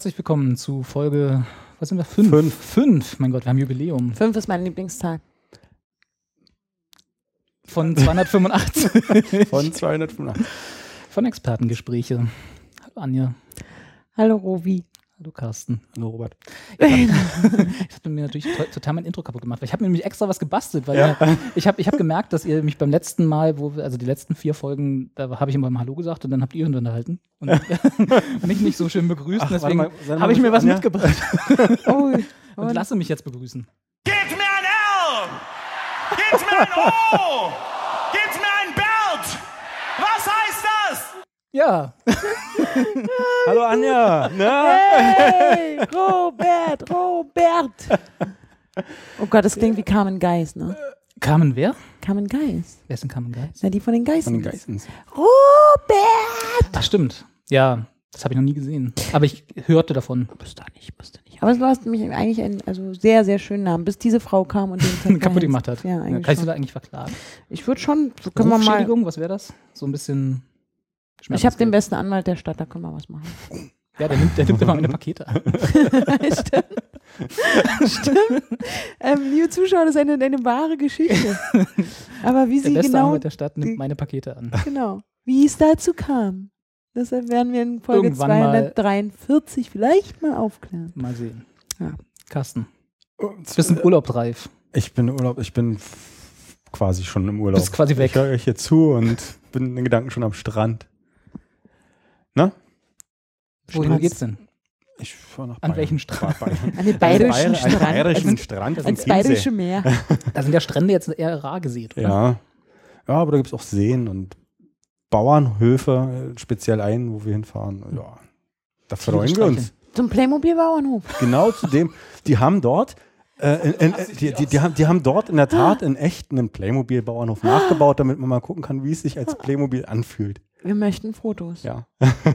Herzlich willkommen zu Folge, was sind wir? Fünf. Fünf. Fünf. Mein Gott, wir haben Jubiläum. Fünf ist mein Lieblingstag. Von 285. Von 285. Von Expertengespräche. Hallo Anja. Hallo Rovi. Hallo Carsten. Hallo Robert. Ich habe mir natürlich to total mein Intro kaputt gemacht, weil ich habe mir nämlich extra was gebastelt, weil Ja. ihr, ich habe ich hab gemerkt, dass ihr mich beim letzten Mal, wo wir, also die letzten vier Folgen, da habe ich immer mal Hallo gesagt und dann habt ihr uns unterhalten und mich nicht so schön begrüßt. Ach, deswegen habe ich mir was Anja. mitgebracht Oh, und lasse mich jetzt begrüßen. Gebt mir ein L! Gebt mir ein O! Gebt mir ein Belt! Was heißt das? Ja, Hallo Anja. Na? hey, Robert, Robert. Oh Gott, das klingt wie Carmen Geis, ne? Carmen wer? Carmen Geis. Wer ist denn Carmen Geist? Na, die von den Geistern. Von den Geistens. Robert! Ach stimmt. Ja, das habe ich noch nie gesehen. Aber ich hörte davon. Musst du nicht, musst du nicht. Aber du hast mich eigentlich einen also sehr, sehr schönen Namen, bis diese Frau kam und den kaputt gemacht hat. Ja, Ja, eigentlich Kann ich sie da schon. eigentlich verklagen? Ich würde schon, so können wir mal. Was wäre das? So ein bisschen. Ich habe den besten Anwalt der Stadt, da können wir was machen. Ja, der nimmt, der nimmt immer meine Pakete an. Stimmt. Stimmt. Ähm, liebe Zuschauer, das ist eine, eine wahre Geschichte. Aber wie Der sie beste genau, Anwalt der Stadt nimmt meine Pakete an. genau, wie es dazu kam, das werden wir in Folge Irgendwann mal- 243 vielleicht mal aufklären. Mal sehen. Ja. Carsten, bist du im Urlaub reif? Ich bin Urlaub, ich bin quasi schon im Urlaub. Bist quasi weg. Ich höre euch hier zu und bin in den Gedanken schon am Strand. Na? Wohin Strand. geht's denn? Ich fahre nach An Bayern. welchem Strand? Bayern. An den bayerischen Strand. Einen bayerischen Strand. das Ans bayerische Meer. Da sind ja Strände jetzt eher rar gesät, oder? Ja. Ja, aber da gibt es auch Seen und Bauernhöfe, äh, speziell einen, wo wir hinfahren. Ja. Da freuen wir uns. Zum Playmobil-Bauernhof. Genau zu dem, die haben dort, äh, in, in, die, die, die, haben, die haben dort in der Tat in echt einen Playmobil-Bauernhof nachgebaut, damit man mal gucken kann, wie es sich als Playmobil anfühlt. Wir möchten Fotos Ja.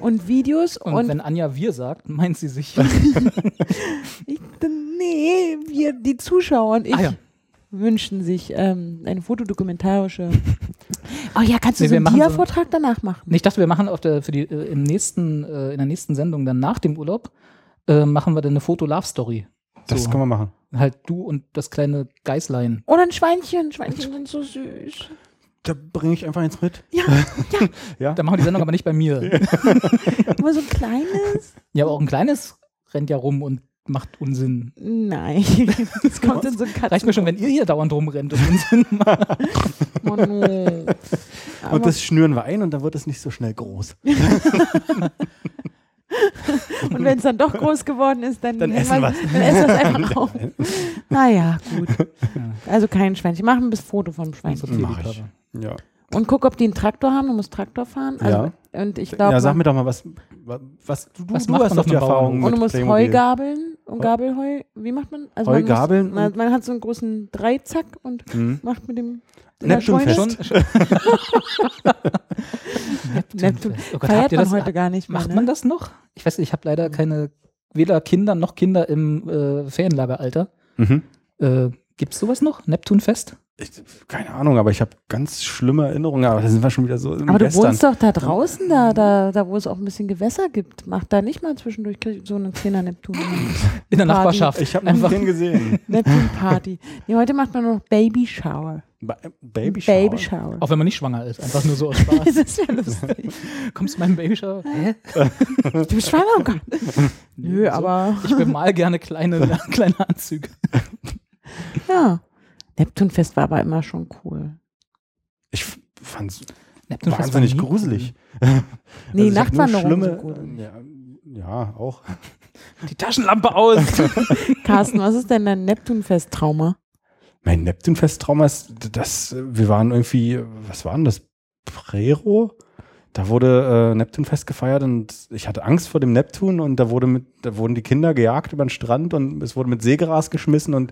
und Videos Und, und, wenn Anja wir sagt, meint sie sich. ich, nee, wir, die Zuschauer und ich Ah ja. wünschen sich ähm, eine fotodokumentarische. Oh ja, kannst du Nee, so wir einen machen so- Dia-Vortrag danach machen? Nee, Ich dachte, wir machen auf der, für die, äh, im nächsten, äh, in der nächsten Sendung, dann nach dem Urlaub, äh, machen wir dann eine Foto-Love-Story. Das So. können wir machen. Halt du und das kleine Geißlein. Oder ein Schweinchen. Schweinchen sind so süß. Da bringe ich einfach eins mit. Ja, ja. Da machen wir die Sendung aber nicht bei mir. Aber so ein kleines? Ja, aber auch ein kleines rennt ja rum und macht Unsinn. Nein. Es kommt in so ein Katzen. Reicht mir schon, wenn ihr hier dauernd rumrennt und Unsinn macht. Oh, no. Und das schnüren wir ein und dann wird es nicht so schnell groß. und wenn es dann doch groß geworden ist, dann, Dann essen wir- wir's. Dann essen wir es einfach auf. Naja, gut. Also kein Schweinchen. Machen bis Foto vom So Schweinchen. Mach ich. Ja. Und guck, ob die einen Traktor haben. Du musst Traktor fahren. Also, Und ich glaube. ja, sag mir doch mal, was, wa- was du, Was du macht hast man doch auf die Erfahrung und mit du musst Heu Playmobil. gabeln und Gabelheu. Wie macht man? Also Heu man muss- gabeln Man, man hat so einen großen Dreizack und Hm. macht mit dem. Neptunfest. Schon, schon. Neptun. Oh Gott, Feiert man das, heute gar nicht mehr. macht ne? man das noch? Ich weiß nicht, ich habe leider keine, weder Kinder noch Kinder im äh, Ferienlageralter. Mhm. Äh, Gibt es sowas noch? Neptunfest? Ich, keine Ahnung, aber ich habe ganz schlimme Erinnerungen, aber da sind wir schon wieder so im Aber du Western. wohnst doch da draußen, da, da, da wo es auch ein bisschen Gewässer gibt. Mach da nicht mal zwischendurch so einen kleiner Neptun. In der Party. Nachbarschaft. Ich habe noch Einfach. keinen gesehen. Neptun-Party. Nee, heute macht man noch Baby Shower. Ba Baby Shower. Baby Shower. Auch wenn man nicht schwanger ist, einfach nur so aus Spaß. Das ist ja lustig. Kommst du meinem Babyshower? Hä? Du bist schwanger? Oh. Nö, so. aber Ich bemal gerne kleine, kleine Anzüge. ja. Neptunfest war aber immer schon cool. Ich fand es Neptunfest wahnsinnig war nie gruselig. Nee, Also Nachtwanderung schlimme, so gut. ja, ja, auch. cool. Die Taschenlampe aus. Carsten, was ist denn dein Neptunfest-Trauma? Mein Neptunfest-Trauma ist, dass wir waren irgendwie, was war denn das? Prero? Da wurde äh, Neptunfest gefeiert und ich hatte Angst vor dem Neptun und da, wurde mit, da wurden die Kinder gejagt über den Strand und es wurde mit Seegras geschmissen und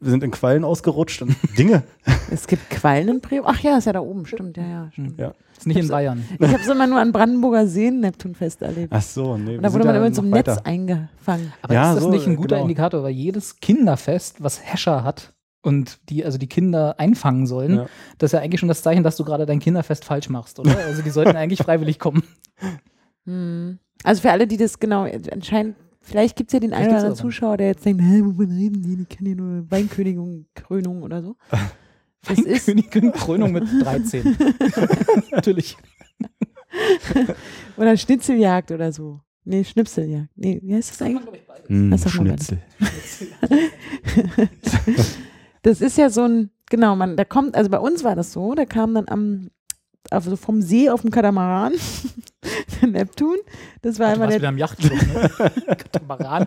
wir sind in Quallen ausgerutscht und Dinge. Es gibt Quallen in Bremen. Ach ja, ist ja da oben, stimmt. Ja, ja, stimmt. Ja. Ist nicht in Bayern. Ich habe es immer nur an Brandenburger Seen Neptunfest erlebt. Ach so, nee. Und da wurde man ja immer in so einem noch Netz weiter. eingefangen. Aber Ja, ist das so, nicht ein guter genau. Indikator, weil jedes Kinderfest, was Hescher hat und die also die Kinder einfangen sollen, Ja. das ist ja eigentlich schon das Zeichen, dass du gerade dein Kinderfest falsch machst, oder? Also die sollten eigentlich freiwillig kommen. Hm. Also für alle, die das genau anscheinend, vielleicht gibt es ja den einen oder anderen. Zuschauer, der jetzt denkt, hä, wovon reden die? Die kennen ja nur Weinkönigin, Krönung oder so. Das ist, Königin Krönung mit 13. Natürlich. oder Schnitzeljagd oder so. Nee, Schnipseljagd. Nee, wie heißt das eigentlich? Das sagt man Schnitzel. Das ist ja so ein, genau, man, da kommt, also bei uns war das so, da kam dann am, also vom See auf dem Katamaran, der Neptun, das war warst der, wieder im Yachtclub, ne? Katamaran.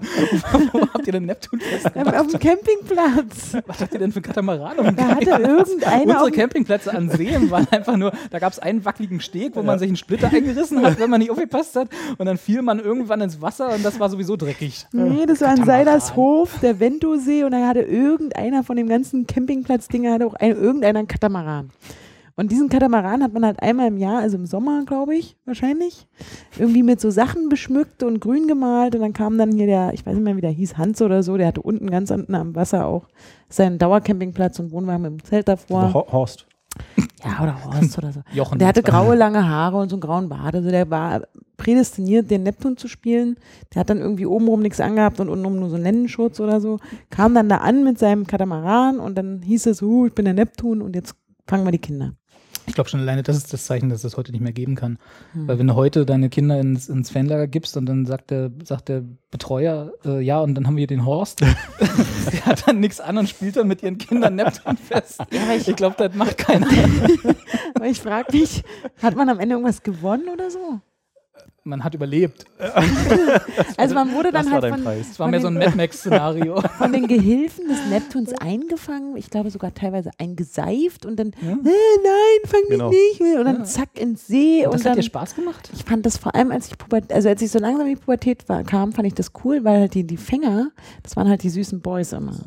Wo habt ihr denn Neptunfest auf gemacht? dem Campingplatz. Was habt ihr denn für Katamaran? auf dem Da hatte irgendeiner Unsere auf Campingplätze an Seen waren einfach nur, da gab es einen wackeligen Steg, wo man sich einen Splitter eingerissen hat, wenn man nicht aufgepasst hat. Und dann fiel man irgendwann ins Wasser und das war sowieso dreckig. Nee, das war in Katamaran. Seilershof, der Ventosee und da hatte irgendeiner von dem ganzen Campingplatz-Ding hatte auch ein, irgendeiner einen Katamaran. Und diesen Katamaran hat man halt einmal im Jahr, also im Sommer, glaube ich, wahrscheinlich, irgendwie mit so Sachen beschmückt und grün gemalt. Und dann kam dann hier der, ich weiß nicht mehr, wie der hieß, Hans oder so, der hatte unten ganz unten am Wasser auch seinen Dauercampingplatz und Wohnwagen mit dem Zelt davor. Ho- Horst. Ja, oder Horst oder so. Jochen. Und der hatte graue, lange Haare und so einen grauen Bart. Also der war prädestiniert, den Neptun zu spielen. Der hat dann irgendwie obenrum nichts angehabt und untenrum nur so einen Lennenschutz oder so. Kam dann da an mit seinem Katamaran und dann hieß es, uh, ich bin der Neptun und jetzt fangen wir die Kinder. Ich glaube schon alleine, das ist das Zeichen, dass es das heute nicht mehr geben kann. Hm. Weil wenn du heute deine Kinder ins, ins Fanlager gibst und dann sagt der, sagt der Betreuer, äh, ja, und dann haben wir den Horst, der hat dann nichts an und spielt dann mit ihren Kindern Neptun fest. ich glaube, das macht keiner. Aber ich frage mich, hat man am Ende irgendwas gewonnen oder so? Man hat überlebt. Also man wurde dann halt von, Preis. Das war mehr so ein Mad Max-Szenario. von den Gehilfen des Neptuns eingefangen, ich glaube sogar teilweise eingeseift und dann, Ja. äh, nein, fang mich Genau. nicht mehr. Und dann Ja. zack ins See. Und Und, das dann, hat dir Spaß gemacht? Ich fand das vor allem, als ich Pubertät, also als ich so langsam in die Pubertät war, kam, fand ich das cool, weil halt die, die Fänger, das waren halt die süßen Boys immer.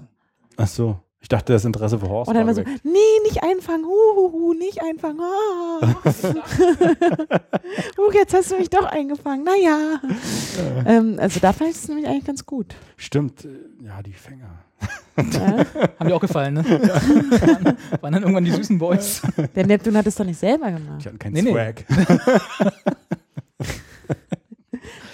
Ach so. Ich dachte, das Interesse für Horst Und dann war immer so, geweckt. nee, nicht einfangen, hu, hu, hu, nicht einfangen. Ah. uh, jetzt hast du mich doch eingefangen. Naja. ähm, also da fand ich es nämlich eigentlich ganz gut. Stimmt. äh, Ja, die Fänger. Ja? Haben dir auch gefallen, ne? waren, waren dann irgendwann die süßen Boys. Der Neptun hat es doch nicht selber gemacht. Die hatten keinen Nee, nee.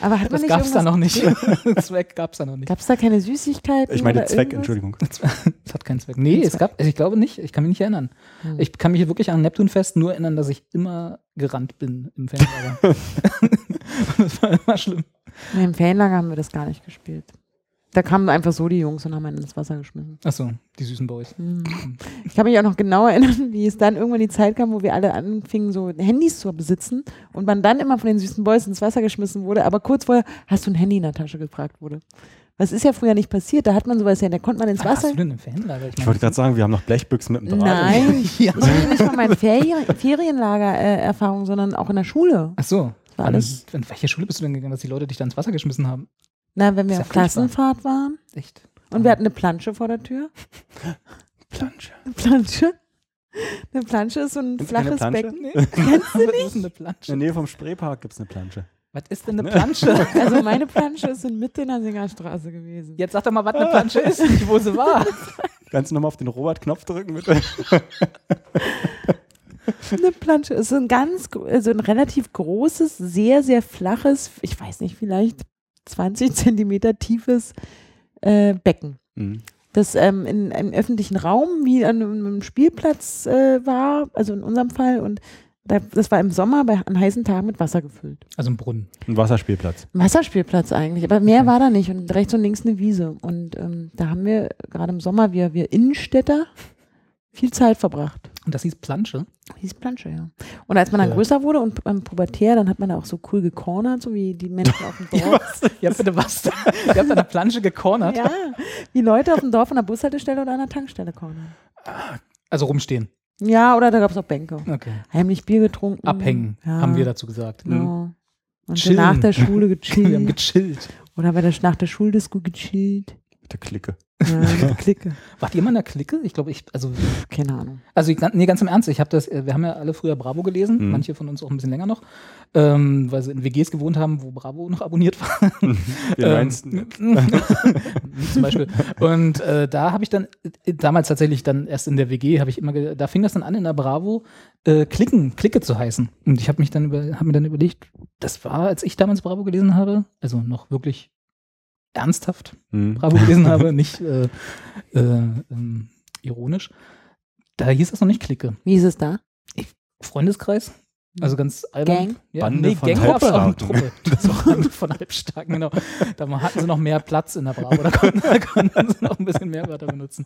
Aber hat man Das nicht gab's da noch nicht. Zweck gab's da noch nicht. Gab es da keine Süßigkeiten? Ich meine Zweck, irgendwas? Entschuldigung. Es hat keinen Zweck. Nee, es gab, ich glaube nicht. Ich kann mich nicht erinnern. Hm. Ich kann mich wirklich an Neptunfest nur erinnern, dass ich immer gerannt bin im Fanlager. das war immer schlimm. Nee, Im Fanlager haben wir das gar nicht gespielt. Da kamen einfach so die Jungs und haben einen ins Wasser geschmissen. Achso, die süßen Boys. Mhm. Ich kann mich auch noch genau erinnern, wie es dann irgendwann die Zeit kam, wo wir alle anfingen, so Handys zu besitzen und man dann immer von den süßen Boys ins Wasser geschmissen wurde, aber kurz vorher, hast du ein Handy in der Tasche gefragt wurde. Was ist ja früher nicht passiert, da hat man sowas ja, da konnte man ins Ah, hast Wasser. du denn im Fanlager? Ich wollte gerade sagen, wir haben noch Blechbüchsen mit dem Draht. Nein, Ja. ich rede nicht von meinen Ferien, Ferienlager-Erfahrungen, sondern auch in der Schule. Achso. Das war alles, In welche Schule bist du denn gegangen, dass die Leute dich da ins Wasser geschmissen haben? Na, wenn wir auf Klassenfahrt waren Echt? und wir hatten eine Plansche vor der Tür. Plansche. Eine Plansche. Eine Plansche ist so ein keine flaches Plansche? Becken. Nee. Kennst du nicht? Was ist eine In der Plansche? Nähe vom Spreepark gibt es eine Plansche. Was ist denn eine Plansche? Also meine Plansche ist in Mitte in der Singerstraße gewesen. Jetzt sag doch mal, was eine Plansche ist, nicht wo sie war. Kannst du nochmal auf den Robert-Knopf drücken, bitte? Eine Plansche ist so ein ganz, also ein relativ großes, sehr, sehr flaches, ich weiß nicht, vielleicht 20 Zentimeter tiefes äh, Becken. Mhm. Das ähm, in einem öffentlichen Raum wie an einem Spielplatz äh, war, also in unserem Fall. Und da, das war im Sommer bei, an heißen Tagen mit Wasser gefüllt. Also ein Brunnen. Ein Wasserspielplatz. Ein Wasserspielplatz eigentlich, aber mehr war da nicht und rechts und links eine Wiese. Und ähm, da haben wir gerade im Sommer, wir, wir Innenstädter, viel Zeit verbracht. Und das hieß Plansche. Hieß Plansche, ja. Und als man dann Ja. größer wurde und beim Pubertär, dann hat man da auch so cool gecornert, so wie die Menschen auf dem Dorf. Habt bitte was? Ihr habt eine Plansche gecornert. ja, wie Leute auf dem Dorf an der Bushaltestelle oder an der Tankstelle cornern. Also rumstehen. Ja, oder da gab es auch Bänke. Okay. Heimlich Bier getrunken. Abhängen, ja, haben wir dazu gesagt. Genau. Und nach der Schule Wir haben gechillt. gechillt. oder bei der, nach der Schuldisco gechillt. Mit der Clique. Ja, mit der Clique. Wart ihr mal in der Clique? Ich glaube, ich, also, Keine Ahnung. also ich, nee, ganz im Ernst, ich habe das, äh, wir haben ja alle früher Bravo gelesen, Mhm. manche von uns auch ein bisschen länger noch, ähm, weil sie in WGs gewohnt haben, wo Bravo noch abonniert war. Wir Ähm, meinsten. zum Beispiel. Und äh, da habe ich dann, äh, damals tatsächlich dann erst in der WG, habe ich immer, da fing das dann an in der Bravo, äh, Klicken, Clique zu heißen. Und ich habe mich dann über, habe mir dann überlegt, das war, als ich damals Bravo gelesen habe, also noch wirklich ernsthaft Hm. Bravo gelesen habe, nicht äh, äh, ähm, ironisch. Da hieß das noch nicht Clique. Wie ist es da? Freundeskreis. Also ganz albern. Gang? Ja, Bande nee, von Gang Halbstarken. Truppe. Das war Bande von Halbstarken, genau. Da hatten sie noch mehr Platz in der Bravo. Da konnten, da konnten sie noch ein bisschen mehr Wörter benutzen.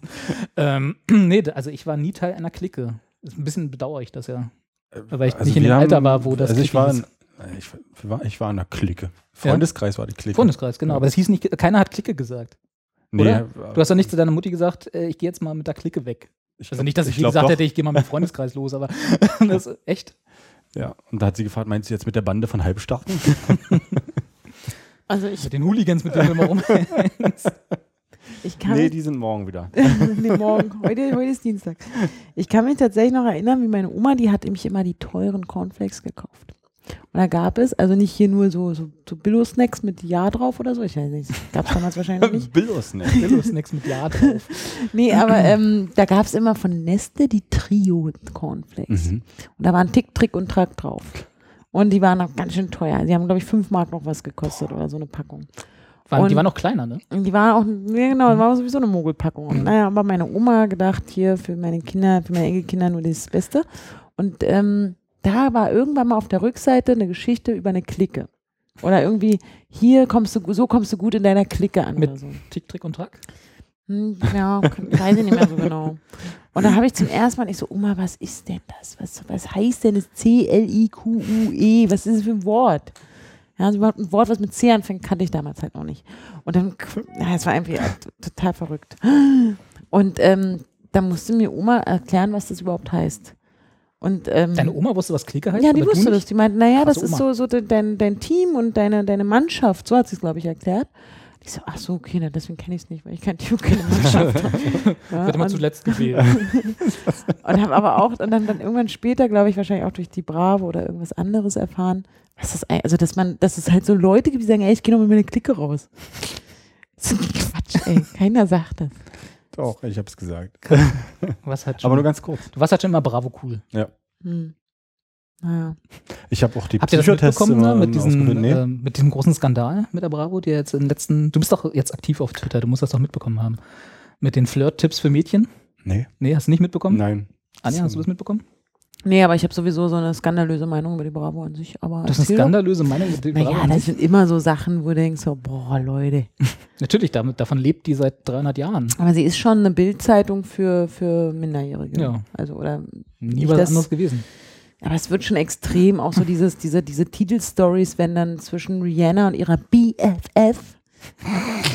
Ähm, nee, also ich war nie Teil einer Clique. Ein bisschen bedauere ich das ja. Weil ich nicht in dem Alter war, wo das Also ich war, hieß. in, ich, war, ich war in der Clique. Freundeskreis war die Clique. Freundeskreis, genau. Aber es hieß nicht, keiner hat Clique gesagt. Nee, oder? Du hast doch nicht zu deiner Mutti gesagt, äh, ich gehe jetzt mal mit der Clique weg. ich Also glaub- nicht, dass ich, glaub gesagt doch. hätte, ich gehe mal mit dem Freundeskreis los, aber das ist echt. Ja, und da hat sie gefragt, meinst du jetzt mit der Bande von Halbstarken? Also ich, Mit den Hooligans, mit denen du immer rumhängst. ich kann nee, mich, die sind morgen wieder. nee, morgen. Heute, heute ist Dienstag. Ich kann mich tatsächlich noch erinnern, wie meine Oma, die hat nämlich immer die teuren Cornflakes gekauft. Und da gab es, also nicht hier nur so, so, so Billo-Snacks mit Ja drauf oder so, ich weiß nicht, gab es damals wahrscheinlich nicht. Billos, ne? Billo-Snacks mit Ja drauf. Nee, aber ähm, da gab es immer von Nestle die Trio-Cornflakes. Mhm. Und da waren Tick, Trick und Track drauf. Und die waren auch ganz schön teuer. Die haben, glaube ich, 5 Mark noch was gekostet oder so eine Packung. Waren, die Und- waren noch kleiner, ne? Die waren auch, ja genau, das war sowieso eine Mogelpackung. Und Naja, aber meine Oma gedacht, hier für meine Kinder, für meine Enkelkinder nur das Beste. Und ähm, da war irgendwann mal auf der Rückseite eine Geschichte über eine Clique. Oder irgendwie, hier kommst du, so kommst du gut in deiner Clique an Mit so. Tick, Trick und Track? Hm, ja, weiß ich nicht mehr so genau. Und da habe ich zum ersten Mal, ich so, Oma, was ist denn das? Was, was heißt denn das C-L-I-Q-U-E? Was ist das für ein Wort? Ja, also überhaupt ein Wort, was mit C anfängt, kannte ich damals halt noch nicht. Und dann, ja, es war irgendwie total verrückt. Und ähm, da musste mir Oma erklären, was das überhaupt heißt. Und, ähm, Deine Oma wusste, was Clique heißt? ja, die wusste das. Die meinte, naja, das ist Oma. so, so de- dein, dein Team und deine, deine Mannschaft. So hat sie es, glaube ich, erklärt. Ich so, ach so, okay, na, deswegen kenne ich es nicht, weil ich kein Team, keine Mannschaft habe. Ja, Wird immer zuletzt gewählt. und habe aber auch und dann, dann irgendwann später, glaube ich, wahrscheinlich auch durch die Bravo oder irgendwas anderes erfahren, was das also dass man, dass es halt so Leute gibt, die sagen, ey, ich gehe noch mit meiner Clique raus. Das ist Quatsch, ey. Keiner sagt das. Doch, ich hab's gesagt. Was hat schon, Aber nur ganz kurz. du warst halt schon immer Bravo cool. Hm. Naja. Ich habe auch die Habt ihr das Psychotests ne, immer mit, diesem. Nee. ähm, mit diesem großen Skandal mit der Bravo, der jetzt in den letzten, du bist doch jetzt aktiv auf Twitter, du musst das doch mitbekommen haben. Mit den Flirt-Tipps für Mädchen? nee. Nee, hast du nicht mitbekommen? Nein. Anja, hast du das mitbekommen? Nee, aber ich habe sowieso so eine skandalöse Meinung über die Bravo an sich. Aber Das ist eine skandalöse Meinung. der Bravo Naja, an das sich. sind immer so Sachen, wo du denkst, so, boah, Leute. Natürlich, damit, davon lebt die seit 300 Jahren. Aber sie ist schon eine Bildzeitung für, für Minderjährige. Ja. Also, oder Nie was das- anderes gewesen. Aber es wird schon extrem, auch so dieses, diese, diese Titelstories, wenn dann zwischen Rihanna und ihrer BFF,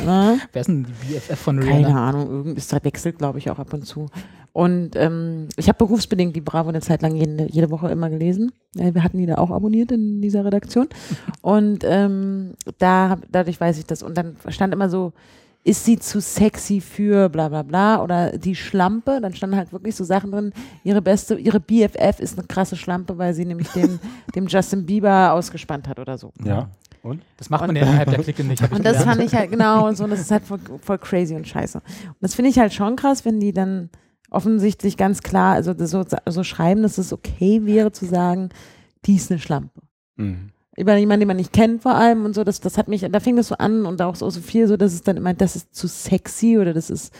ne? Wer ist denn die BFF von keine Rihanna? Ahnung, irgend- es wechselt, glaube ich, auch ab und zu. Und ähm, ich habe berufsbedingt die Bravo eine Zeit lang jede, jede Woche immer gelesen. Wir hatten die da auch abonniert in dieser Redaktion. Und ähm, da, dadurch weiß ich das. Und dann stand immer so, ist sie zu sexy für bla bla bla oder die Schlampe, dann standen halt wirklich so Sachen drin, ihre beste, ihre BFF ist eine krasse Schlampe, weil sie nämlich dem, dem Justin Bieber ausgespannt hat oder so. Ja. Und? Das macht man ja innerhalb der Clique nicht. Und das gelernt. fand ich halt, genau, und so, und das ist halt voll, voll crazy und scheiße. Und das finde ich halt schon krass, wenn die dann offensichtlich ganz klar, also so, so schreiben, dass es okay wäre zu sagen, die ist eine Schlampe. Mhm. Über jemanden, den man nicht kennt vor allem und so, das, das hat mich, da fing das so an und auch so, so viel so, dass es dann immer, das ist zu sexy oder das ist,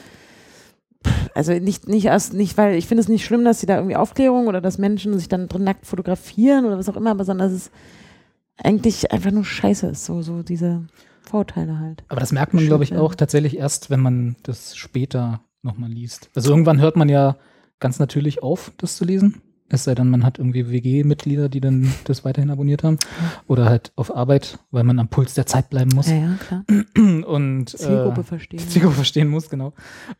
also nicht, nicht erst, nicht, weil ich finde es nicht schlimm, dass sie da irgendwie Aufklärung oder dass Menschen sich dann drin nackt fotografieren oder was auch immer, aber sondern dass es eigentlich einfach nur scheiße ist, so, so diese Vorurteile halt. Aber das merkt man, glaube ich, auch tatsächlich erst, wenn man das später nochmal liest. Also irgendwann hört man ja ganz natürlich auf, das zu lesen. Es sei denn, man hat irgendwie WG-Mitglieder, die dann das weiterhin abonniert haben. Oder halt auf Arbeit, weil man am Puls der Zeit bleiben muss. Ja, ja, klar. Und Zielgruppe äh, verstehen. Zielgruppe verstehen muss, genau.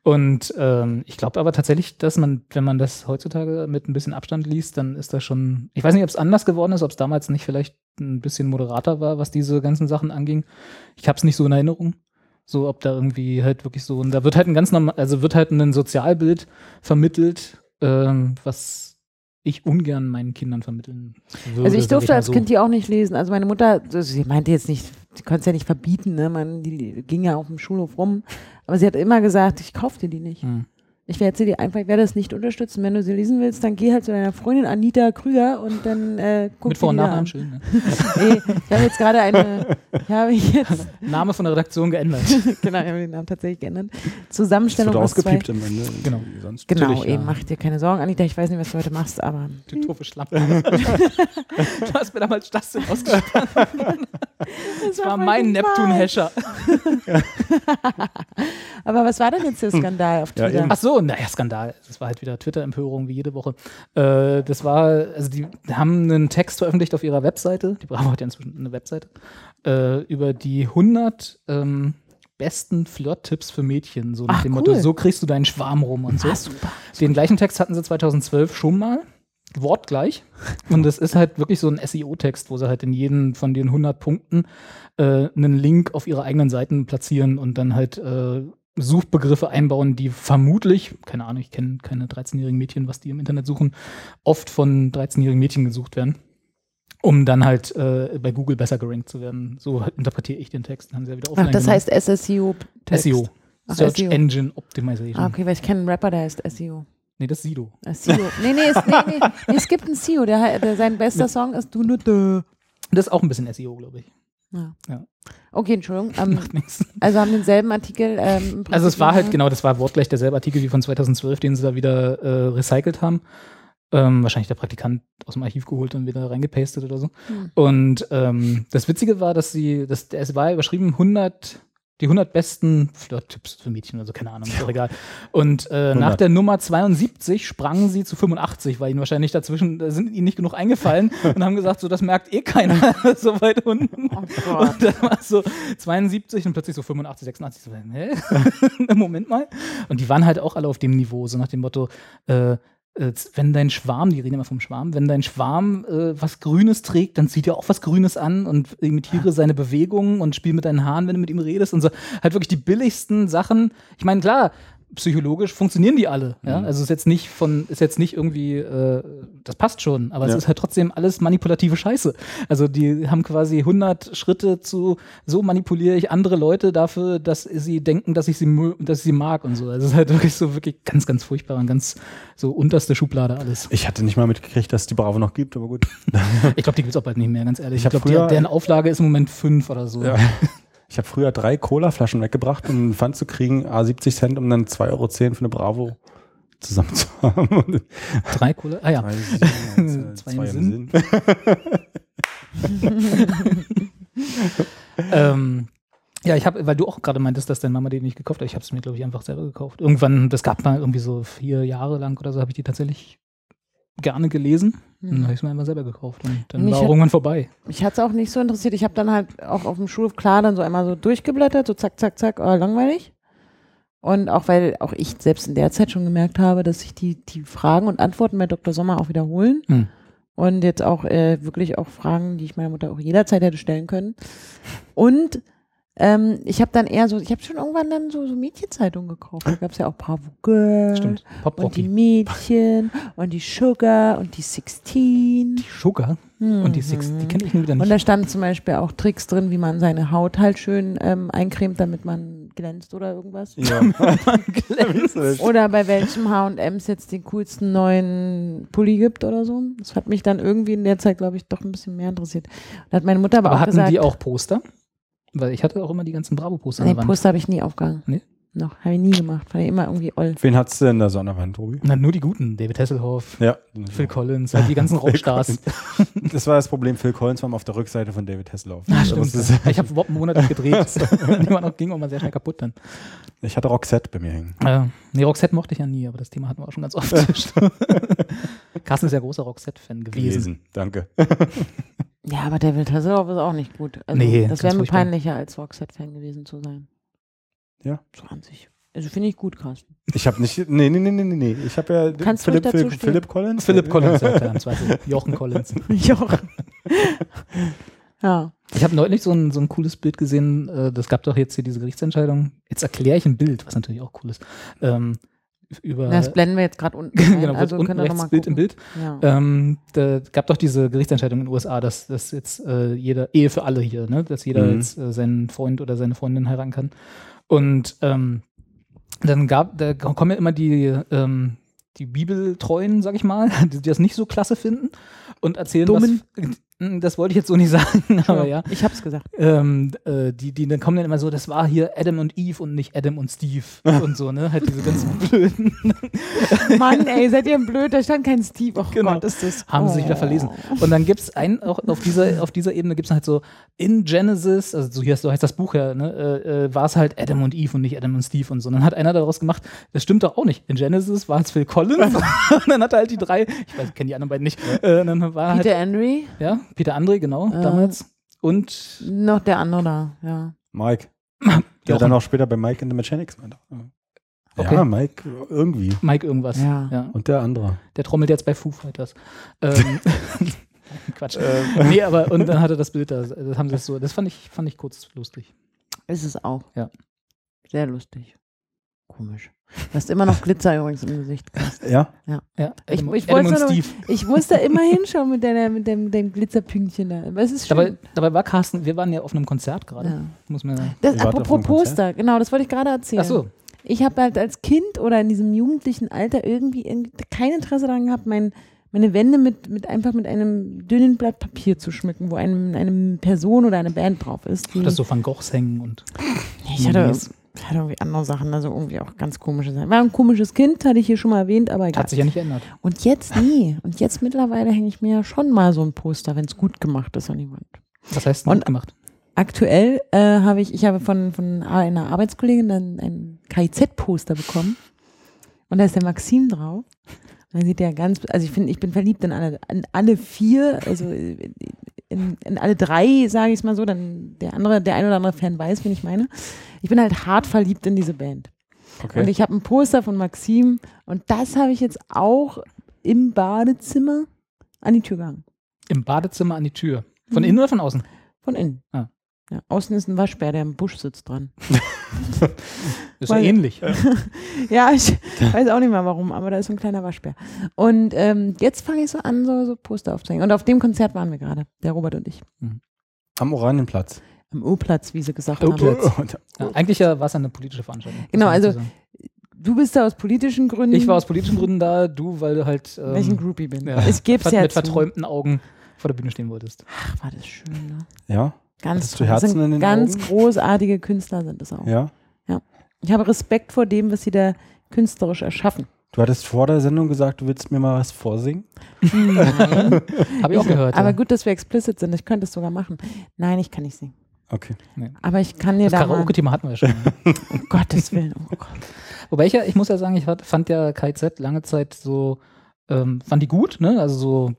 Und ähm, ich glaube aber tatsächlich, dass man, wenn man das heutzutage mit ein bisschen Abstand liest, dann ist das schon, ich weiß nicht, ob es anders geworden ist, ob es damals nicht vielleicht ein bisschen moderater war, was diese ganzen Sachen anging. Ich habe es nicht so in Erinnerung. So, ob da irgendwie halt wirklich so, und da wird halt ein ganz normal, also wird halt ein Sozialbild vermittelt, ähm, was ich ungern meinen Kindern vermitteln würde. Also ich durfte als so. Kind die auch nicht lesen. Also meine Mutter, also sie meinte jetzt nicht, sie konnte es ja nicht verbieten, ne? Man, die ging ja auf dem Schulhof rum. Aber sie hat immer gesagt, ich kauf dir die nicht. Hm. Ich werde sie dir einfach, ich werde das nicht unterstützen. Wenn du sie lesen willst, dann geh halt zu deiner Freundin Anita Krüger und dann äh, guck Mit Vor- und Nachnamen schön. Ne? Nee, ich habe jetzt gerade eine, ich habe jetzt, Name von der Redaktion geändert. genau, ich habe den Namen tatsächlich geändert. Das wird Zusammenstellung aus zwei. ausgepiept am Ende. Genau. Sonst. Genau, Natürlich, ja. eben, mach dir keine Sorgen, Anita. Ich weiß nicht, was du heute machst, aber Du doofe Schlampe. du hast mir damals das denn ausgesprochen. Das war voll mein. Neptun-Hescher. Aber was war denn jetzt der Skandal auf Ja, Twitter? eben. Ach so, naja, Skandal. Das war halt wieder Twitter-Empörung wie jede Woche. Äh, das war, also die haben einen Text veröffentlicht auf ihrer Webseite. Die Bravo hat ja inzwischen eine Webseite. Äh, über die 100 ähm, besten Flirt-Tipps für Mädchen. So nach Ach, dem cool. Motto, so kriegst du deinen Schwarm rum und so. Ah, super. Den gleichen Text hatten sie 2012 schon mal. Wortgleich. Und das ist halt wirklich so ein SEO-Text, wo sie halt in jedem von den 100 Punkten äh, einen Link auf ihre eigenen Seiten platzieren und dann halt äh, Suchbegriffe einbauen, die vermutlich, keine Ahnung, ich kenne keine 13-jährigen Mädchen, was die im Internet suchen, oft von 13-jährigen Mädchen gesucht werden, um dann halt äh, bei Google besser gerankt zu werden. So interpretiere ich den Text. Haben sie ja wieder Ach, das genommen. heißt SSEO. -Text. SEO. Ach, Search SEO. Engine Optimization. Ah, okay, weil ich kenne einen Rapper, der heißt SEO. Nee, das ist Sido. Äh, SEO. nee, nee, es, nee, nee, nee, es gibt einen SEO, der, der sein bester Song ist Du Nutte. Das ist auch ein bisschen SEO, glaube ich. Ja. Ja. Okay, Entschuldigung. Ähm, Macht nichts. also haben denselben Artikel. Ähm, Also es war halt genau, das war wortgleich derselbe Artikel wie von 2012, den sie da wieder äh, recycelt haben. Ähm, wahrscheinlich der Praktikant aus dem Archiv geholt und wieder reingepastet oder so. Hm. Und ähm, das Witzige war, dass sie, das, es war überschrieben 100, die 100 besten Flirt-Tipps für Mädchen, also keine Ahnung, ist doch egal. Und äh, nach 100. der Nummer 72 sprangen sie zu 85, weil ihnen wahrscheinlich dazwischen, da sind ihnen nicht genug eingefallen und haben gesagt, so das merkt eh keiner so weit unten. Oh. Und dann war es so 72 und plötzlich so 85, 86. So, hä? Moment mal. Und die waren halt auch alle auf dem Niveau, so nach dem Motto, äh, äh, wenn dein Schwarm, die reden immer vom Schwarm, wenn dein Schwarm äh, was Grünes trägt, dann zieht er auch was Grünes an und imitiere seine Bewegungen und spiel mit deinen Haaren, wenn du mit ihm redest und so. Halt wirklich die billigsten Sachen. Ich meine, klar, psychologisch funktionieren die alle. Ja? Mhm. Also ist jetzt nicht von, ist jetzt nicht irgendwie, äh, das passt schon, aber Ja. es ist halt trotzdem alles manipulative Scheiße. Also die haben quasi 100 Schritte zu, so manipuliere ich andere Leute dafür, dass sie denken, dass ich sie, dass ich sie mag und so. Also es ist halt wirklich so wirklich ganz, ganz furchtbar und ganz so unterste Schublade alles. Ich hatte nicht mal mitgekriegt, dass es die Bravo noch gibt, aber gut. Ich glaube, die gibt's auch bald nicht mehr, ganz ehrlich. Ich Ich, glaube, deren Auflage ist im Moment fünf oder so. Ja. Ich habe früher drei Cola-Flaschen weggebracht, um einen Pfand zu kriegen, a 70 Cent, um dann 2,10 Euro für eine Bravo zusammen zu haben. Drei Kohle? Ah ja. Zwei, Zwei zwei Sinn. Sinn. Ähm, ja, ich habe, weil du auch gerade meintest, dass deine Mama die nicht gekauft hat. Ich habe es mir, glaube ich, einfach selber gekauft. Irgendwann, das gab mal irgendwie so vier Jahre lang oder so, habe ich die tatsächlich gerne gelesen. Und dann habe ich es mir einfach selber gekauft. Und dann Mich war hat- irgendwann vorbei. Mich hat es auch nicht so interessiert. Ich habe dann halt auch auf dem Schulhof klar dann so einmal so durchgeblättert, so zack, zack, zack, oh, langweilig. Und auch weil auch ich selbst in der Zeit schon gemerkt habe, dass sich die, die Fragen und Antworten bei Dr. Sommer auch wiederholen. Hm. Und jetzt auch äh, wirklich auch Fragen, die ich meiner Mutter auch jederzeit hätte stellen können. Und ähm, ich habe dann eher so, ich habe schon irgendwann dann so, so Mädchenzeitungen gekauft. Da gab es ja auch Girl Stimmt. Pop und die. Mädchen und die Sugar und die 16. Sugar. Und die Six, die kenne ich nur wieder Und nicht. da standen zum Beispiel auch Tricks drin, wie man seine Haut halt schön ähm, eincremt, damit man glänzt oder irgendwas. Ja. Oder bei welchem H&M's jetzt den coolsten neuen Pulli gibt oder so. Das hat mich dann irgendwie in der Zeit, glaube ich, doch ein bisschen mehr interessiert. Da hat meine Mutter aber, Aber auch hatten gesagt, die auch Poster? Weil ich hatte auch immer die ganzen Bravo-Poster. nee, an der Wand. Poster habe ich nie aufgehangen. Nee? noch. Habe ich nie gemacht. Fand ich immer irgendwie oll. Wen hattest du denn da so an der Wand, Tobi? Na, nur die guten. David Hasselhoff, Ja. Phil Collins, halt die ganzen Rockstars. Das war das Problem. Phil Collins war mal auf der Rückseite von David Hasselhoff. Ah, Also stimmt. ich habe überhaupt einen Monat nicht gedreht. die war noch, ging auch mal sehr schnell kaputt dann. Ich hatte Roxette bei mir hängen. Äh, nee, Roxette mochte ich ja nie, aber das Thema hatten wir auch schon ganz oft. Carsten ist ja großer Roxette-Fan gewesen. Danke. Ja, aber David Hasselhoff ist auch nicht gut. Also, Nee, das wäre mir peinlicher, als Roxette-Fan gewesen zu sein. Ja. 20. Also finde ich gut, Carsten. Ich habe nicht. Nee, nee, nee, nee, nee, nee. Ich habe ja Kannst Philipp, ruhig dazu Phil, stehen. Philipp Collins. Philipp Collins, im Zweifel. Jochen Collins. Jochen. ja. Ich habe neulich so ein, so ein cooles Bild gesehen. Äh, das gab doch jetzt hier diese Gerichtsentscheidung. Jetzt erkläre ich ein Bild, was natürlich auch cool ist. Ähm, über, Das blenden wir jetzt gerade unten. ein. genau, also unten rechts mal Bild im. Bild. Ja. Ähm, da gab doch diese Gerichtsentscheidung in den USA, dass, dass jetzt äh, jeder, Ehe für alle hier, ne? dass jeder Mhm. jetzt äh, seinen Freund oder seine Freundin heiraten kann. Und ähm, dann gab, da kommen ja immer die, ähm, die Bibeltreuen, sag ich mal, die, die das nicht so klasse finden und erzählen Dummen. was. Das wollte ich jetzt so nicht sagen, aber ja. Ich hab's gesagt. Ähm, äh, die, die dann kommen dann immer so, das war hier Adam und Eve und nicht Adam und Steve und so, ne? Halt diese ganz blöden. Mann, ey, seid ihr blöd? Da stand kein Steve. Oh Genau. Gott, ist das. haben sie sich wieder oh. verlesen. Und dann gibt es ein, auch auf dieser, auf dieser Ebene gibt es halt so, in Genesis, also so, hier so heißt das Buch ja, ne, äh, äh, war es halt Adam und Eve und nicht Adam und Steve und so. Und dann hat einer daraus gemacht, das stimmt doch auch nicht. In Genesis war es Phil Collins und dann hat er halt die drei, ich weiß, ich kenne die anderen beiden nicht, äh, und dann war Peter halt, Henry, ja, Peter André, genau, Äh. damals. Und noch der andere da, ja. Mike. Der dann auch später bei Mike in the Mechanics war. Okay. Ja, Mike irgendwie. Mike irgendwas. Ja. ja. Und der andere. Der trommelt jetzt bei Foo Fighters. Ähm, Quatsch. nee, aber und dann hat er das Bild da. Das haben sie so. Das fand ich, fand ich kurz lustig. Ist es auch. Ja. Sehr lustig. Komisch. Du hast immer noch Glitzer übrigens im Gesicht. Carsten. Ja? Ja, Ich- ich Adam wollte und nur- Steve. Ich muss da immer hinschauen mit, deiner, mit dem, mit dem Glitzerpünktchen da. Aber es ist schön. Dabei, dabei war Carsten, wir waren ja auf einem Konzert gerade. ja. Muss man Das, wart auf apropos? Poster, genau, das wollte ich gerade erzählen. Ach so. Ich habe halt als Kind oder in diesem jugendlichen Alter irgendwie, irgendwie kein Interesse daran gehabt, mein, meine Wände mit, mit einfach mit einem dünnen Blatt Papier zu schmücken, wo einem, eine Person oder eine Band drauf ist. Die, Dass so Van Goghs hängen und. ich hatte, Hatte irgendwie andere Sachen, also irgendwie auch ganz komische Sachen. War ein komisches Kind, hatte ich hier schon mal erwähnt, aber egal. Hat sich ja nicht geändert. Und jetzt nie. Und jetzt mittlerweile hänge ich mir ja schon mal so ein Poster, wenn es gut gemacht ist an die Wand. Was heißt denn Und- gut gemacht? Aktuell äh, habe ich, ich habe von, von einer Arbeitskollegin dann ein KIZ-Poster bekommen. Und da ist der Maxim drauf. Dann sieht der ganz, also ich finde, ich bin verliebt in alle, in alle vier, also in, in alle drei, sage ich es mal so, dann der andere, der ein oder andere Fan weiß, wen ich meine. Ich bin halt hart verliebt in diese Band. Okay. Und ich habe ein Poster von Maxim und das habe ich jetzt auch im Badezimmer an die Tür gehangen. Im Badezimmer an die Tür. Von Mhm. innen oder von außen? Von innen. Ah. Ja, außen ist ein Waschbär, der im Busch sitzt dran. Ist ja Weil- ähnlich. Ja, ich weiß auch nicht mal warum, aber da ist so ein kleiner Waschbär. Und ähm, jetzt fange ich so an, so, so Poster aufzuhängen. Und auf dem Konzert waren wir gerade, der Robert und ich. Am Oranienplatz. Am O-Platz, wie sie gesagt haben. Ja, eigentlich ja, war es eine politische Veranstaltung. Genau, also-. Du bist da aus politischen Gründen. Ich war aus politischen Gründen da, du, weil du halt. Ähm, welchen Groupie bin. ja, Ich geb's ja Mit zu. verträumten Augen vor der Bühne stehen wolltest. Ach, war das schön, ne? Ja? Ganz toll. Das Herzen sind in den ganz Augen? großartige Künstler sind das auch. Ja. Ich habe Respekt vor dem, was sie da künstlerisch erschaffen. Du hattest vor der Sendung gesagt, du willst mir mal was vorsingen. Nein. Habe ich auch gehört. Aber ja. gut, dass wir explicit sind. Ich könnte es sogar machen. Nein, ich kann nicht singen. Okay. Aber ich kann dir Das da mal, Karaoke-Thema hatten wir ja schon. um Gottes Willen, oh Gott. Wobei ich ja, ich muss ja sagen, ich fand ja KZ lange Zeit so, ähm, fand die gut, ne? Also so,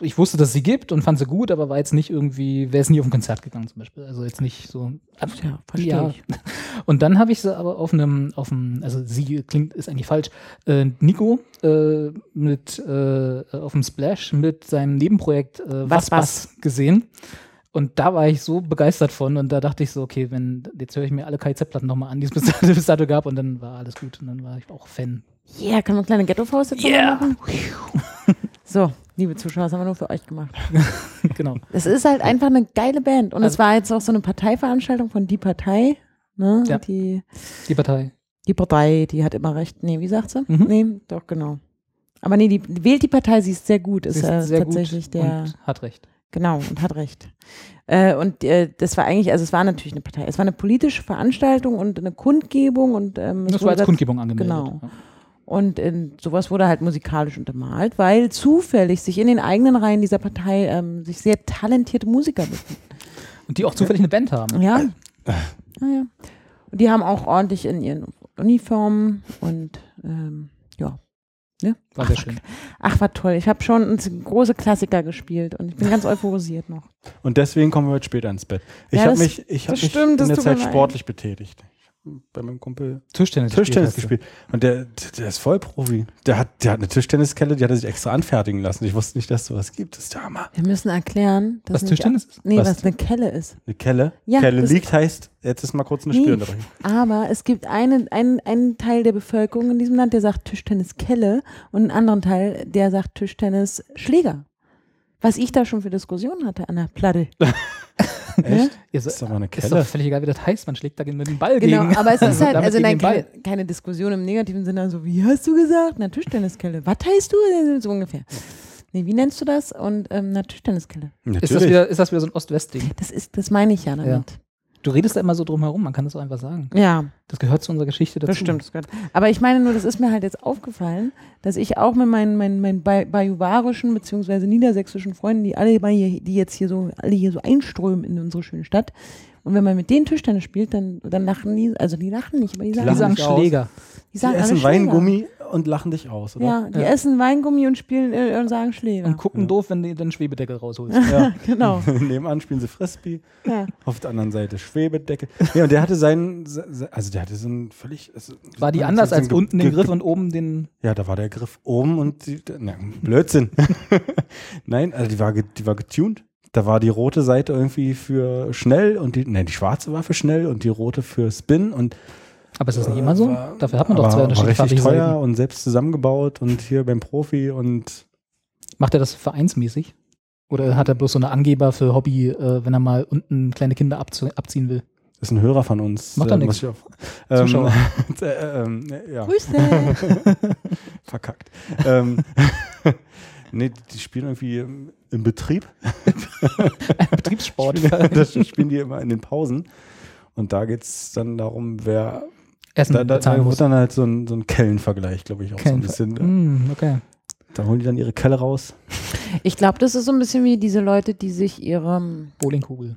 ich wusste, dass es sie gibt und fand sie gut, aber war jetzt nicht irgendwie, wäre es nie auf ein Konzert gegangen zum Beispiel. Also jetzt nicht so. Ja, verstehe Ja. ich. Und dann habe ich sie aber auf einem, auf einem, also sie klingt, ist eigentlich falsch, äh, Nico äh, mit, äh, auf dem Splash mit seinem Nebenprojekt äh, Was, Was Was gesehen. Und da war ich so begeistert von und da dachte ich so, okay, wenn, jetzt höre ich mir alle KZ-Platten nochmal an, die es bis dato, bis dato gab und dann war alles gut und dann war ich auch Fan. Yeah, können wir eine kleine Ghetto-Faust jetzt yeah. machen? So, liebe Zuschauer, das haben wir nur für euch gemacht. genau. Es ist halt einfach eine geile Band. Und es Also- war jetzt auch so eine Parteiveranstaltung von Die Partei. Ne? Ja. Die, Die Partei. die Partei, die hat immer recht. Nee, wie sagt sie? Mhm. Nee, doch, genau. Aber nee, die wählt die Partei, sie ist sehr gut. Ist ist sehr tatsächlich gut der. und hat recht. Genau, und hat recht. Äh, und äh, das war eigentlich, also es war natürlich eine Partei, es war eine politische Veranstaltung und eine Kundgebung und ähm, es Das war als das- Kundgebung angemeldet. Genau. Ja. Und in, sowas wurde halt musikalisch untermalt, weil zufällig sich in den eigenen Reihen dieser Partei ähm, sich sehr talentierte Musiker befinden. Und die auch zufällig eine Band haben. Ja. Naja. Und die haben auch ordentlich in ihren Uniformen und ähm, ja. Ne? War sehr schön. Ach, war toll. Ich habe schon große Klassiker gespielt und ich bin ganz euphorisiert noch. Und deswegen kommen wir heute später ins Bett. Ich Ja, habe mich, ich hab mich stimmt, in der Zeit sportlich betätigt. Bei meinem Kumpel Tischtennis. Tischtennis gespielt. gespielt. Und der, der ist voll Profi. Der hat, der hat eine Tischtenniskelle, die hat er sich extra anfertigen lassen. Ich wusste nicht, dass sowas gibt. Das ist der Hammer. Wir müssen erklären, dass Was Tischtennis ist? Nee, Was? was, eine Kelle ist. Eine Kelle. Ja, Kelle liegt heißt, jetzt ist mal kurz eine Nee. Spielunterbrechung. Aber es gibt einen, einen, einen Teil der Bevölkerung in diesem Land, der sagt Tischtenniskelle und einen anderen Teil, der sagt Tischtennisschläger. Was ich da schon für Diskussionen hatte an der Platte. Echt? So, ist aber eine ist doch Kelle. völlig egal, wie das heißt. Man schlägt da mit dem Ball Genau, gegen. aber es ist halt, also nein, keine, keine Diskussion im negativen Sinne, so wie hast du gesagt? Na, Tischtenniskelle. Was heißt du? So ungefähr. Nee, wie nennst du das? Und ähm, na, Tischtenniskelle. Ist das, Natürlich. wieder, ist das wieder so ein Ost-West-Ding? Das ist, das meine ich ja damit. Du redest da immer so drum herum, man kann das auch einfach sagen. Ja, Das gehört zu unserer Geschichte dazu. das stimmt. das gehört. Aber ich meine nur, das ist mir halt jetzt aufgefallen, dass ich auch mit meinen, meinen, meinen ba- bajuwarischen bzw. niedersächsischen Freunden, die alle hier, die jetzt hier so, alle hier so einströmen in unsere schöne Stadt, und wenn man mit denen Tischtennis spielt, dann, dann lachen die, also die lachen nicht, aber die sagen, Die sagen nicht aus. Die Die sagen essen alle Schläger. Weingummi und lachen dich aus, oder? Ja, die Ja. essen Weingummi und spielen äh, und sagen Schläger. Und gucken Ja. doof, wenn du den Schwebedeckel rausholst. Ja. genau. Nebenan spielen sie Frisbee, Ja. auf der anderen Seite Schwebedecke. Ja, und der hatte seinen, se- se- also der hatte so einen völlig. also- War die anders als unten den Griff und oben den. Ja, da war der Griff oben und die, na, Blödsinn. Nein, also die war, die war getuned. Da war die rote Seite irgendwie für schnell und die, nein, die schwarze war für schnell und die rote für Spin und Aber ist das nicht immer so? war- Dafür hat man doch aber zwei war unterschiedliche richtig farbige teuer Seiten. und selbst zusammengebaut und hier beim Profi und Macht er das vereinsmäßig? Oder hat er bloß so eine Angeber für Hobby, äh, wenn er mal unten kleine Kinder abziehen will? ist ein Hörer von uns. Macht doch äh, auf- Ähm, Zuschauer. äh, ähm, ja. Grüße. verkackt. ähm, nee, die spielen irgendwie im, im Betrieb. Betriebssport. das spielen die immer in den Pausen. Und da geht es dann darum, wer. Essen Da, da, bezahlen da muss. wird dann halt so ein, so ein Kellenvergleich, glaube ich, auch Kellen- so ein bisschen. Mm, okay. Da holen die dann ihre Kelle raus. Ich glaube, das ist so ein bisschen wie diese Leute, die sich ihre, Bowlingkugel.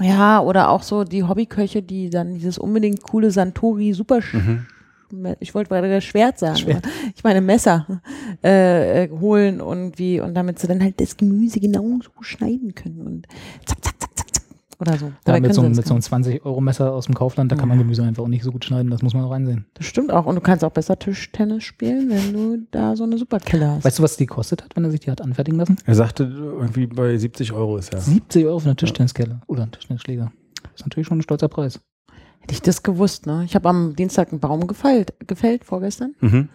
ja, oder auch so die Hobbyköche, die dann dieses unbedingt coole Santori super, Mhm. ich wollte gerade das Schwert sagen, Schwert. ich meine Messer äh, äh, holen irgendwie und damit sie dann halt das Gemüse genau so schneiden können und zack, zack oder so. Ja, mit, so, mit so das einem 20-Euro-Messer aus dem Kaufland, da kann man Gemüse einfach auch nicht so gut schneiden, das muss man auch reinsehen. Das stimmt auch. Und du kannst auch besser Tischtennis spielen, wenn du da so eine Superkelle hast. Weißt du, was die gekostet hat, wenn er sich die hat anfertigen lassen? Er sagte, irgendwie bei 70 Euro ist er. 70 Euro für eine Tischtenniskelle oder einen Tischtennisschläger. Das ist natürlich schon ein stolzer Preis. Hätte ich das gewusst, ne? Ich habe am Dienstag einen Baum gefällt, gefällt vorgestern. Mhm.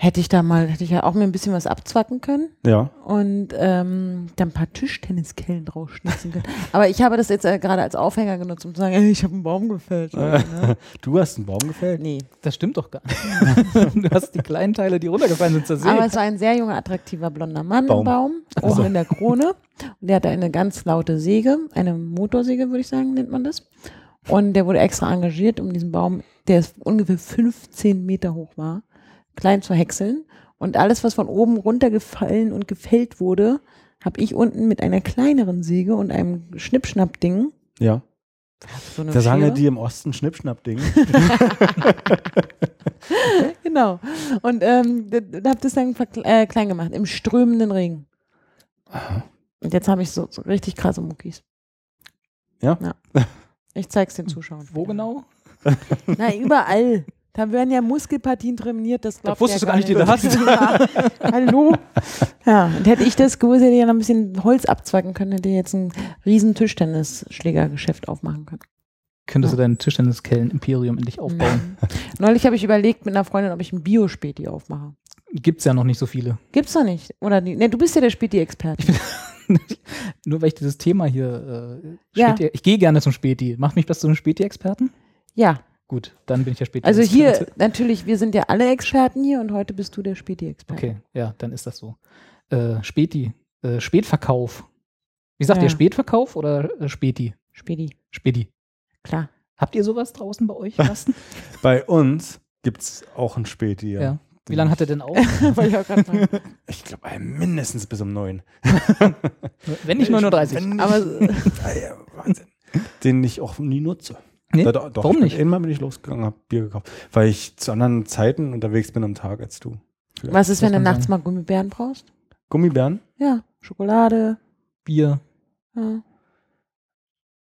Hätte ich da mal, hätte ich ja auch mir ein bisschen was abzwacken können Ja. und ähm, dann ein paar Tischtenniskellen draus schnitzen können. Aber ich habe das jetzt äh, gerade als Aufhänger genutzt, um zu sagen, ey, ich habe einen Baum gefällt. ne? Du hast einen Baum gefällt? Nee. Das stimmt doch gar nicht. du hast die kleinen Teile, die runtergefallen sind, zersägt. Aber es war ein sehr junger, attraktiver blonder Mann Baum. im Baum, oben so. in der Krone. Und der hatte eine ganz laute Säge, eine Motorsäge, würde ich sagen, nennt man das. Und der wurde extra engagiert, um diesen Baum, der ungefähr 15 Meter hoch war, klein zu häckseln. Und alles, was von oben runtergefallen und gefällt wurde, habe ich unten mit einer kleineren Säge und einem Schnippschnapp-Ding. Ja. So eine Da sagen ja Schere. die im Osten Schnippschnapp-Ding. Genau. Und ähm, habe das dann äh, klein gemacht, im strömenden Regen. Und jetzt habe ich so, so richtig krasse Muckis. Ja? ja. Ich zeig's den Zuschauern. Wo genau? Na, überall. Da werden ja Muskelpartien trainiert, das glaubt wusstest ja du gar nicht, die du hast. ja. Hallo. Ja, und hätte ich das gewusst, hätte ich ja noch ein bisschen Holz abzwacken können, hätte ich jetzt ein riesen Tischtennisschlägergeschäft aufmachen können. Könntest du dein Tischtenniskellen-Imperium endlich aufbauen? Mhm. Neulich habe ich überlegt mit einer Freundin, ob ich ein Biospäti aufmache. Gibt's ja noch nicht so viele. Gibt's doch nicht. Oder die, ne, du bist ja der Späti-Experte. Nur weil ich dieses Thema hier. Äh, Ja. Ich gehe gerne zum Späti. Macht mich das zu einem Späti-Experten? Ja, Gut, dann bin ich der Späti. also hier, natürlich, wir sind ja alle Experten hier und heute bist du der Späti-Experte. Okay, ja, dann ist das so. Äh, Späti, äh, Spätverkauf Wie sagt Ja. ihr, Spätverkauf oder äh, Späti? Spedi, Späti. klar. Habt ihr sowas draußen bei euch, Carsten? Bei uns gibt es auch ein Späti. Ja. Ja. Wie lange hat er denn auf? Ich glaube, mindestens bis um neun. Wenn nicht 39. Wenn Aber Ah ja, Wahnsinn. Den ich auch nie nutze. Nee? Da, doch, doch, Warum nicht? Einmal bin ich losgegangen, habe Bier gekauft, weil ich zu anderen Zeiten unterwegs bin am Tag als du. was ist, wenn du man nachts mal Gummibären brauchst? Gummibären? Ja, Schokolade. Bier, Ja. ein,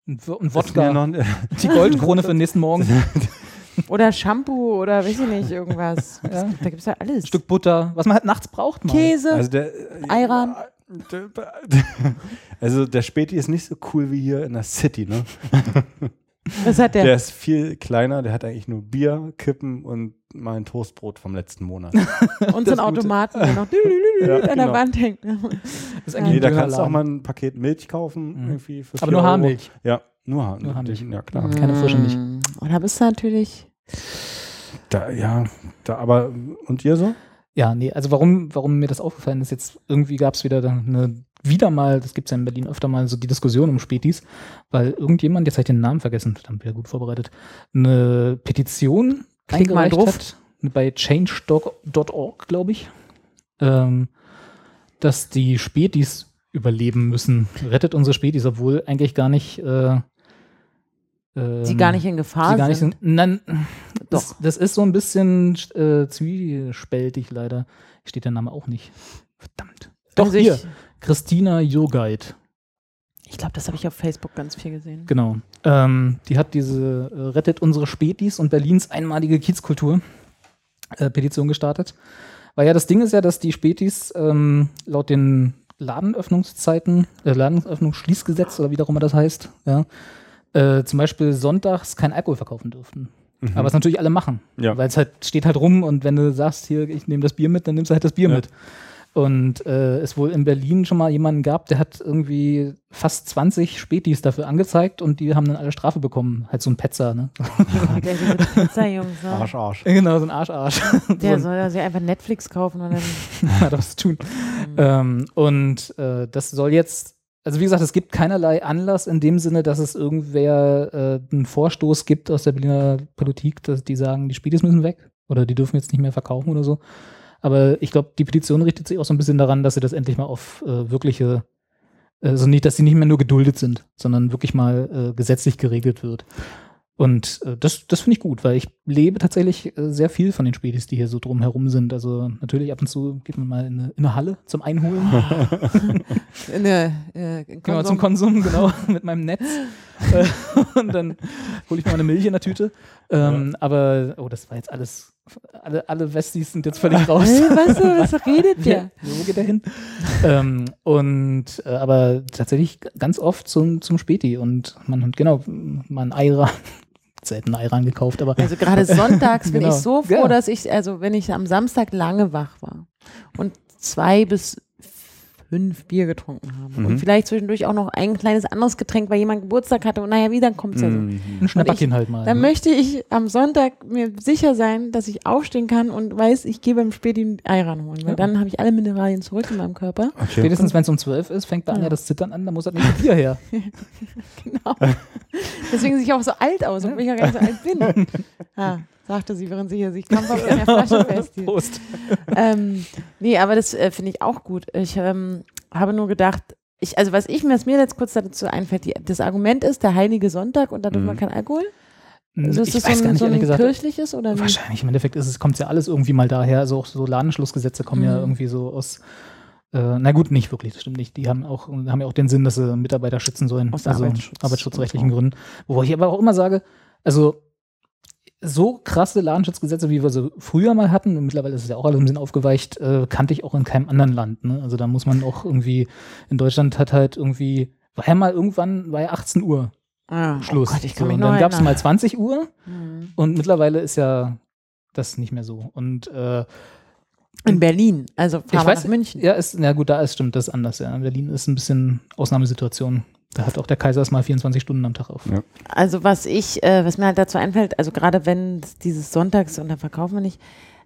ein mir Wodka, Noch, die Goldkrone für den nächsten Morgen, Oder Shampoo oder weiß ich nicht, irgendwas. Ja. Da gibt es ja alles. ein Stück Butter, was man halt nachts braucht. Mal. Käse. also der Ayran. Also der Späti ist nicht so cool wie hier in der City, ne? Was hat der? Der ist viel kleiner, der hat eigentlich nur Bier, Kippen und mal ein Toastbrot vom letzten Monat. Und so ein das Automaten, der noch Ja, an der genau. Wand hängt. Nee, da kannst du auch mal ein Paket Milch kaufen, Mhm. irgendwie für Aber nur. Haarmilch. Ja, nur, Haar, Nur Haarmilch. Ja, klar. Keine frische Milch. Mm. Und da bist du natürlich. Da, ja, da, aber und ihr so? Ja, nee, also warum, warum mir das aufgefallen ist, jetzt irgendwie gab es wieder da eine, wieder mal, das gibt es ja in Berlin öfter mal, so die Diskussion um Spätis, weil irgendjemand, jetzt habe ich den Namen vergessen, verdammt, wieder gut vorbereitet, eine Petition mal eingereicht hat, bei change.org, glaube ich, ähm, dass die Spätis überleben müssen. Rettet unsere Spätis, obwohl eigentlich gar nicht äh, ähm, gar nicht in Gefahr die gar nicht sind. sind. Nein, Doch. das, das ist so ein bisschen äh, zwiespältig leider. Steht der Name auch nicht. Verdammt. Doch, Also hier. Christina Jogait. ich glaube, das habe ich auf Facebook ganz viel gesehen. Genau. Ähm, die hat diese äh, Rettet unsere Spätis und Berlins einmalige Kiezkultur äh, Petition gestartet. Weil ja das Ding ist ja, dass die Spätis ähm, laut den Ladenöffnungszeiten, äh, Ladenöffnungsschließgesetz oder wie auch immer das heißt, ja, äh, zum Beispiel sonntags kein Alkohol verkaufen dürften. Aber was natürlich alle machen. Ja. Weil es halt steht halt rum und wenn du sagst, hier, ich nehme das Bier mit, dann nimmst du halt das Bier Ja. mit. Und äh, es wohl in Berlin schon mal jemanden gab, der hat irgendwie fast 20 Spätis dafür angezeigt und die haben dann alle Strafe bekommen. Halt so ein Petzer, ne? Oh, der Pizza-Jungs, ne? Arsch, Arsch. genau, so ein Arsch-Arsch. Der so soll ja sich einfach Netflix kaufen und dann. hat was zu tun. Ähm, und äh, das soll jetzt, also wie gesagt, es gibt keinerlei Anlass in dem Sinne, dass es irgendwer äh, einen Vorstoß gibt aus der Berliner Politik, dass die sagen, die Spätis müssen weg oder die dürfen jetzt nicht mehr verkaufen oder so. Aber ich glaube, die Petition richtet sich auch so ein bisschen daran, dass sie das endlich mal auf äh, wirkliche, also nicht, dass sie nicht mehr nur geduldet sind, sondern wirklich mal äh, gesetzlich geregelt wird. Und äh, das, das finde ich gut, weil ich lebe tatsächlich äh, sehr viel von den Spätis, die hier so drumherum sind. Also natürlich ab und zu geht man mal in eine, in eine Halle zum Einholen. In der, äh, in Genau, zum Konsum. Konsum, genau, mit meinem Netz. Äh, und dann hole ich mir mal eine Milch in der Tüte. Ähm, Aber, oh, das war jetzt alles, alle, alle Westis sind jetzt völlig raus. Was, was redet der? Wo geht der hin? ähm, und, äh, aber tatsächlich ganz oft zum, zum Späti und man hat, genau, mal ein Eiran, selten Eiran gekauft, aber Also gerade sonntags bin Genau. ich so froh, Ja. dass ich, also wenn ich am Samstag lange wach war und zwei bis fünf Bier getrunken habe Mhm. und vielleicht zwischendurch auch noch ein kleines anderes Getränk, weil jemand Geburtstag hatte und naja, wie, dann kommt es ja so. Mhm. ein Schnäpperchen halt mal. Dann ne? möchte ich am Sonntag mir sicher sein, dass ich aufstehen kann und weiß, ich gehe beim Späti ein Ei ranholen, weil Ja. dann habe ich alle Mineralien zurück in meinem Körper. Okay. Spätestens wenn es um 12 ist, fängt bei Anja Ja. das Zittern an, dann muss das nicht Bier her. Genau. Deswegen sehe ich auch so alt aus, obwohl ich ja gar nicht so alt bin. Ah, sagte sie, während sie hier sich krampfhaft an der Flasche festhielt. Prost. ähm, nee, aber das äh, finde ich auch gut. Ich ähm, habe nur gedacht, ich, also was ich mir, was mir jetzt kurz dazu einfällt, die, das Argument ist der heilige Sonntag und da wir Mhm. kein Alkohol. Also ist ich das weiß so gar ein, nicht, so ein gesagt. kirchliches oder? Wahrscheinlich, im Endeffekt ist es, kommt ja alles irgendwie mal daher. Also auch so Ladenschlussgesetze kommen ja Mhm. irgendwie so aus. Äh, na gut, nicht wirklich, das stimmt nicht. Die haben auch, haben ja auch den Sinn, dass sie Mitarbeiter schützen sollen. Aus also Arbeitsschutz arbeitsschutzrechtlichen. Gründen. Wo ich aber auch immer sage, also so krasse Ladenschutzgesetze, wie wir sie früher mal hatten, und mittlerweile ist es ja auch alles ein bisschen aufgeweicht, äh, kannte ich auch in keinem anderen Land. Ne? Also da muss man auch irgendwie, in Deutschland hat halt irgendwie, war ja mal irgendwann, war ja 18 Uhr Ah, Schluss. Oh Gott, ich so, kann mich und dann gab es mal 20 Uhr Mhm. und mittlerweile ist ja das nicht mehr so. Und äh, In Berlin, also ich fahren wir weiß, München. ja, ist, na gut, da ist stimmt, das anders. Ja. In Berlin ist ein bisschen Ausnahmesituation. Da hat auch der Kaiser es mal 24 Stunden am Tag auf. Ja. Also was ich, äh, was mir halt dazu einfällt, also gerade wenn es dieses Sonntags und dann verkaufen wir nicht.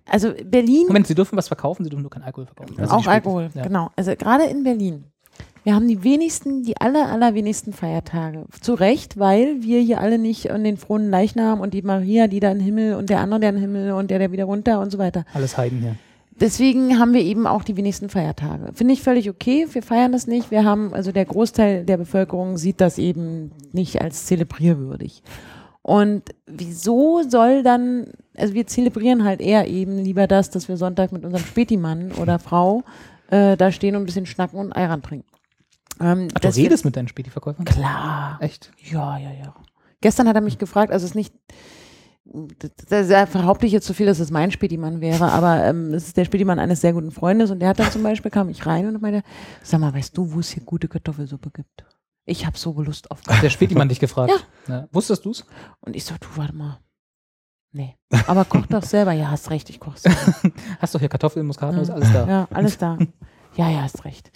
Also Berlin, Moment, Sie dürfen was verkaufen, Sie dürfen nur keinen Alkohol verkaufen. Also auch. Alkohol, Ja. genau. Also gerade in Berlin Wir haben die wenigsten, die aller, allerwenigsten Feiertage. Zu Recht, weil wir hier alle nicht an den frohen Leichnam und die Maria, die da in den Himmel und der andere, der in den Himmel und der, der wieder runter und so weiter. Alles Heiden hier. Deswegen haben wir eben auch die wenigsten Feiertage. Finde ich völlig okay. Wir feiern das nicht. Wir haben, also der Großteil der Bevölkerung sieht das eben nicht als zelebrierwürdig. Und wieso soll dann, also wir zelebrieren halt eher eben lieber das, dass wir Sonntag mit unserem Spätimann oder Frau äh, da stehen und ein bisschen schnacken und Eiran trinken. Ähm, Ach, du redest mit deinen Späti-Verkäufern? Klar. Echt? Ja, ja, ja. Gestern hat er mich gefragt, also es ist nicht, da, da behaupte ich jetzt so viel, dass es mein Spätimann wäre, aber ähm, es ist der Spätimann eines sehr guten Freundes und der hat dann zum Beispiel, kam ich rein und meinte, sag mal, weißt du, wo es hier gute Kartoffelsuppe gibt? Ich habe so Lust auf Hat der Spätimann dich gefragt? Ja. Wusstest du's? Und ich so, du, warte mal. Nee. Aber koch doch selber. Ja, hast recht, ich koch selber. Hast doch hier Kartoffeln, Muskatnuss, Ja. alles da. Ja, alles da. Ja, ja, hast recht.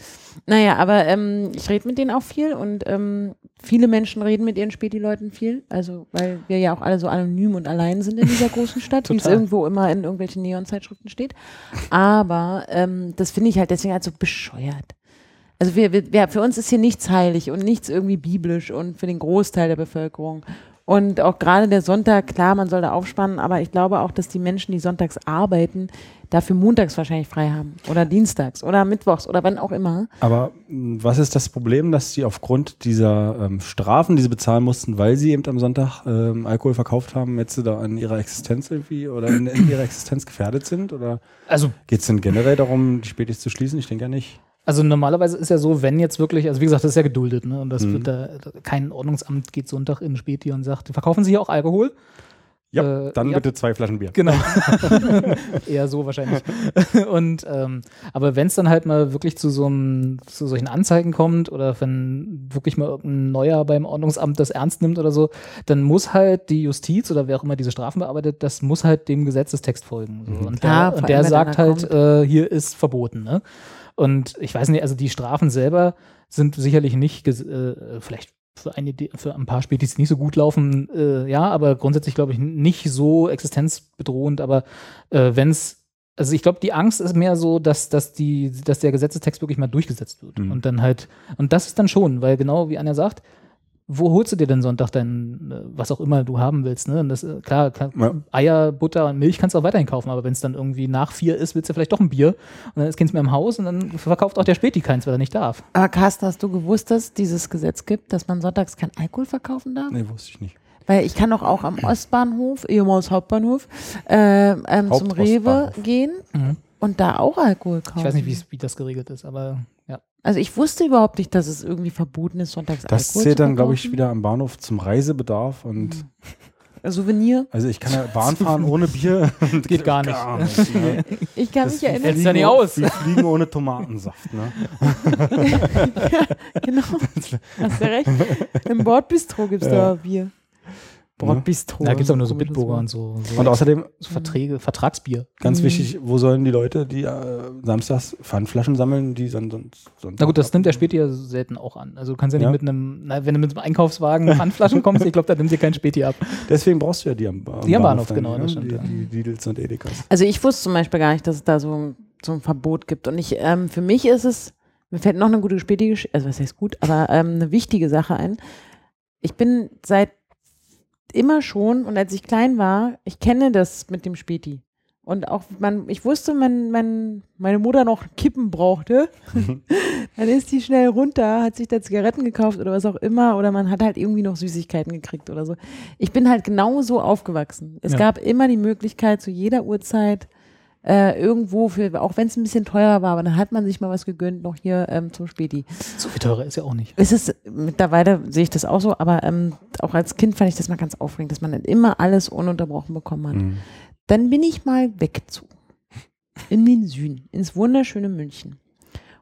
Naja, aber ähm, ich rede mit denen auch viel und ähm, viele Menschen reden mit ihren Späti-Leuten viel. Also, weil wir ja auch alle so anonym und allein sind in dieser großen Stadt, wie es irgendwo immer in irgendwelchen Neon-Zeitschriften steht. Aber ähm, das finde ich halt deswegen halt so bescheuert. Also wir, wir, wir, für uns ist hier nichts heilig und nichts irgendwie biblisch und für den Großteil der Bevölkerung. Und auch gerade der Sonntag, klar, man soll da aufspannen, aber ich glaube auch, dass die Menschen, die sonntags arbeiten, dafür montags wahrscheinlich frei haben. Oder dienstags oder mittwochs oder wann auch immer. Aber mh, was ist das Problem, dass sie aufgrund dieser ähm, Strafen, die sie bezahlen mussten, weil sie eben am Sonntag ähm, Alkohol verkauft haben, jetzt da an ihrer Existenz irgendwie oder in, in ihrer Existenz gefährdet sind? Oder Also geht es denn generell darum, die Spätis zu schließen? Ich denke ja nicht. Also normalerweise ist ja so, wenn jetzt wirklich, also wie gesagt, das ist ja geduldet, ne? Und das Mhm. wird da, kein Ordnungsamt geht Sonntag in Späti und sagt, verkaufen Sie hier auch Alkohol? Ja, Äh, dann ja. bitte zwei Flaschen Bier. Genau. Eher so wahrscheinlich. und ähm, aber wenn es dann halt mal wirklich zu so einem, zu solchen Anzeigen kommt oder wenn wirklich mal irgendein Neuer beim Ordnungsamt das ernst nimmt oder so, dann muss halt die Justiz oder wer auch immer diese Strafen bearbeitet, das muss halt dem Gesetzestext folgen. So. Und Klar, der, vor und der sagt halt, äh, hier ist verboten. Ne? Und ich weiß nicht, also die Strafen selber sind sicherlich nicht, äh, vielleicht für, eine, für ein paar Spätis die nicht so gut laufen, äh, ja, aber grundsätzlich glaube ich nicht so existenzbedrohend, aber äh, wenn es also ich glaube, die Angst ist mehr so, dass, dass, die, dass der Gesetzestext wirklich mal durchgesetzt wird. Mhm. Und dann halt, und das ist dann schon, weil genau wie Anja sagt, wo holst du dir denn Sonntag dein, äh, was auch immer du haben willst, ne? Und das, äh, klar, klar Ja. Eier, Butter und Milch kannst du auch weiterhin kaufen, aber wenn es dann irgendwie nach vier ist, willst du vielleicht doch ein Bier und dann ist keins mehr im Haus und dann verkauft auch der Späti keins, weil er nicht darf. Aber Carsten, hast du gewusst, dass es dieses Gesetz gibt, dass man sonntags kein Alkohol verkaufen darf? Nee, wusste ich nicht. Weil ich kann doch auch am Ostbahnhof, ehemals Hauptbahnhof, äh, ähm, zum Rewe gehen Mhm. und da auch Alkohol kaufen. Ich weiß nicht, wie das geregelt ist, aber. Also ich wusste überhaupt nicht, dass es irgendwie verboten ist, sonntags Das Alkohol zählt dann, glaube ich, wieder am Bahnhof zum Reisebedarf und Souvenir. also ich kann ja Bahn fahren ohne Bier. Geht gar nicht. Gar nicht ne? Ich kann Das mich erinnern. Hältst ja nicht aus. Wir fliegen ohne Tomatensaft. Ne? genau. Hast du recht. Im Bordbistro gibt es Ja. da Bier. Bordbistro. Da gibt es aber nur so Bitburger und so, so, Und außerdem, so Verträge, Vertragsbier. ganz Mhm. wichtig, wo sollen die Leute, die äh, samstags Pfandflaschen sammeln, die dann sonst. sonst Na gut, das nimmt der Späti ja selten auch an. Also du kannst ja nicht Ja. mit einem, na, wenn du mit einem Einkaufswagen Pfandflaschen kommst, ich glaube, da nimmt dir kein Späti ab. Deswegen brauchst du ja die am, am Die am Bahnhof, dann, genau, ne? das stimmt, Die, ja. die Lidls und Edekas. Also ich wusste zum Beispiel gar nicht, dass es da so, ein- so ein Verbot gibt. Und ich, ähm, für mich ist es, mir fällt noch eine gute spätige, also was heißt gut, aber ähm, eine wichtige Sache ein. Ich bin seit immer schon und als ich klein war, ich kenne das mit dem Späti. Und auch man, ich wusste, wenn mein, meine Mutter noch Kippen brauchte, dann ist die schnell runter, hat sich da Zigaretten gekauft oder was auch immer, oder man hat halt irgendwie noch Süßigkeiten gekriegt oder so. Ich bin halt genau so aufgewachsen. Es Ja. gab immer die Möglichkeit, zu jeder Uhrzeit äh, irgendwo, für, auch wenn es ein bisschen teurer war, aber dann hat man sich mal was gegönnt, noch hier ähm, zum Späti. So viel teurer ist ja auch nicht. Es ist, mittlerweile sehe ich das auch so, aber ähm, auch als Kind fand ich das mal ganz aufregend, dass man dann immer alles ununterbrochen bekommen hat. Mhm. Dann bin ich mal weggezogen. In den Süden, ins wunderschöne München.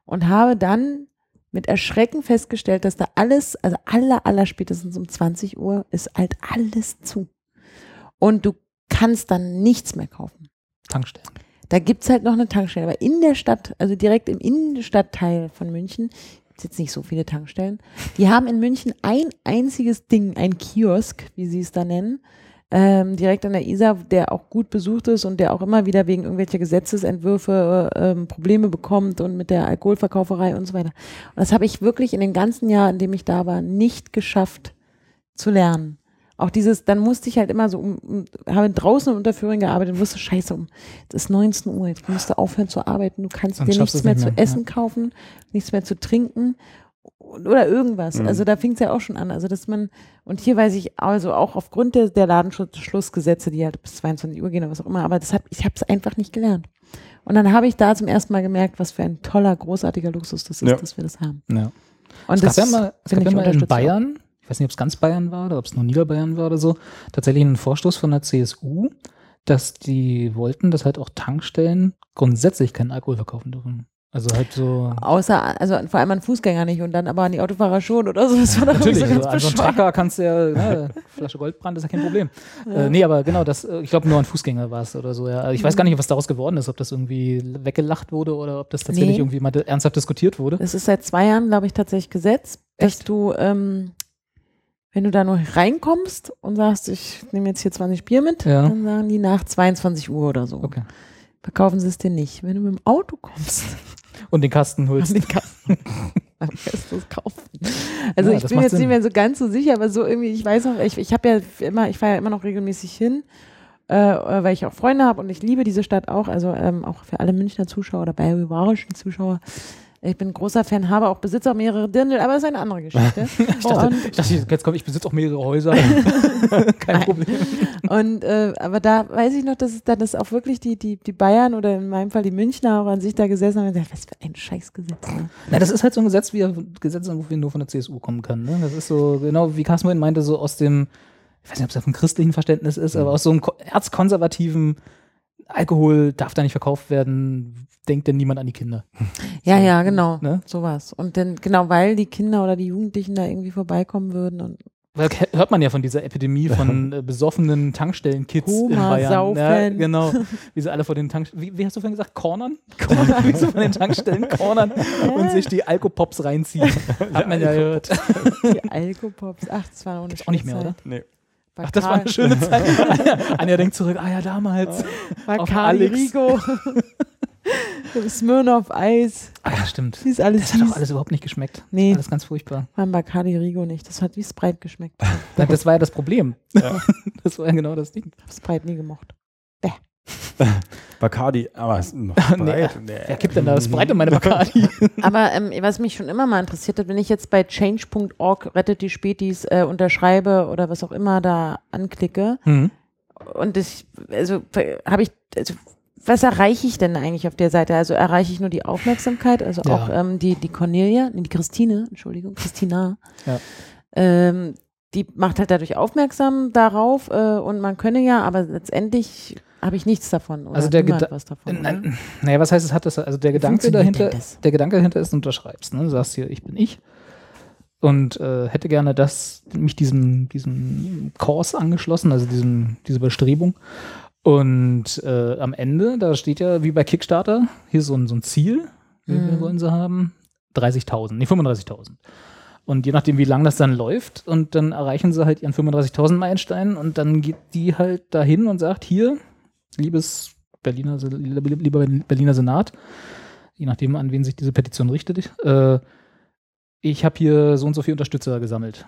Und habe dann mit Erschrecken festgestellt, dass da alles, also aller, aller spätestens um 20 Uhr, ist halt alles zu. Und du kannst dann nichts mehr kaufen. Tankstellen. Da gibt es halt noch eine Tankstelle. Aber in der Stadt, also direkt im Innenstadtteil von München, gibt jetzt nicht so viele Tankstellen. Die haben in München ein einziges Ding, ein Kiosk, wie sie es da nennen. ähm, direkt an der Isar, der auch gut besucht ist und der auch immer wieder wegen irgendwelcher Gesetzesentwürfe ähm, Probleme bekommt und mit der Alkoholverkauferei und so weiter. Und das habe ich wirklich in den ganzen Jahren, in dem ich da war, nicht geschafft zu lernen. Auch dieses, dann musste ich halt immer so, um, um, habe draußen in Unterführung gearbeitet und wusste, scheiße, um, es ist 19 Uhr, jetzt musst du aufhören zu arbeiten, du kannst Dann dir nichts mehr, es zu nicht mehr, essen kaufen, nichts mehr zu trinken oder irgendwas. Mhm. Also da fing es ja auch schon an. Also dass man, und hier weiß ich also auch aufgrund der, der Ladenschlussgesetze, die halt bis 22 Uhr gehen oder was auch immer, aber das hab, ich habe es einfach nicht gelernt. Und dann habe ich da zum ersten Mal gemerkt, was für ein toller, großartiger Luxus das ist, Ja. dass wir das haben. Ja. Und Es gab ja mal, es gab ja mal in. Bayern, weiß nicht, ob es ganz Bayern war oder ob es nur Niederbayern war oder so, tatsächlich einen Vorstoß von der CSU, dass die wollten, dass halt auch Tankstellen grundsätzlich keinen Alkohol verkaufen dürfen. Also halt so. Außer, also vor allem an Fußgänger nicht und dann aber an die Autofahrer schon oder so. Das war doch Natürlich, so also ganz an so einen. Tracker kannst du ja, ne, Flasche Goldbrand ist ja kein Problem. Äh, nee, aber genau, das, äh, ich glaube nur an Fußgänger war es oder so. Ja. Also Ich weiß gar nicht, was daraus geworden ist, ob das irgendwie weggelacht wurde oder ob das tatsächlich Nee. irgendwie mal ernsthaft diskutiert wurde. Das ist seit zwei Jahren, glaube ich, tatsächlich Gesetz, dass Echt? du, ähm, wenn du da nur reinkommst und sagst, ich nehme jetzt hier 20 Bier mit, Ja. dann sagen die nach 22 Uhr oder so. Okay. Verkaufen sie es dir nicht. Wenn du mit dem Auto kommst, Und den Kasten holst. an den Kasten, du es kaufen. Also Ja, ich bin jetzt Sinn. nicht mehr so ganz so sicher, aber so irgendwie, ich weiß noch, ich, ich habe ja immer, ich fahre ja immer noch regelmäßig hin, äh, äh, weil ich auch Freunde habe und ich liebe diese Stadt auch, also ähm, auch für alle Münchner Zuschauer oder bayerischen Zuschauer. Ich bin ein großer Fan, habe auch besitze auch mehrere Dirndl, aber das ist eine andere Geschichte. Ich dachte, und, ich dachte, jetzt komm, ich besitze auch mehrere Häuser. Kein Problem. Und äh, aber da weiß ich noch, dass es dann das auch wirklich die, die, die Bayern oder in meinem Fall die Münchner auch an sich da gesessen haben und gesagt, was für ein Scheißgesetz. Ne? Na, das ist halt so ein Gesetz, wie ein Gesetzentwurf wie nur von der CSU kommen kann. Ne? Das ist so, genau wie Carsten meinte, so aus dem, ich weiß nicht, ob es auf dem christlichen Verständnis ist, aber aus so einem ko- erzkonservativen Alkohol darf da nicht verkauft werden, denkt denn niemand an die Kinder. Ja, ja, genau. Ne? Sowas. Und dann, genau, weil die Kinder oder die Jugendlichen da irgendwie vorbeikommen würden und Weil hört man ja von dieser Epidemie von äh, besoffenen Tankstellen-Kids in Bayern. Ja, saufen. genau. Wie sie alle vor den Tankstellen, wie, wie hast du vorhin gesagt, Cornern? wie sie von den Tankstellen cornern und sich die Alkopops reinziehen. Hat man ja gehört. die Alkopops. Ach, das war Auch nicht mehr, oder? Nee. Ach, das war eine schöne Zeit. Anja, Anja denkt zurück, ah ja, damals. Alex. Rigo. Smirnoff Eis. Ah ja, stimmt. Wie ist alles Das hat doch hieß. alles überhaupt nicht geschmeckt. Nee. Alles ganz furchtbar. Beim Bacardi Rigo nicht. Das hat wie Sprite geschmeckt. Das war ja das Problem. Das war ja genau das Ding. Ich hab Sprite nie gemocht. Bacardi, aber es ist noch Nee, breit. Wer kippt denn da das Breit in meine Bacardi? Aber ähm, was mich schon immer mal interessiert hat, wenn ich jetzt bei change.org rettet die Spätis äh, unterschreibe oder was auch immer da anklicke Mhm. und ich, also habe ich, also, was erreiche ich denn eigentlich auf der Seite? Also erreiche ich nur die Aufmerksamkeit, also Ja. auch ähm, die, die Cornelia, nee, die Christine, Entschuldigung, Christina. Ja. Ähm, die macht halt dadurch aufmerksam darauf äh, und man könne ja, aber letztendlich habe ich nichts davon. Oder Also der niemand Geda- was davon. oder? Nein, naja, was heißt es hat das? Also der Gedanke dahinter, der Gedanke dahinter ist, du unterschreibst. Ne? Du sagst hier, ich bin ich und äh, hätte gerne das, mich diesem, diesem Kurs angeschlossen, also diesem, diese Bestrebung. Und äh, am Ende, da steht ja wie bei Kickstarter, hier so ein, so ein Ziel, wie viel Mhm. wollen sie haben? 30.000, nee, 35.000. Und je nachdem, wie lang das dann läuft, und dann erreichen sie halt ihren 35.000 Meilenstein und dann geht die halt dahin und sagt, hier, liebes Berliner, lieber Berliner Senat, je nachdem, an wen sich diese Petition richtet, äh, ich habe hier so und so viele Unterstützer gesammelt.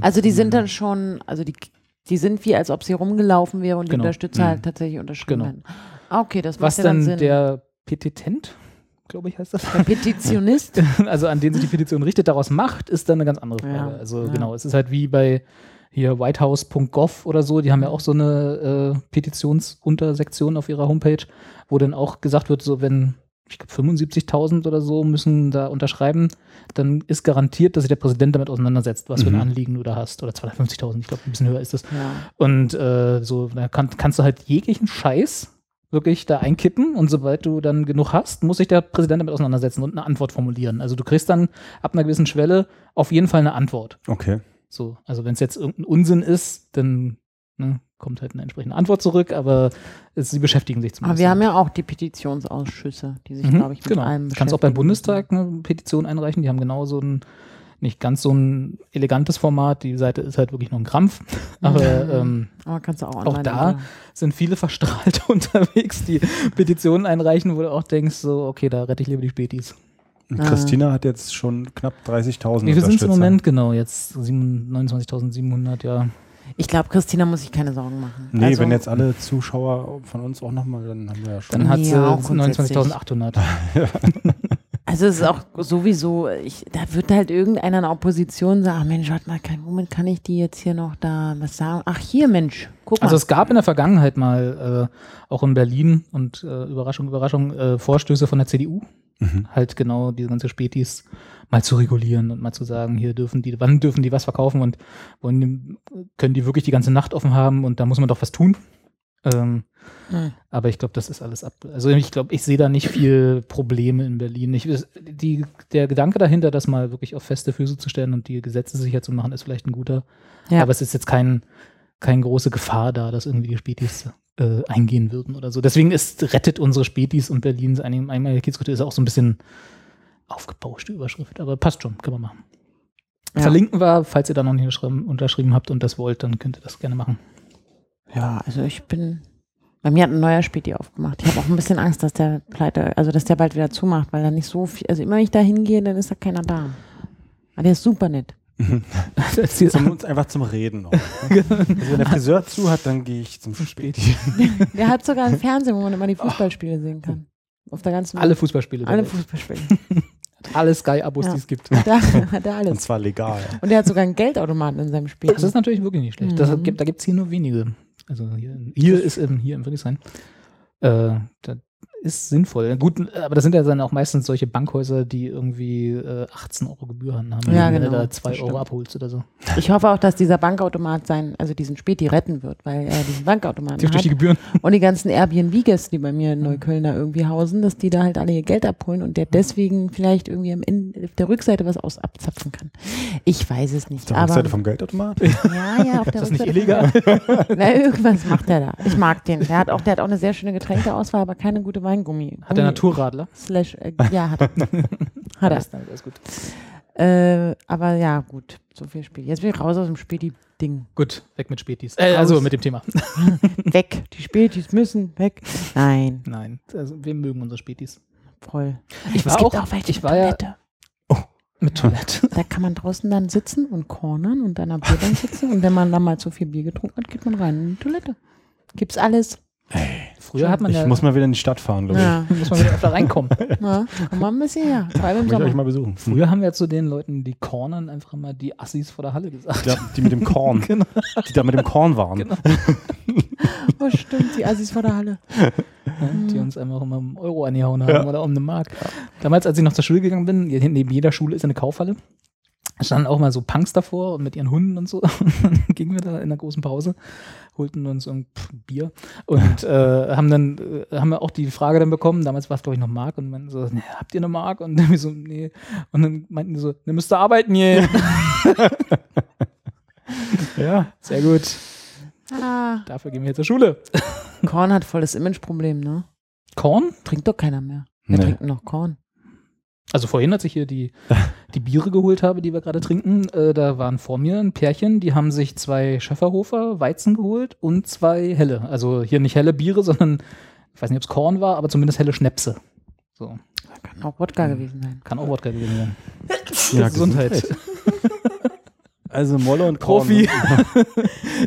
Also die sind dann schon, also die, die sind wie, als ob sie rumgelaufen wäre und die Genau. Unterstützer Mhm. halt tatsächlich unterschrieben Genau. Ah, okay, das macht Was ja dann dann Sinn. der Petitent, glaube ich, heißt das, Der Petitionist. also an den sich die Petition richtet, daraus macht, ist dann eine ganz andere Frage. Ja, also ja. genau, es ist halt wie bei hier whitehouse.gov oder so, die haben ja auch so eine äh, Petitionsuntersektion auf ihrer Homepage, wo dann auch gesagt wird, so wenn ich glaube 75.000 oder so müssen da unterschreiben, dann ist garantiert, dass sich der Präsident damit auseinandersetzt, was für ein Mhm. Anliegen du da hast. Oder 250.000, ich glaube, ein bisschen höher ist das. ja. Und äh, so, da kann, kannst du halt jeglichen Scheiß wirklich da einkippen und sobald du dann genug hast, muss sich der Präsident damit auseinandersetzen und eine Antwort formulieren. Also du kriegst dann ab einer gewissen Schwelle auf jeden Fall eine Antwort. Okay. So, also wenn es jetzt irgendein Unsinn ist, dann ne, kommt halt eine entsprechende Antwort zurück, aber es, sie beschäftigen sich Aber zumindest. wir haben ja auch die Petitionsausschüsse, die sich, Mhm, glaube ich, mit genau. allem Du kannst auch beim. Bundestag eine Petition einreichen, die haben genau so ein nicht ganz so ein elegantes Format. Die Seite ist halt wirklich nur ein Krampf. Aber ähm, Aber auch auch da machen. sind viele Verstrahlte unterwegs, die Petitionen einreichen, wo du auch denkst, so, okay, da rette ich lieber die Spätis. Ah. Christina hat jetzt schon knapp 30.000 Wie viel sind es im Moment? Genau, jetzt sieben- 29.700, ja. Ich glaube, Christina muss sich keine Sorgen machen. Nee, also, wenn jetzt alle Zuschauer von uns auch nochmal, dann haben wir ja schon. Dann hat sie Ja, auch grundsätzlich. 29.800. Also es ist auch sowieso, ich, da wird halt irgendeiner in der Opposition sagen, ach Mensch, warte mal, kann, womit kann ich die jetzt hier noch da was sagen? Ach hier, Mensch, guck mal. Also es gab in der Vergangenheit mal äh, auch in Berlin und äh, Überraschung, Überraschung, äh, Vorstöße von der CDU, Mhm. halt genau diese ganze Spätis mal zu regulieren und mal zu sagen, hier dürfen die, wann dürfen die was verkaufen und wollen die, können die wirklich die ganze Nacht offen haben und da muss man doch was tun. Ähm, Hm. aber ich glaube, das ist alles ab. Also ich glaube, ich sehe da nicht viel Probleme in Berlin. Ich, die, der Gedanke dahinter, das mal wirklich auf feste Füße zu stellen und die Gesetze sicher zu machen, ist vielleicht ein guter. Ja. Aber es ist jetzt kein, keine große Gefahr da, dass irgendwie die Spätis äh, eingehen würden oder so. Deswegen ist rettet unsere Spätis und Berlins einmal Kiezgruppe ist auch so ein bisschen aufgebauschte Überschrift, aber passt schon, kann man machen. Ja. Verlinken wir, falls ihr da noch nicht unterschrieben habt und das wollt, dann könnt ihr das gerne machen. Ja, also ich bin. Bei mir hat ein neuer Späti aufgemacht. Ich habe auch ein bisschen Angst, dass der pleite, also dass der bald wieder zumacht, weil da nicht so viel, also immer wenn ich da hingehe, dann ist da keiner da. Aber der ist super nett. Erzähl's Zum uns einfach zum Reden noch. ne? also wenn der Friseur zu hat, dann gehe ich zum Späti. Der hat sogar einen Fernseher, wo man immer die Fußballspiele sehen kann. Auf der ganzen alle Fußballspiele. alle. Fußballspiele. alle Sky-Abos, Ja. die es gibt. Da hat er Und alles. zwar legal. Und der hat sogar einen Geldautomaten in seinem Spiel. Das ist natürlich wirklich nicht schlecht. Das Mhm. gibt, da gibt es hier nur wenige. Also hier, hier ist im, hier im Friedrichshain. Äh, das ist sinnvoll. Gut, aber das sind ja dann auch meistens solche Bankhäuser, die irgendwie äh, 18 Euro Gebühren haben, Ja, wenn genau. du da Das 2 Euro abholst oder so. Ich hoffe auch, dass dieser Bankautomat sein, also diesen Späti retten wird, weil er diesen Bankautomaten Tief durch die hat. Gebühren. Und die ganzen Airbnb-Gäste, die bei mir in Neukölln da irgendwie hausen, dass die da halt alle ihr Geld abholen und der deswegen vielleicht irgendwie am Ende auf der Rückseite was aus abzapfen kann. Ich weiß es nicht. Auf der aber Rückseite vom Geldautomat? ja, ja, auf der Ist das nicht Rückseite vom illegal? Na, irgendwas macht er da. Ich mag den. Der hat auch, der hat auch eine sehr schöne Getränkeauswahl, aber keine gute Weingummi. Hat der Gummi- Naturradler? Slash, äh, ja, hat er. hat er. Alles, alles gut. Äh, aber ja, gut, so viel Spiel. Jetzt bin ich raus aus dem Späti-Ding. Gut, weg mit Spätis. Äh, also mit dem Thema. Weg. Die Spätis müssen weg. Nein, Nein, also wir mögen unsere Spätis. voll. Ich war es gibt auch, auch welche ich war ja Toilette. mit Toilette. Da kann man draußen dann sitzen und cornern und dann am Bierbank sitzen. Und wenn man dann mal zu viel Bier getrunken hat, geht man rein in die Toilette. Gibt's alles. Früher hat man Ich ja, muss mal wieder in die Stadt fahren, glaube ich. Ja, muss man wieder öfter reinkommen. na, komm mal ein bisschen her. Vor allem im euch mal besuchen. Früher haben wir zu den Leuten, die cornern, einfach immer die Assis vor der Halle gesagt. Die, die mit dem Korn. Genau. Die da mit dem Korn waren. Genau. Oh, stimmt, die Assis vor der Halle. Ja, die uns einfach immer um Euro angehauen haben oder um eine Mark. Damals, als ich noch zur Schule gegangen bin, neben jeder Schule ist eine Kaufhalle. Da standen auch mal so Punks davor und mit ihren Hunden und so. Und dann gingen wir da in der großen Pause, holten uns ein Bier und äh, haben dann äh, haben wir auch die Frage dann bekommen. Damals war es, glaube ich, noch Mark und meinten so, nee, habt ihr eine Mark? Und dann wir so, nee. Und dann meinten die so, ne, müsst ihr arbeiten hier. Ja. Sehr gut. Ah, Dafür gehen wir jetzt zur Schule. Korn hat voll das Imageproblem, ne? Korn? Trinkt doch keiner mehr. Wir Nee. trinken noch Korn. Also vorhin, als ich hier die, die Biere geholt habe, die wir gerade trinken, äh, da waren vor mir ein Pärchen, die haben sich zwei Schöfferhofer Weizen geholt und zwei helle. Also hier nicht helle Biere, sondern ich weiß nicht, ob es Korn war, aber zumindest helle Schnäpse. So, Kann auch Wodka gewesen sein. kann auch Wodka gewesen sein. Ja, Gesundheit. Also Molle und Korn Profi.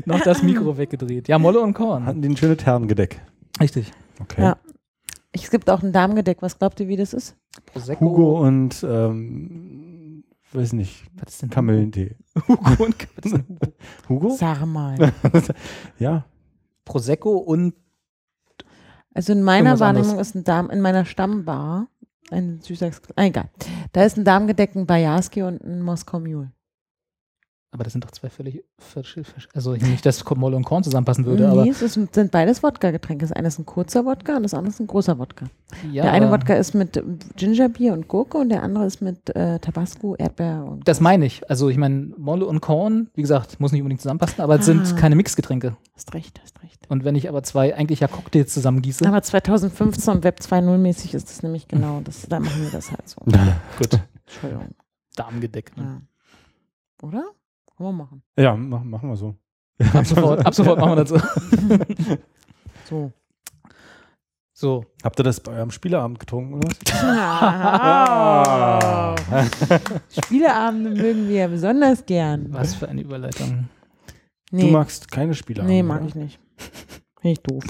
Noch das Mikro weggedreht. Ja, Molle und Korn. hatten die ein schönes Herrengedeck. Richtig. Okay. Ja. Es gibt auch ein Damengedeck. Was glaubt ihr, wie das ist? Prosecco. Hugo und ähm, weiß nicht, Was ist denn Kamillentee. Hugo und Hugo? Hugo? Sag mal. Ja. Prosecco und Also in meiner Wahrnehmung anderes. ist ein Darm, in meiner Stammbar ein süßer, ah, egal. Da ist ein Darmgedeck, ein Bajarski und ein Moskau Mule. Aber das sind doch zwei völlig, völlig also nicht, dass Molle und Korn zusammenpassen würde, aber nee, es ist, sind beides Wodka-Getränke. Das eine ist ein kurzer Wodka und das andere ist ein großer Wodka. ja, der eine Wodka ist mit Gingerbier und Gurke und der andere ist mit äh, Tabasco, Erdbeer und Das meine ich. Also ich meine, Molle und Korn, wie gesagt, muss nicht unbedingt zusammenpassen, aber es Ah. sind keine Mixgetränke. Hast recht, hast recht. Und wenn ich aber zwei eigentlich ja Cocktails zusammengieße, Aber 2015 und Web 2.0 mäßig ist das nämlich genau. Das, da machen wir das halt so. gut, Entschuldigung. Darmgedeckt. Ne? Ja. Oder? Kann man machen. Ja, mach, machen wir so. Ab sofort, ab sofort machen wir das so. So. So, Habt ihr das bei eurem Spieleabend getrunken oder was? Spieleabende mögen wir ja besonders gern. was für eine Überleitung. Nee, Du magst keine Spieleabende? nee mag oder? ich nicht. Finde ich doof.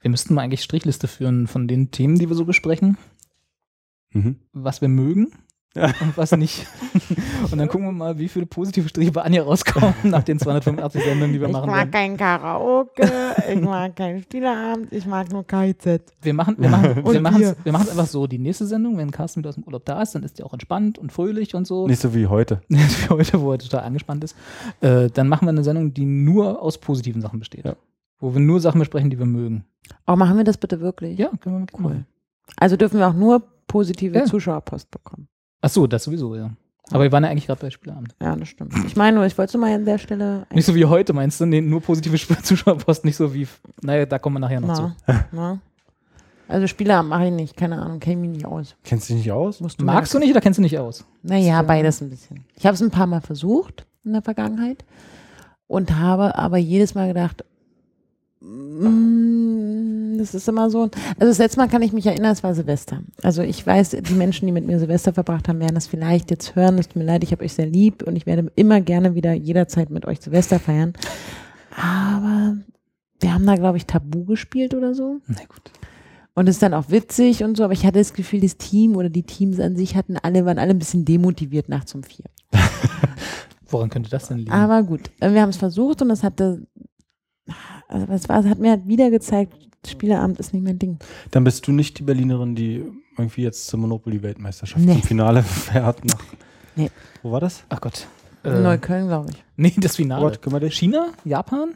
Wir müssten mal eigentlich Strichliste führen von den Themen, die wir so besprechen, Mhm. was wir mögen. Und was nicht. und dann gucken wir mal, wie viele positive Striche bei Anja rauskommen nach den 285 Sendungen, die wir Ich machen mag werden. kein Karaoke, ich mag keinen Spieleabend, ich mag nur KIZ. Wir machen wir machen, wir machen wir. wir machen einfach so, die nächste Sendung, wenn Carsten wieder aus dem Urlaub da ist, dann ist die auch entspannt und fröhlich und so. Nicht so wie heute. Für heute, wo er total angespannt ist. Äh, dann machen wir eine Sendung, die nur aus positiven Sachen besteht. Ja. Wo wir nur Sachen besprechen, die wir mögen. Oh, machen wir das bitte wirklich? Ja, können wir Cool. cool. Also dürfen wir auch nur positive Ja. Zuschauerpost bekommen. Ach so, das sowieso, ja. Aber wir waren ja eigentlich gerade bei Spieleabend. Ja, das stimmt. Ich meine nur, ich wollte mal an der Stelle. Nicht so wie heute, meinst du? Nee, nur positive Zuschauerpost, nicht so wie. Naja, da kommen wir nachher noch zu. na. Also Spieleabend mache ich nicht, keine Ahnung, kenne ich mich nicht aus. Kennst du dich nicht aus? Du Magst du nicht oder kennst du nicht aus? Naja, beides ein bisschen. Ich habe es ein paar Mal versucht in der Vergangenheit und habe aber jedes Mal gedacht, mm, das ist immer so. Also das letzte Mal kann ich mich erinnern, es war Silvester. Also ich weiß, die Menschen, die mit mir Silvester verbracht haben, werden das vielleicht jetzt hören. Es tut mir leid, ich habe euch sehr lieb und ich werde immer gerne wieder jederzeit mit euch Silvester feiern. Aber wir haben da, glaube ich, Tabu gespielt oder so. Na gut. Und es ist dann auch witzig und so, aber ich hatte das Gefühl, das Team oder die Teams an sich hatten alle, waren alle ein bisschen demotiviert nachts um vier. Woran könnte das denn liegen? Aber gut, äh, wir haben es versucht und das hatte, also es war, es hat mir halt wieder gezeigt, Spieleabend ist nicht mein Ding. Dann bist du nicht die Berlinerin, die irgendwie jetzt zur Monopoly-Weltmeisterschaft Nee. im Finale fährt. Nach, Nee. Wo war das? Ach Gott. Äh, Neukölln, glaube ich. nee, das Finale. Gott. China? Japan?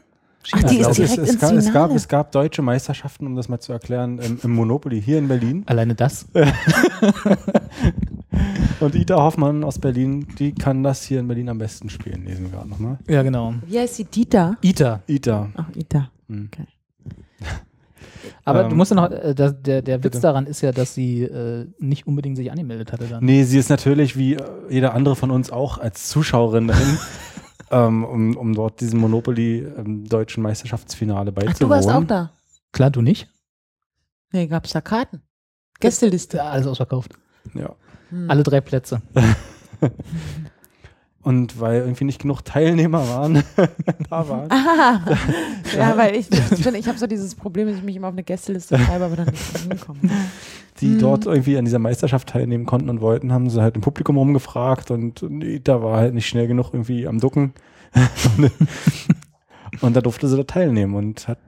Ach, die ist direkt es, es, ins gab, es, gab, Finale. es gab deutsche Meisterschaften, um das mal zu erklären, im, im Monopoly hier in Berlin. Alleine das. Und Ida Hoffmann aus Berlin, die kann das hier in Berlin am besten spielen. Lesen wir gerade nochmal. Ja, genau. Wie heißt sie? Dieter? ITA. Ida. Ach, Ita. Hm. Okay. Aber Ähm, du musst ja noch, äh, das, der, der Witz daran ist ja, dass sie äh, nicht unbedingt sich angemeldet hatte dann. Nee, sie ist natürlich wie äh, jeder andere von uns auch als Zuschauerin dahin, ähm, um, um dort diesem Monopoly ähm, deutschen Meisterschaftsfinale Ach, beizuwohnen. du warst auch da? Klar, du nicht? Nee, gab es da Karten? Gästeliste. Ja, alles ausverkauft. Ja. Hm. Alle drei Plätze. Und weil irgendwie nicht genug Teilnehmer waren, da waren. Ah, ja, weil ich, ich, bin- ich habe so dieses Problem, dass ich mich immer auf eine Gästeliste schreibe, aber dann nicht hinkomme. die Mhm. dort irgendwie an dieser Meisterschaft teilnehmen konnten und wollten, haben sie halt im Publikum rumgefragt und, und da war halt nicht schnell genug irgendwie am Ducken. und da durfte sie da teilnehmen und hat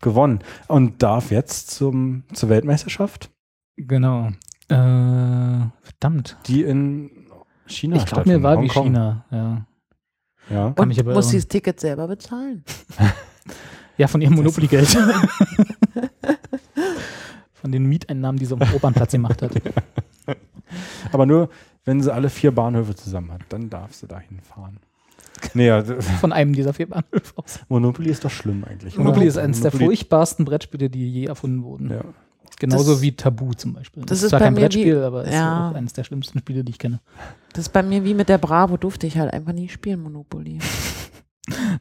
gewonnen. Und darf jetzt zum, zur Weltmeisterschaft, Genau. Äh, verdammt. die in China Ich glaube, mir stattfindet, war wie. China. Ja, Ja. Kann Und mich aber muss sie das Ticket selber bezahlen. ja von ihrem Monopoly-Geld. von den Mieteinnahmen, die sie am Opernplatz gemacht hat. Aber nur, wenn sie alle vier Bahnhöfe zusammen hat, dann darf sie dahin fahren. Nee, ja, Von einem dieser vier Bahnhöfe aus. Monopoly ist doch schlimm eigentlich. Monopoly oder? ist eines der Monopoly- furchtbarsten Brettspiele, die je erfunden wurden. Ja. Genauso Das- wie Tabu zum Beispiel. das ist ist zwar bei kein mir wie- Brettspiel, aber ist ja. auch eines der schlimmsten Spiele, die ich kenne. Das ist bei mir wie mit der Bravo, durfte ich halt einfach nie spielen, Monopoly.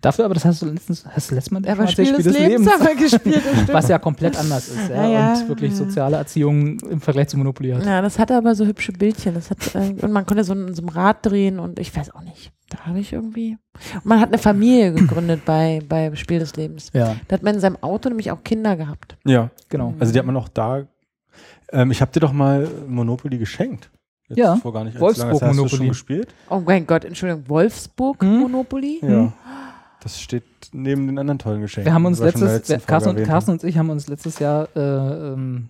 Dafür aber, das hast du letztens, hast du letztes Mal Aber schon Spiel erzählt, des Lebens wir gespielt, was ja komplett anders ist. Ja, Ja, ja. Und wirklich Ja. soziale Erziehung im Vergleich zu Monopoly hat. Ja, das hatte aber so hübsche Bildchen. Das hat, äh, und man konnte so in so einem Rad drehen und ich weiß auch nicht. Da habe ich irgendwie. Und man hat eine Familie gegründet bei, bei Spiel des Lebens. Ja, Da hat man in seinem Auto nämlich auch Kinder gehabt. ja, genau. also die hat man auch da. Ähm, ich habe dir doch mal Monopoly geschenkt. Jetzt Ja, vor gar nicht allzu Wolfsburg lange. Hast du Monopoly. schon gespielt? Oh mein Gott, Entschuldigung, Wolfsburg Hm? Monopoly? Ja. Das steht neben den anderen tollen Geschenken. Wir haben uns letztes, Folge Carsten, und, Carsten und ich haben uns letztes Jahr, äh, ähm,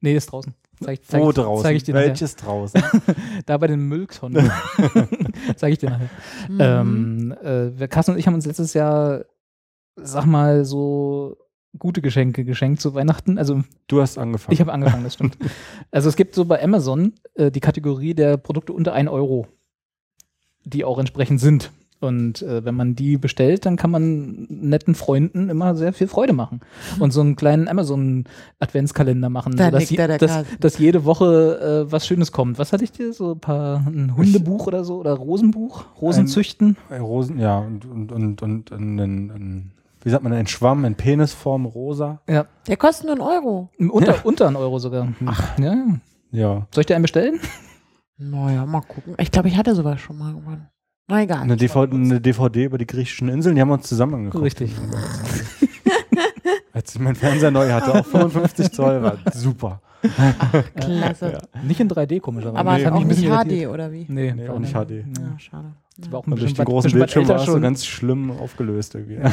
nee, ist draußen. Zeig, zeig, Wo ich- draußen? Zeig ich dir nachher. Welches draußen? Da bei den Mülltonnen. Zeige ich dir nachher. Mhm. Ähm, äh, wir- Carsten und ich haben uns letztes Jahr, sag mal, so gute Geschenke geschenkt zu Weihnachten. Also Du hast angefangen. ich habe angefangen, das stimmt. Also es gibt so bei Amazon äh, die Kategorie der Produkte unter 1 Euro, die auch entsprechend sind. Und äh, wenn man die bestellt, dann kann man netten Freunden immer sehr viel Freude machen. Und so einen kleinen Amazon-Adventskalender machen, Da sodass je, dass, dass jede Woche äh, was Schönes kommt. Was hatte ich dir? So ein paar ein Hundebuch oder so oder Rosenbuch? Rosenzüchten? Bei Rosen, ja, und, und, und, und, und ein, ein, wie sagt man, ein Schwamm in Penisform rosa. Ja. Der kostet nur einen Euro. Unter, unter einen Euro sogar. Ach. Ja. ja. Ja. Soll ich dir einen bestellen? Naja, mal gucken. Ich glaube, ich hatte sowas schon mal irgendwann. Na egal. Eine DVD, eine DVD über die griechischen Inseln, die haben wir uns zusammen angeguckt. Richtig. Als ich meinen Fernseher neu hatte, auch 55 Zoll, war super. Klasse. Nicht in 3D, komischerweise. Aber Nee, auch nicht HD irritiert. oder wie? Nee, Nee, auch nicht HD. Ja, schade. Das war auch ein durch bisschen den weit- großen Bildschirm war es so ganz schlimm aufgelöst irgendwie. Ja.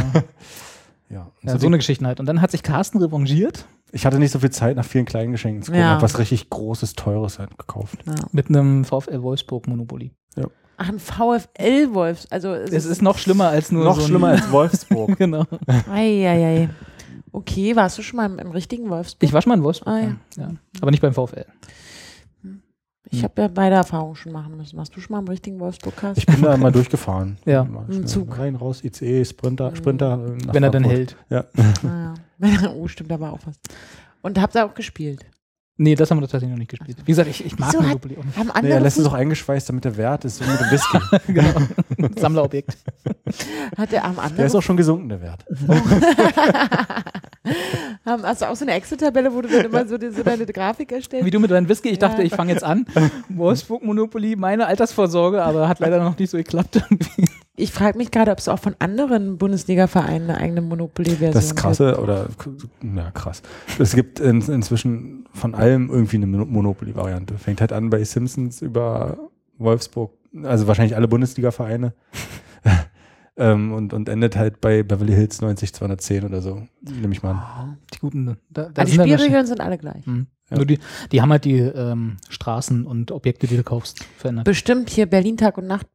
ja. Ja, so so eine Geschichte halt. Und dann hat sich Carsten revanchiert ich hatte nicht so viel Zeit, nach vielen kleinen Geschenken zu gucken. Ja. Hab was richtig Großes, Teures halt gekauft. Ja. mit einem VfL Wolfsburg Monopoly. Ach, ein VfL-Wolf. Also es Es ist noch schlimmer als nur Noch so schlimmer als Wolfsburg. genau. Eieiei. Okay, warst du schon mal im, im richtigen Wolfsburg? Ich war schon mal in Wolfsburg. Ah, ja. ja. Ja. Aber nicht beim VfL. Ich habe ja beide Erfahrungen schon machen müssen. Warst du schon mal im richtigen Wolfsburg-Cast? Ich bin da mal durchgefahren. Ja. Mal Im Zug. Rein, raus, ICE, Sprinter, Sprinter. äh, Wenn er dann hält. Ja. Naja. oh, stimmt, da war auch was. Und habt ihr auch gespielt? Nee, das haben wir tatsächlich noch nicht gespielt. Wie gesagt, ich, ich mag Monopoly auch nicht. Haben Nee, andere er lässt es auch eingeschweißt, damit der Wert ist, so mit dem Whisky. genau. Sammlerobjekt. hat der am Der anderen ist auch schon gesunken, der Wert. hast du auch so eine Excel-Tabelle, wo du dann immer so, die, so deine Grafik erstellst? Wie du mit deinem Whisky. Ich dachte, Ja. ich fange jetzt an. Wolfsburg Monopoly, meine Altersvorsorge, aber hat leider noch nicht so geklappt. Ich frage mich gerade, ob es auch von anderen Bundesliga-Vereinen eine eigene Monopoly-Version Das krasse, oder, ja, krass. Es gibt in, inzwischen von allem irgendwie eine Mon- Monopoly-Variante. Fängt halt an bei Simpsons über Wolfsburg, also wahrscheinlich alle Bundesliga-Vereine. ähm, und, und endet halt bei Beverly Hills 90 210 oder so. Nehme ich mal an. Die guten. Da, da gibt. Also die Spielregeln sind alle gleich. Mhm. Ja. Nur die, die haben halt die ähm, Straßen und Objekte, die du kaufst, verändert. Bestimmt hier Berlin Tag und Nacht.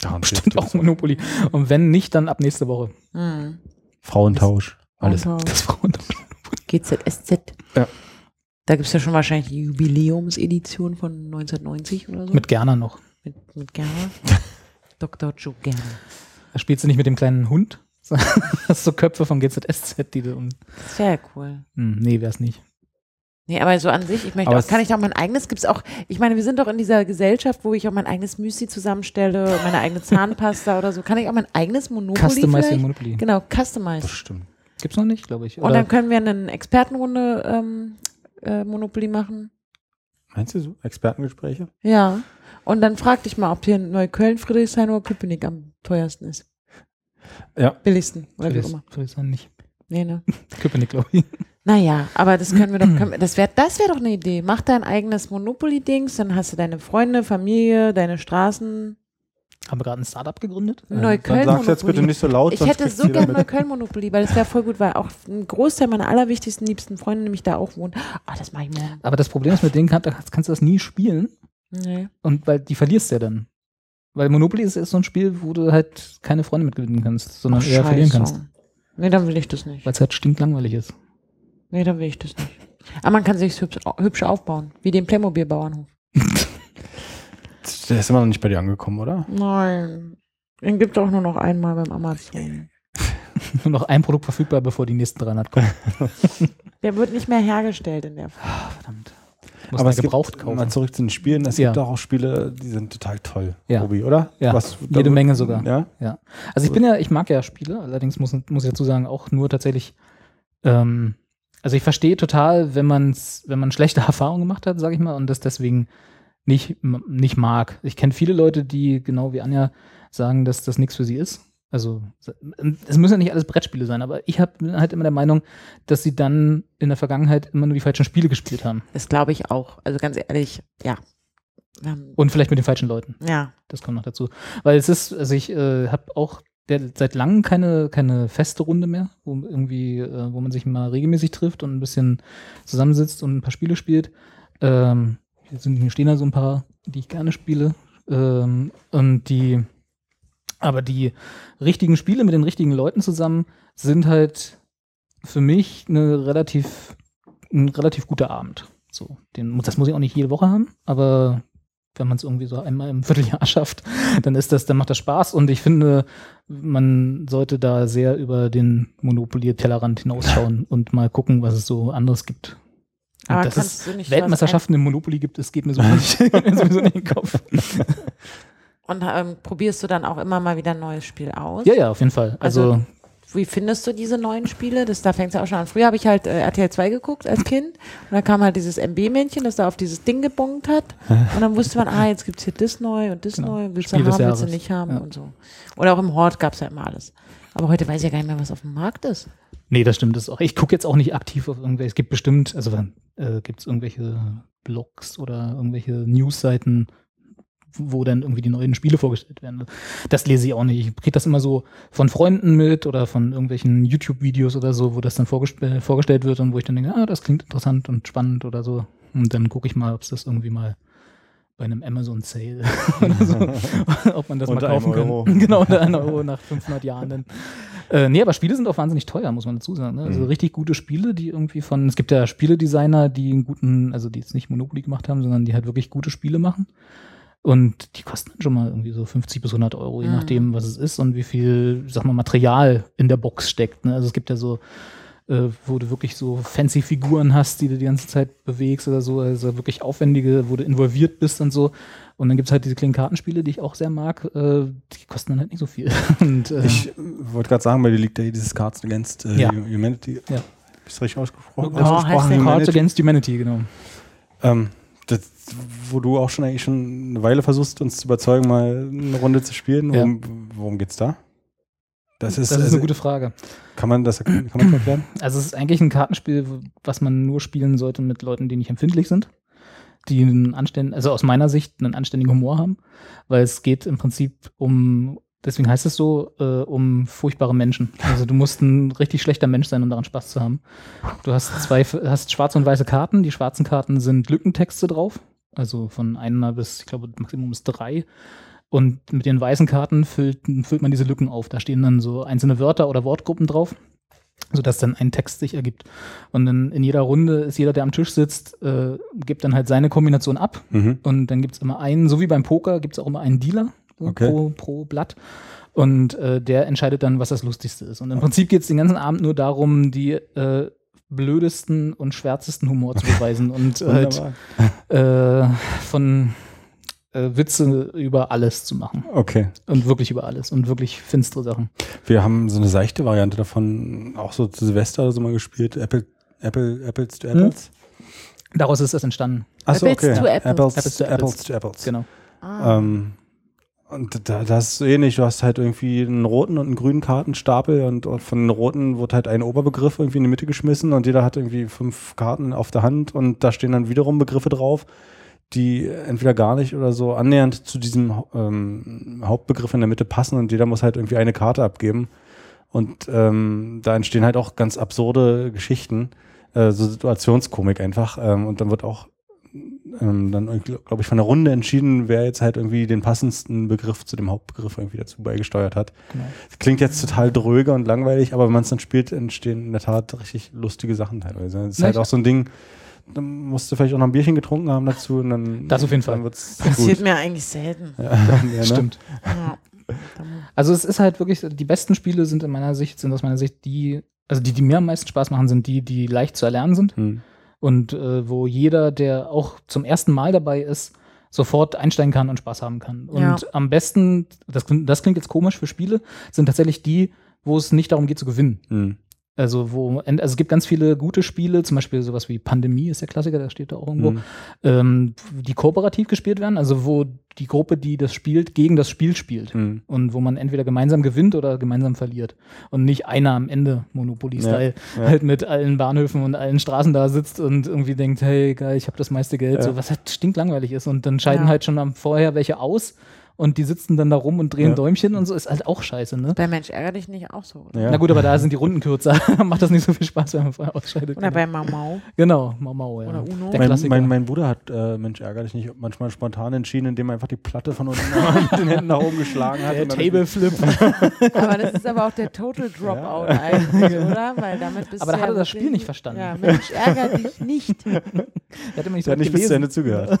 Garantiert. Bestimmt auch Monopoly. Und wenn nicht, dann ab nächste Woche. Hm. Frauentausch. Alles. Und, Das Frauen. GZSZ. Ja. Da gibt es ja schon wahrscheinlich die Jubiläumsedition von 1990 oder so. Mit Gerner noch. mit, mit Gerner. Dr. Joe Gerner. Da spielst du nicht mit dem kleinen Hund. Das ist so Köpfe von GZSZ, die du. Um, ja cool. hm, nee, wär's nicht. Nee, aber so an sich, ich möchte Aber auch, kann ich auch mein eigenes, gibt es auch, ich meine, wir sind doch in dieser Gesellschaft, wo ich auch mein eigenes Müsli zusammenstelle, meine eigene Zahnpasta oder so. Kann ich auch mein eigenes Monopoly Customize vielleicht? Monopoly. Genau, customize. Bestimmt. Gibt's noch nicht, glaube ich. Und dann können wir eine Expertenrunde ähm, äh, Monopoly machen. Meinst du so? Expertengespräche? Ja. Und dann frag dich mal, ob hier in Neukölln, Friedrichshain oder Köpenick am teuersten ist. Ja. Billigsten, oder wie auch immer. Friedrichshain nicht. Nee, ne? Köpenick, glaube ich. Naja, aber das können wir doch, können wir, das wäre das wär doch eine Idee. Mach dein eigenes Monopoly-Dings, dann hast du deine Freunde, Familie, deine Straßen. Haben wir gerade ein Startup gegründet? Neukölln Dann sag's jetzt bitte nicht so laut, Ich hätte so gerne mit. Neukölln Monopoly, weil das wäre voll gut, weil auch ein Großteil meiner allerwichtigsten, liebsten Freunde nämlich da auch wohnen. Ah, das mache ich morgen. Aber das Problem ist, mit denen kann, kannst du das nie spielen. Nee. Und weil die verlierst du ja dann. Weil Monopoly ist, ist so ein Spiel, wo du halt keine Freunde mitgewinnen kannst, sondern Ach, eher verlieren scheiße. kannst. Nee, dann will ich das nicht. Weil es halt stinklangweilig ist. Nee, dann will ich das nicht. Aber man kann sich hübsch, hübsch aufbauen, wie den Playmobil-Bauernhof. Der ist immer noch nicht bei dir angekommen, oder? Nein. Den gibt es auch nur noch einmal beim Amazon. Nur noch ein Produkt verfügbar, bevor die nächsten 300 kommen. Der wird nicht mehr hergestellt in der Form. Ah, verdammt. Muss Aber man es gibt, gebraucht kaufen. mal zurück zu den Spielen, es Ja. gibt auch Spiele, die sind total toll, Ja. Robi, oder? Ja, Was, jede Menge sogar. Ja? Ja. Also ich bin ja, ich mag ja Spiele, allerdings muss, muss ich dazu sagen, auch nur tatsächlich, ähm, also ich verstehe total, wenn man's, wenn man schlechte Erfahrungen gemacht hat, sage ich mal, und das deswegen nicht, nicht mag. Ich kenne viele Leute, die genau wie Anja sagen, dass das nichts für sie ist. Also es müssen ja nicht alles Brettspiele sein, aber ich hab, bin halt immer der Meinung, dass sie dann in der Vergangenheit immer nur die falschen Spiele gespielt haben. Das glaube ich auch. Also ganz ehrlich, ja. Ähm, Und vielleicht mit den falschen Leuten. ja. Das kommt noch dazu. Weil es ist, also ich äh, habe auch der, seit langem keine, keine feste Runde mehr, wo irgendwie, äh, wo man sich mal regelmäßig trifft und ein bisschen zusammensitzt und ein paar Spiele spielt. Ähm, hier, sind, stehen da so ein paar, die ich gerne spiele. Ähm, und die, aber die richtigen Spiele mit den richtigen Leuten zusammen sind halt für mich eine relativ, ein relativ guter Abend. So, den, das muss ich auch nicht jede Woche haben, aber wenn man es irgendwie so einmal im Vierteljahr schafft, dann ist das, dann macht das Spaß und ich finde, man sollte da sehr über den Monopoly-Tellerrand hinausschauen und mal gucken, was es so anderes gibt. Und Aber dass es Weltmeisterschaften im Monopoly gibt, es geht mir so nicht, geht mir sowieso nicht in den Kopf. Und ähm, probierst du dann auch immer mal wieder ein neues Spiel aus? Ja, ja, auf jeden Fall. Also, Also- Wie findest du diese neuen Spiele? Das, da fängt es ja auch schon an. Früher habe ich halt äh, RTL 2 geguckt als Kind und da kam halt dieses MB-Männchen, das da auf dieses Ding gebongt hat. Und dann wusste man, ah, jetzt gibt es hier das neu und das Genau. neu. Willst du Spiel haben, willst du nicht haben Ja. und so. Oder auch im Hort gab es ja immer alles. Aber heute weiß ich ja gar nicht mehr, was auf dem Markt ist. nee, das stimmt. Das auch. Ich gucke jetzt auch nicht aktiv auf irgendwelche. Es gibt bestimmt, also äh, gibt es irgendwelche Blogs oder irgendwelche Newsseiten, wo dann irgendwie die neuen Spiele vorgestellt werden. Das lese ich auch nicht. Ich kriege das immer so von Freunden mit oder von irgendwelchen YouTube-Videos oder so, wo das dann vorgest äh, vorgestellt wird und wo ich dann denke, ah, das klingt interessant und spannend oder so. Und dann gucke ich mal, ob es das irgendwie mal bei einem Amazon Sale oder so, ob man das Unter mal kaufen kann. Genau, unter einem Euro nach 500 Jahren dann. Äh, nee, aber Spiele sind auch wahnsinnig teuer, muss man dazu sagen. Ne? Also Mhm. richtig gute Spiele, die irgendwie von, es gibt ja Spieledesigner, die einen guten, also die jetzt nicht Monopoly gemacht haben, sondern die halt wirklich gute Spiele machen. Und die kosten dann schon mal irgendwie so 50 bis 100 Euro, je Mhm. nachdem, was es ist und wie viel, sag mal, Material in der Box steckt. Ne? Also es gibt ja so, äh, wo du wirklich so fancy Figuren hast, die du die ganze Zeit bewegst oder so, also wirklich aufwendige, wo du involviert bist und so. Und dann gibt es halt diese kleinen Kartenspiele, die ich auch sehr mag, äh, die kosten dann halt nicht so viel. Und, äh, Ich äh, wollte gerade sagen, bei dir liegt ja dieses Cards Against äh, Ja. Humanity. Ja. Ist richtig ausgesprochen? Ja, heißt ausgesprochen? Cards? Against Humanity, genau. Ähm, wo du auch schon eigentlich schon eine Weile versuchst, uns zu überzeugen, mal eine Runde zu spielen. Ja. Worum, worum geht's da? Das ist, das ist also, eine gute Frage. Kann man das kann man das erklären? Also es ist eigentlich ein Kartenspiel, was man nur spielen sollte mit Leuten, die nicht empfindlich sind, die einen anständigen, also aus meiner Sicht einen anständigen Humor haben, weil es geht im Prinzip um, deswegen heißt es so, äh, um furchtbare Menschen. Also du musst ein richtig schlechter Mensch sein, um daran Spaß zu haben. Du hast zwei, hast schwarze und weiße Karten. Die schwarzen Karten sind Lückentexte drauf, also von einer bis, ich glaube, Maximum bis drei. Und mit den weißen Karten füllt, füllt man diese Lücken auf. Da stehen dann so einzelne Wörter oder Wortgruppen drauf, sodass dann ein Text sich ergibt. Und dann in jeder Runde ist jeder, der am Tisch sitzt, äh, gibt dann halt seine Kombination ab. Mhm. Und dann gibt es immer einen, so wie beim Poker, gibt es auch immer einen Dealer Okay. pro, pro Blatt. Und äh, der entscheidet dann, was das Lustigste ist. Und im Prinzip geht es den ganzen Abend nur darum, die äh, blödesten und schwärzesten Humor zu beweisen und halt äh, von äh, Witze über alles zu machen. Okay. Und wirklich über alles und wirklich finstere Sachen. Wir haben so eine seichte Variante davon auch so zu Silvester oder so mal gespielt. Apple, Apple, Apples to Apples. Daraus ist das entstanden. Achso, Apples okay. to Apples. Apples, Apples to Apples, Apples. to Apples. Genau. Ah. Ähm, und da, das ist ähnlich. Du hast halt irgendwie einen roten und einen grünen Kartenstapel und von den roten wird halt ein Oberbegriff irgendwie in die Mitte geschmissen und jeder hat irgendwie fünf Karten auf der Hand und da stehen dann wiederum Begriffe drauf, die entweder gar nicht oder so annähernd zu diesem ähm, Hauptbegriff in der Mitte passen und jeder muss halt irgendwie eine Karte abgeben. Und ähm, da entstehen halt auch ganz absurde Geschichten, äh, so Situationskomik einfach. Ähm, und dann wird auch ähm, dann, glaube ich, von der Runde entschieden, wer jetzt halt irgendwie den passendsten Begriff zu dem Hauptbegriff irgendwie dazu beigesteuert hat. Genau. Klingt jetzt total dröge und langweilig, aber wenn man es dann spielt, entstehen in der Tat richtig lustige Sachen teilweise. Das ist Na, halt auch so ein Ding, dann musst du vielleicht auch noch ein Bierchen getrunken haben dazu und dann. Das auf jeden Fall. Passiert gut. mir eigentlich selten. Ja, ja, ne? Stimmt. Ja. Also es ist halt wirklich, die besten Spiele sind in meiner Sicht, sind aus meiner Sicht die, also die, die mir am meisten Spaß machen, sind die, die leicht zu erlernen sind Hm. Und äh, wo jeder, der auch zum ersten Mal dabei ist, sofort einsteigen kann und Spaß haben kann. Und Ja. am besten, das, klingt- das klingt jetzt komisch für Spiele, sind tatsächlich die, wo es nicht darum geht zu gewinnen. Hm. Also, wo, also es gibt ganz viele gute Spiele, zum Beispiel sowas wie Pandemie ist der Klassiker, der steht da auch irgendwo, Hm. ähm, die kooperativ gespielt werden, also wo die Gruppe, die das spielt, gegen das Spiel spielt. Hm. Und wo man entweder gemeinsam gewinnt oder gemeinsam verliert. Und nicht einer am Ende, Monopoly-Style, Ja, ja. halt mit allen Bahnhöfen und allen Straßen da sitzt und irgendwie denkt, hey, geil, ich habe das meiste Geld, Ja. so was halt stinklangweilig ist. Und dann scheiden Ja. halt schon am vorher welche aus. Und die sitzen dann da rum und drehen Ja. Däumchen und so, ist halt auch scheiße, ne? Bei Mensch ärger dich nicht auch so. Ja. Na gut, aber da sind die Runden kürzer. Macht das nicht so viel Spaß, wenn man vorher ausscheidet. oder bei Mau Mau. genau, Mau Mau, ja. Oder Uno. Der Mein, Klassiker. mein, mein Bruder hat, äh, Mensch, ärgerlich nicht, manchmal spontan entschieden, indem er einfach die Platte von unten mit den Händen nach oben geschlagen hat. der und dann- Tableflip. Aber das ist aber auch der Total Dropout eigentlich, oder? Weil damit bist Aber du da hat ja er das Spiel nicht verstanden. Ja, Mensch, ärger dich nicht. Der hat immer nicht so hat nicht bis zu. Ende zugehört.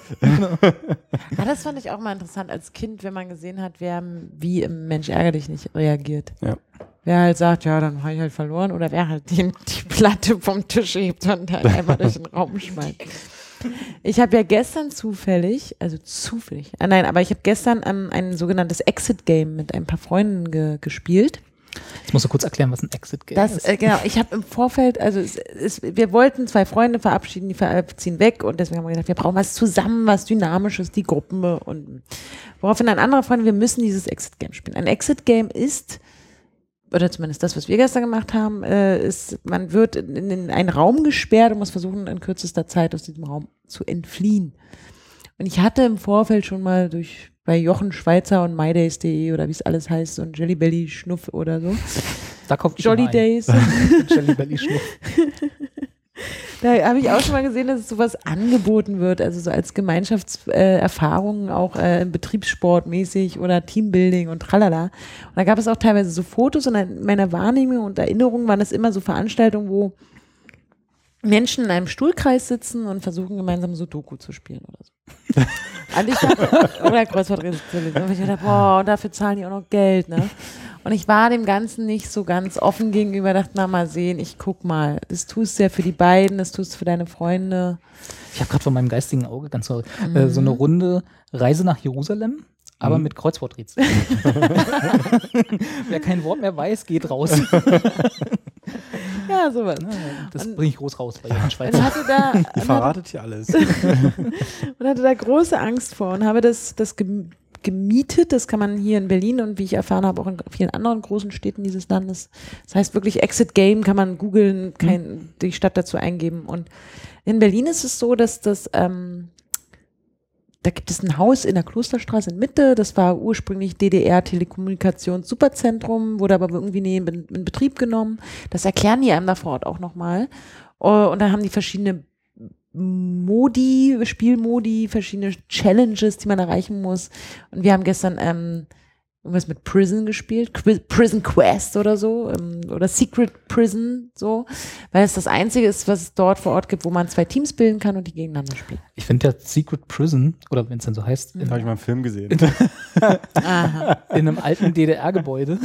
Ah, das fand ich auch mal interessant als Kind, wenn man gesehen hat, wer wie im Mensch ärger dich nicht reagiert. Ja. Wer halt sagt, ja, dann habe ich halt verloren oder wer halt die, die Platte vom Tisch hebt und halt einfach durch den Raum schmeißt. Ich habe ja gestern zufällig, also zufällig, ah, nein, aber ich habe gestern ähm, ein sogenanntes Exit-Game mit ein paar Freunden ge gespielt. Jetzt musst du kurz erklären, was ein Exit-Game ist. äh, genau, ich habe im Vorfeld, also es, es, wir wollten zwei Freunde verabschieden, die ziehen weg und deswegen haben wir gedacht, wir brauchen was zusammen, was Dynamisches, die Gruppen und woraufhin ein anderer Freund, wir müssen dieses Exit-Game spielen. Ein Exit-Game ist, oder zumindest das, was wir gestern gemacht haben, äh, ist, man wird in, in einen Raum gesperrt und muss versuchen, in kürzester Zeit aus diesem Raum zu entfliehen. Und ich hatte im Vorfeld schon mal durch bei Jochen Schweizer und mydays.de oder wie es alles heißt und Jellybelly Schnuff oder so. da kommt Jolly Days. Jelly Belly Schnuff. Da habe ich auch schon mal gesehen, dass es sowas angeboten wird, also so als Gemeinschaftserfahrung, auch äh, Betriebssportmäßig oder Teambuilding und tralala. Und da gab es auch teilweise so Fotos und in meiner Wahrnehmung und Erinnerung waren es immer so Veranstaltungen, wo Menschen in einem Stuhlkreis sitzen und versuchen gemeinsam Sudoku zu spielen oder so. Und ich dachte, oder Kreuzworträtsel zu lösen. Und ich dachte, boah, dafür zahlen die auch noch Geld, ne? Und ich war dem Ganzen nicht so ganz offen gegenüber, dachte, na mal sehen, ich guck mal. Das tust du ja für die beiden, das tust du für deine Freunde. Ich habe gerade von meinem geistigen Auge ganz so, äh, so eine Runde Reise nach Jerusalem, aber mit Kreuzworträtsel. Wer kein Wort mehr weiß, geht raus. Ja, sowas. Das bringe ich groß raus bei Jochen Und Schweizer. hatte da, und Ihr verratet hier alles. und hatte da große Angst vor und habe das, das gem- gemietet. Das kann man hier in Berlin und wie ich erfahren habe, auch in vielen anderen großen Städten dieses Landes. Das heißt wirklich Exit Game kann man googeln, kein, die Stadt dazu eingeben. Und in Berlin ist es so, dass das, ähm, da gibt es ein Haus in der Klosterstraße in Mitte. Das war ursprünglich DDR Telekommunikations Superzentrum, wurde aber irgendwie nie in, in Betrieb genommen. Das erklären die einem da vor Ort auch nochmal. Oh, Und dann haben die verschiedene Modi, Spielmodi, verschiedene Challenges, die man erreichen muss. Und wir haben gestern ähm, irgendwas mit Prison gespielt, Prison Quest oder so, ähm, oder Secret Prison, so, weil es das einzige ist, was es dort vor Ort gibt, wo man zwei Teams bilden kann und die gegeneinander spielen. Ich finde ja Secret Prison, oder wenn es dann so heißt, in, Habe ich mal einen Film gesehen. Aha. in einem alten DDR-Gebäude,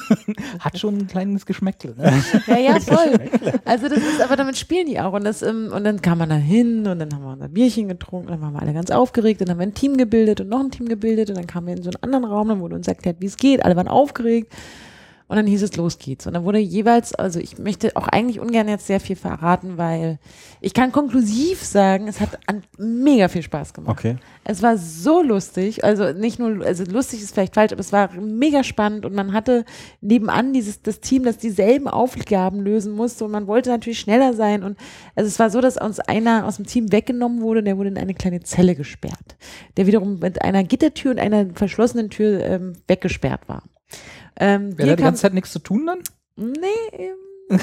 hat schon ein kleines Geschmäckle. Ne? Ja, ja, voll. Also das ist, aber damit spielen die auch. Und, das, ähm, und dann kam man da hin und dann haben wir unser Bierchen getrunken, dann waren wir alle ganz aufgeregt, dann haben wir ein Team gebildet und noch ein Team gebildet und dann kamen wir in so einen anderen Raum, dann wurde uns erklärt, wie es geht, alle waren aufgeregt. Und dann hieß es, los geht's. Und dann wurde jeweils, also ich möchte auch eigentlich ungern jetzt sehr viel verraten, weil ich kann konklusiv sagen, es hat an, mega viel Spaß gemacht. Okay. Es war so lustig, also nicht nur, also lustig ist vielleicht falsch, aber es war mega spannend und man hatte nebenan dieses das Team, das dieselben Aufgaben lösen musste und man wollte natürlich schneller sein und also es war so, dass uns einer aus dem Team weggenommen wurde, der wurde in eine kleine Zelle gesperrt, der wiederum mit einer Gittertür und einer verschlossenen Tür ähm, weggesperrt war. Ähm, Wäre da die ganze Zeit nichts zu tun dann? nee, ähm,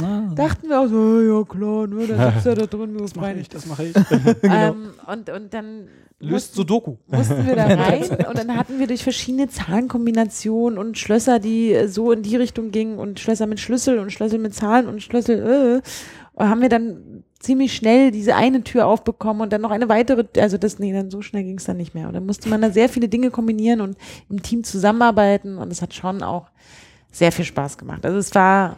Ah. dachten wir auch so, ja klar, ne, da sitzt er da drin, wie Das mache ich, das mache ich. ähm, und, und dann Löst Sudoku. mussten wir da rein und dann hatten wir durch verschiedene Zahlenkombinationen und Schlösser, die so in die Richtung gingen und Schlösser mit Schlüssel und Schlüssel mit Zahlen und Schlüssel, äh, haben wir dann ziemlich schnell diese eine Tür aufbekommen und dann noch eine weitere, also das, nee, dann so schnell ging es dann nicht mehr. Und dann musste man da sehr viele Dinge kombinieren und im Team zusammenarbeiten und es hat schon auch sehr viel Spaß gemacht. Also es war,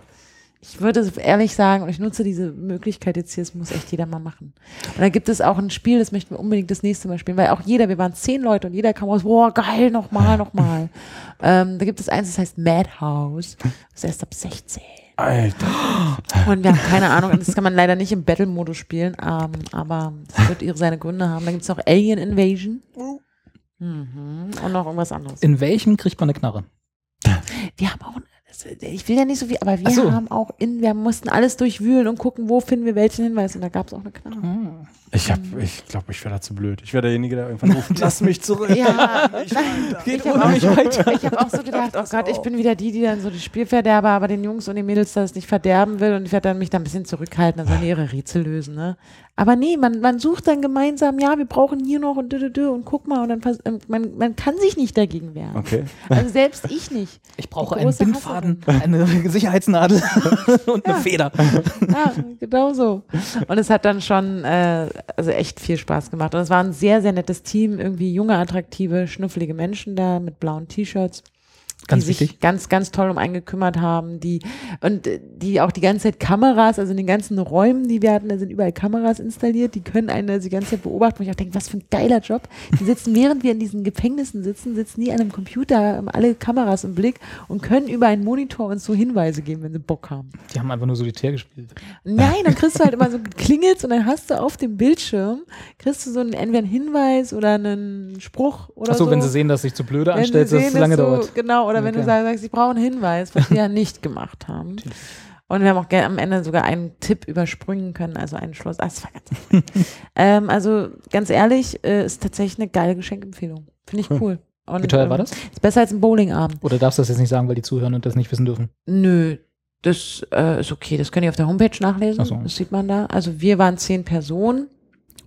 ich würde ehrlich sagen, und ich nutze diese Möglichkeit jetzt hier, es muss echt jeder mal machen. Und da gibt es auch ein Spiel, das möchten wir unbedingt das nächste Mal spielen, weil auch jeder, wir waren zehn Leute und jeder kam aus, boah, geil, nochmal, nochmal. ähm, da gibt es eins, das heißt Madhouse. Das ist erst ab 16. Alter. Und wir haben keine Ahnung, das kann man leider nicht im Battle-Modus spielen, ähm, aber es wird ihre seine Gründe haben. Da gibt es noch Alien Invasion. Mhm. Und noch irgendwas anderes. In welchem kriegt man eine Knarre? Wir haben auch, ich will ja nicht so viel, aber wir so. haben auch in, wir mussten alles durchwühlen und gucken, wo finden wir welchen Hinweis. Und da gab es auch eine Knarre. Hm. Ich, hab- ich glaube, ich wäre da zu blöd. Ich wäre derjenige, der irgendwann ruft, lass mich zurück. Ja, Geht ich habe ohne auch, mich weiter. ich hab auch so gedacht, oh Gott, ich bin wieder die, die dann so die Spielverderber, aber den Jungs und den Mädels das nicht verderben will und ich werde dann mich da ein bisschen zurückhalten, dann sollen die ihre Rätsel lösen, ne? Aber nee, man, man sucht dann gemeinsam, ja, wir brauchen hier noch und dü, dü, dü, und guck mal und dann ähm, man, man kann sich nicht dagegen wehren. Okay. Also selbst ich nicht. Ich brauche einen Bindfaden, eine Sicherheitsnadel und eine Feder. Ja, genau so. Und es hat dann schon äh, also echt viel Spaß gemacht. Und es war ein sehr, sehr nettes Team, irgendwie junge, attraktive, schnuffelige Menschen da mit blauen T-Shirts. Ganz die sich wichtig. ganz, ganz toll um einen gekümmert haben, die und äh, die auch die ganze Zeit Kameras, also in den ganzen Räumen, die wir hatten, da sind überall Kameras installiert, die können einen also die ganze Zeit beobachten, wo ich auch denke, was für ein geiler Job. Die sitzen, während wir in diesen Gefängnissen sitzen, sitzen die an einem Computer, haben alle Kameras im Blick und können über einen Monitor uns so Hinweise geben, wenn sie Bock haben. Die haben einfach nur Solitär gespielt. Nein, dann kriegst du halt immer so klingelst und dann hast du auf dem Bildschirm, kriegst du so einen, entweder einen Hinweis oder einen Spruch oder Achso, so. wenn sie sehen, dass sich zu blöde anstellst, dass es zu lange du, dauert. Genau, oder wenn du Okay. sagst, ich brauche einen Hinweis, was wir ja nicht gemacht haben. Und wir haben auch am Ende sogar einen Tipp überspringen können, also einen Schluss. Ah, das war ganz ähm, Also ganz ehrlich, äh, ist tatsächlich eine geile Geschenkempfehlung. Finde ich cool. Und, Wie teuer war ähm, das? Ist besser als ein Bowlingabend. Oder darfst du das jetzt nicht sagen, weil die zuhören und das nicht wissen dürfen? Nö, das äh, ist okay. Das könnt ihr auf der Homepage nachlesen. Ach so. Das sieht man da. Also wir waren zehn Personen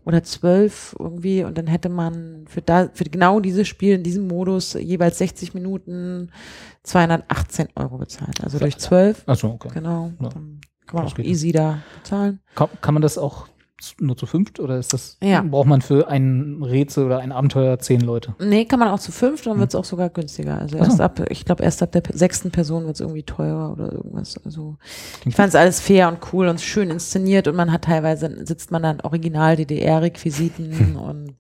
oder zwölf irgendwie und dann hätte man für da für genau dieses Spiel in diesem Modus jeweils 60 Minuten 218 Euro bezahlt. Also durch zwölf. Achso, okay. Genau. Ja. Kann man Das auch easy da bezahlen. Kann, kann man das auch nur zu fünft oder ist das, Ja. braucht man für ein Rätsel oder ein Abenteuer zehn Leute? Nee, kann man auch zu fünf, dann wird es auch sogar günstiger. Also Ach so. erst ab, ich glaube, erst ab der sechsten Person wird es irgendwie teurer oder irgendwas. Also ich fand es alles fair und cool und schön inszeniert und man hat teilweise, sitzt man dann original DDR-Requisiten und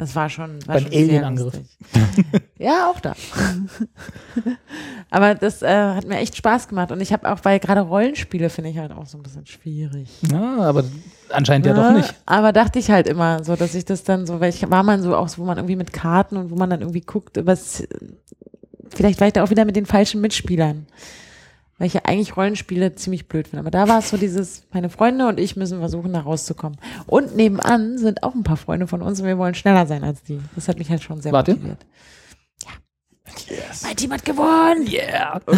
das war schon, war Beim Alien-Angriff. ja, auch da. Aber das äh, hat mir echt Spaß gemacht und ich habe auch, weil gerade Rollenspiele finde ich halt auch so ein bisschen schwierig. Ja, aber anscheinend ja, doch Ja, nicht. Aber dachte ich halt immer so, dass ich das dann so, weil ich war mal so auch, so, wo man irgendwie mit Karten und wo man dann irgendwie guckt, was, vielleicht war ich da auch wieder mit den falschen Mitspielern. Weil ich ja eigentlich Rollenspiele ziemlich blöd finde. Aber da war es so dieses, meine Freunde und ich müssen versuchen, da rauszukommen. Und nebenan sind auch ein paar Freunde von uns und wir wollen schneller sein als die. Das hat mich halt schon sehr Wart ihr? motiviert. Ja. Mein Team hat gewonnen! Yeah.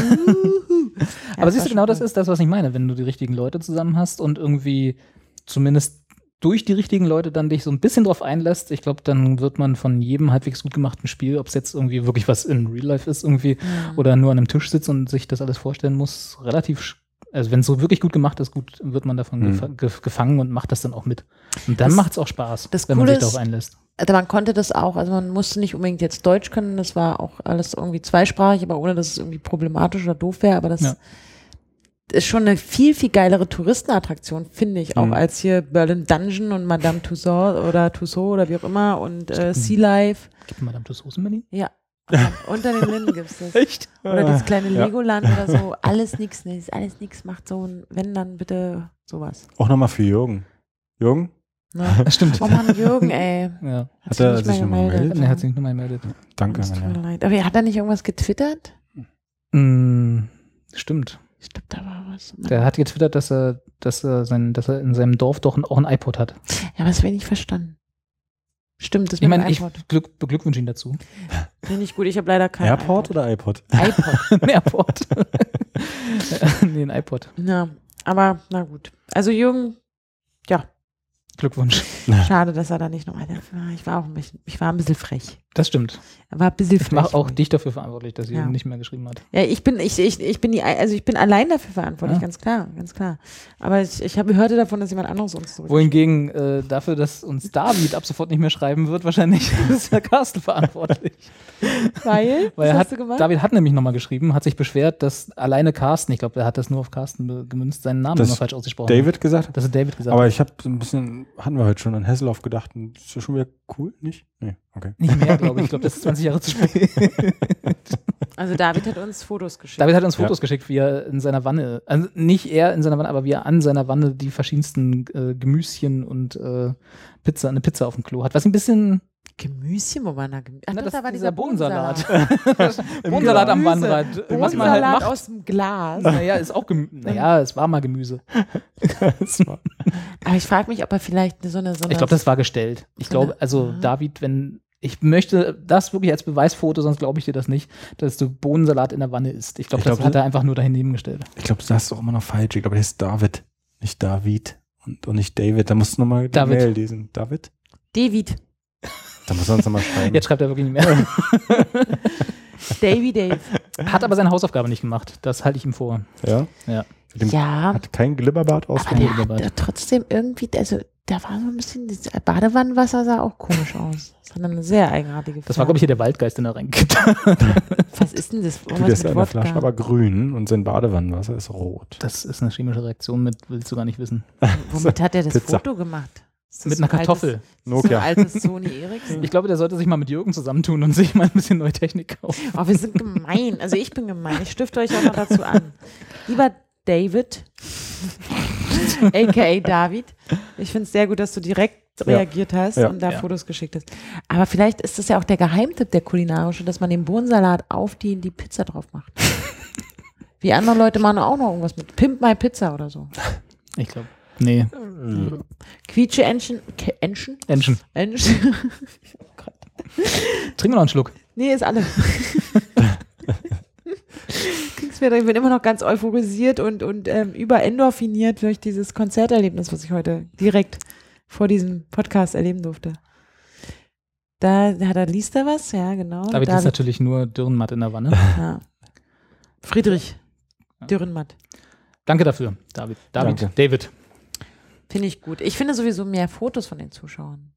Ja, Aber siehst du, genau das ist das, was ich meine, wenn du die richtigen Leute zusammen hast und irgendwie zumindest durch die richtigen Leute dann dich so ein bisschen drauf einlässt, ich glaube, dann wird man von jedem halbwegs gut gemachten Spiel, ob es jetzt irgendwie wirklich was in Real Life ist irgendwie Mhm. oder nur an einem Tisch sitzt und sich das alles vorstellen muss, relativ, also wenn es so wirklich gut gemacht ist, gut, wird man davon Mhm. gef gefangen und macht das dann auch mit. Und dann macht es auch Spaß, das wenn man sich darauf einlässt. Also man konnte das auch, also man musste nicht unbedingt jetzt Deutsch können, das war auch alles irgendwie zweisprachig, aber ohne dass es irgendwie problematisch oder doof wäre, aber das Ja. Ist schon eine viel, viel geilere Touristenattraktion, finde ich, auch Mhm. als hier Berlin Dungeon und Madame Tussauds oder Tussauds oder wie auch immer und äh, Sea Life. Gibt Madame Tussauds in Berlin? Ja. Unter den Linden gibt es das. Echt? Oder das kleine Ja. Legoland oder so. Alles nix, ne, ist alles nix, macht so ein, wenn dann bitte sowas. Auch nochmal für Jürgen. Jürgen? Ne? Stimmt. Oh Mann, Jürgen, ey. Ja. Hat er sich nochmal gemeldet? Er hat sich nochmal gemeldet. Danke. Es tut mir leid. Aber hat er nicht irgendwas getwittert? Mm, stimmt. Ich glaube, da war was. Der hat getwittert, dass er, dass er, sein, dass er in seinem Dorf doch ein, auch ein iPod hat. Ja, aber das habe ich nicht verstanden. Stimmt, das Ich meine, ich iPod. glück, beglückwünsche ihn dazu. Finde ich gut, ich habe leider kein Airport oder iPod? iPod. ein Airpod. nee, ein iPod. Ja, aber na gut. Also Jürgen, ja, Glückwunsch. schade, dass er da nicht noch weiter war. Ich war auch ein bisschen, ich war ein bisschen frech. Das stimmt. Er war ein bisschen Ich frech. mache auch dich dafür verantwortlich, dass sie Ja. ihn nicht mehr geschrieben hat. Ja, ich bin, ich, ich, ich bin die, also ich bin allein dafür verantwortlich, Ja. ganz klar, ganz klar. Aber ich, ich habe hörte davon, dass jemand anderes uns zurück. Wohingegen äh, dafür, dass uns David ab sofort nicht mehr schreiben wird, wahrscheinlich ist der Carsten verantwortlich. Weil, Weil was er hast hat, du gemacht? David hat nämlich nochmal geschrieben, hat sich beschwert, dass alleine Carsten, ich glaube, er hat das nur auf Carsten gemünzt, seinen Namen Das immer falsch ausgesprochen hat. David gesagt? Das ist David gesagt. Aber ich habe so ein bisschen, hatten wir heute schon an Hesselhoff gedacht, und ist das schon wieder cool? Nicht? Nee, okay. nicht mehr, glaube ich. Ich glaube, das ist 20 Jahre zu spät. Also David hat uns Fotos geschickt. David hat uns Fotos Ja. geschickt, wie er in seiner Wanne, also nicht er in seiner Wanne, aber wie er an seiner Wanne die verschiedensten äh, Gemüschen und äh, Pizza, eine Pizza auf dem Klo hat. Was ein bisschen Gemüschen, wo war da Gemüse? Ach, Na, doch, das- da war dieser dieser Bohnensalat. Bohnensalat. Am Gemüse. Wannrad. Was man halt Bohnensalat macht. aus dem Glas. Naja, ist auch Gemüse. Naja, es war mal Gemüse. Aber ich frage mich, ob er vielleicht so eine. So eine Ich glaube, das war gestellt. Ich glaube, also. David, wenn ich möchte das wirklich als Beweisfoto, sonst glaube ich dir das nicht, dass du Bohnensalat in der Wanne isst. Ich glaube, das glaub, hat er einfach nur dahin gestellt. Ich glaube, das ist doch immer noch falsch. Ich glaube, der ist David, nicht David und, und nicht David. Da musst du nochmal die. Mail lesen. David? David. Da muss er uns nochmal schreiben. Jetzt schreibt er wirklich nicht mehr. Davy Dave. Hat aber seine Hausaufgabe nicht gemacht. Das halte ich ihm vor. ja? Ja. Dem Ja. Hat kein Glibberbart Aber ausgemacht. der hat ja trotzdem irgendwie, also da war so ein bisschen, das Badewannenwasser sah auch komisch aus. Das hat eine sehr eigenartige Das war, glaube ich, hier der Waldgeist, den er reingekippt hat. Was ist denn das? Du, der ist in der Flasche aber grün und sein Badewannenwasser ist rot. Das ist eine chemische Reaktion mit, willst du gar nicht wissen. Womit hat er das Pizza. Foto gemacht? Ist das Mit so einer ein Kartoffel. Altes, so Nokia. ein altes Sony Ericsson. Ich glaube, der sollte sich mal mit Jürgen zusammentun und sich mal ein bisschen neue Technik kaufen. Oh, wir sind gemein. Also ich bin gemein. Ich stifte euch auch noch dazu an. Lieber David, aka David, ich finde es sehr gut, dass du direkt reagiert hast Ja. und da Ja. Fotos geschickt hast. Aber vielleicht ist das ja auch der Geheimtipp der kulinarische, dass man den Bohnensalat auf die, die Pizza drauf macht. Wie andere Leute machen auch noch irgendwas mit Pimp My Pizza oder so. Ich glaube. Nee, Quietsche Entchen, Entchen? Enschen. Entchen? Trinken wir noch einen Schluck. Nee, ist wieder, ich bin immer noch ganz euphorisiert und, und ähm, überendorphiniert durch dieses Konzerterlebnis, was ich heute direkt vor diesem Podcast erleben durfte. Da hat er, liest er was? Ja, genau. David ist natürlich nur Dürrenmatt in der Wanne. ja. Friedrich Ja. Dürrenmatt. Danke dafür, David. David, Danke. David. Finde ich gut. Ich finde sowieso mehr Fotos von den Zuschauern.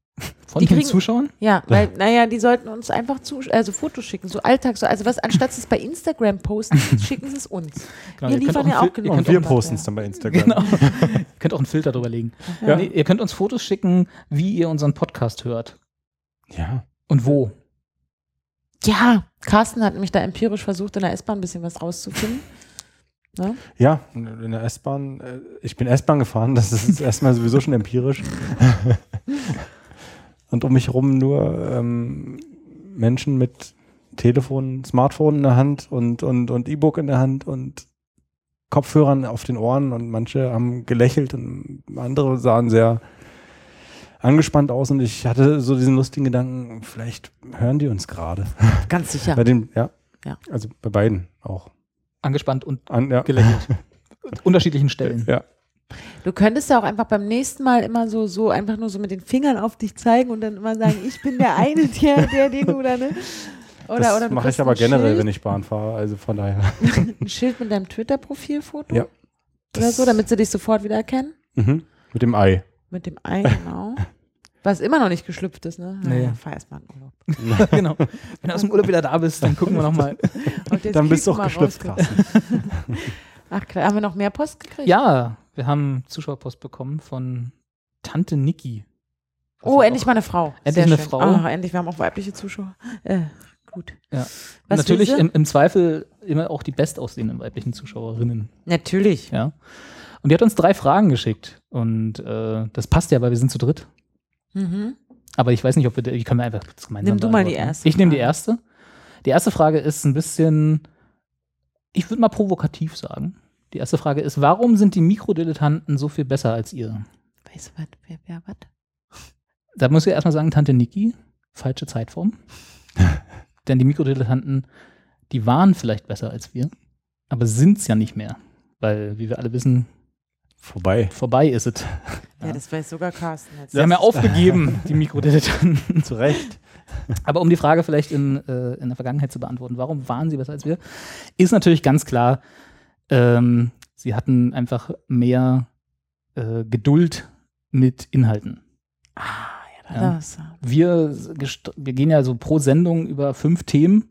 Von Die den kriegen- Zuschauern? Ja, weil, naja, die sollten uns einfach zu, also Fotos schicken, so Alltag, so, also was, anstatt sie es bei Instagram posten, schicken sie es uns. Genau, Wir liefern auch ja auch genug. ihr Und wir posten es dann bei Instagram. Genau. ihr könnt auch einen Filter drüber legen. Ja. Nee, ihr könnt uns Fotos schicken, wie ihr unseren Podcast hört. Ja. Und wo. Ja, Carsten hat nämlich da empirisch versucht, in der S-Bahn ein bisschen was rauszufinden. Ja, in der S-Bahn. äh, Ich bin S-Bahn gefahren, das ist erstmal sowieso schon empirisch. Und um mich herum nur ähm, Menschen mit Telefon, Smartphone in der Hand und, und, und E-Book in der Hand und Kopfhörern auf den Ohren und manche haben gelächelt und andere sahen sehr angespannt aus und ich hatte so diesen lustigen Gedanken, vielleicht hören die uns gerade. Ganz sicher. Bei dem, ja. Ja. Also bei beiden auch. Angespannt und An, ja. gelächelt. Unterschiedlichen Stellen. Ja. Du könntest ja auch einfach beim nächsten Mal immer so, so einfach nur so mit den Fingern auf dich zeigen und dann immer sagen, ich bin der eine, der, der, den oder ne? Oder, das oder mache ich aber generell, Schild, wenn ich Bahn fahre. Also von daher. ein Schild mit deinem Twitter-Profilfoto Ja. oder so, damit sie dich sofort wiedererkennen. Mhm. Mit dem Ei. Mit dem Ei, genau. Was immer noch nicht geschlüpft ist, ne? Nee. Ja, fahr erst mal in Urlaub. genau. Wenn du aus dem Urlaub wieder da bist, dann gucken wir nochmal. Dann bist du auch geschlüpft. Ach klar, haben wir noch mehr Post gekriegt? Ja, wir haben Zuschauerpost bekommen von Tante Niki. Oh, ich endlich mal eine Frau. Endlich eine. Frau. Ah, endlich, wir haben auch weibliche Zuschauer. Äh, gut. Ja. Natürlich im, im Zweifel immer auch die bestaussehenden weiblichen Zuschauerinnen. Natürlich. Ja. Und die hat uns drei Fragen geschickt. Und äh, das passt ja, weil wir sind zu dritt. Mhm. Aber ich weiß nicht, ob wir, die können wir einfach gemeinsam Nimm du mal die erste Ich nehme die erste. Die erste Frage ist ein bisschen, ich würde mal provokativ sagen. Die erste Frage ist, warum sind die Mikrodilettanten so viel besser als ihr? Weißt du was? Wer, wer, was? Da muss ich erstmal sagen, Tante Niki, falsche Zeitform. Denn die Mikrodilettanten, die waren vielleicht besser als wir, aber sind es ja nicht mehr. Weil, wie wir alle wissen, Vorbei. vorbei ist es. Ja, Ja. das weiß sogar Carsten jetzt. Sie haben ja aufgegeben, die Mikrodilettanten. Zu Recht. Aber um die Frage vielleicht in, äh, in der Vergangenheit zu beantworten, warum waren sie besser als wir, ist natürlich ganz klar, ähm, sie hatten einfach mehr äh, Geduld mit Inhalten. Ah, ja, Ja. das. Wir, wir gehen ja so pro Sendung über fünf Themen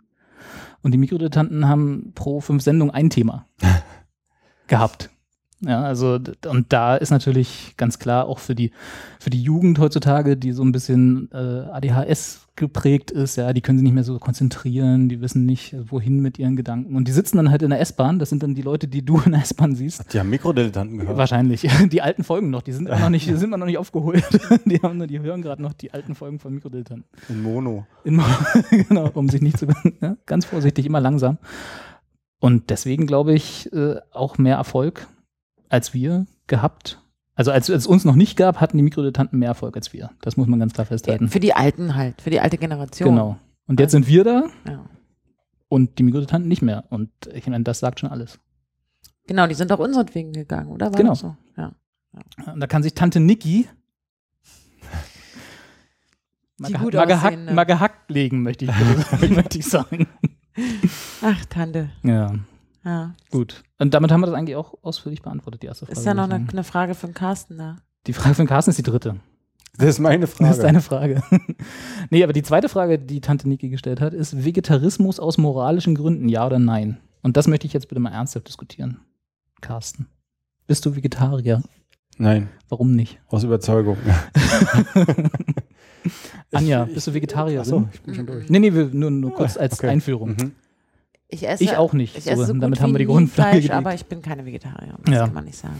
und die Mikrodilettanten haben pro fünf Sendungen ein Thema gehabt. Ja, also und da ist natürlich ganz klar auch für die für die Jugend heutzutage, die so ein bisschen äh, ADHS geprägt ist, ja, die können sich nicht mehr so konzentrieren, die wissen nicht äh, wohin mit ihren Gedanken und die sitzen dann halt in der S-Bahn. Das sind dann die Leute, die du in der S-Bahn siehst. Die haben Mikrodilettanten gehört. Wahrscheinlich. Die alten Folgen noch, die sind immer noch nicht, sind immer noch nicht aufgeholt. Die haben nur, die hören gerade noch die alten Folgen von Mikrodilettanten. In Mono. In, genau, um sich nicht zu ja, ganz vorsichtig, immer langsam. Und deswegen glaube ich äh, auch mehr Erfolg als wir gehabt. Also als als es uns noch nicht gab, hatten die Mikrodilettanten mehr Erfolg als wir. Das muss man ganz klar festhalten. Für die Alten halt, für die alte Generation. Genau. Und jetzt sind wir da Ja. und die Mikrodilettanten nicht mehr. Und ich meine, das sagt schon alles. Genau, die sind auch unseretwegen gegangen, oder? War Genau. so? Ja. Und da kann sich Tante Niki mal, geha mal, gehackt, mal gehackt legen, möchte ich, möchte ich sagen. Ach, Tante. Ja, Ja. gut. Und damit haben wir das eigentlich auch ausführlich beantwortet, die erste Frage. Ist ja noch eine, eine Frage den Carsten da. Die Frage von Carsten ist die dritte. Das ist meine Frage. Das ist deine Frage. nee, aber die zweite Frage, die Tante Niki gestellt hat, ist Vegetarismus aus moralischen Gründen, ja oder nein? Und das möchte ich jetzt bitte mal ernsthaft diskutieren. Carsten, bist du Vegetarier? Nein, Warum nicht? aus Überzeugung. Anja, Ich- bist du Vegetarierin? Achso, ich bin schon durch. Nee, nee, nur, nur kurz Ah, als okay. Einführung. Mhm. Ich esse, Ich auch nicht. Ich So, esse so gut damit haben wir die Grundfrage Fleisch, aber ich bin keine Vegetarierin. Das Ja. kann man nicht sagen.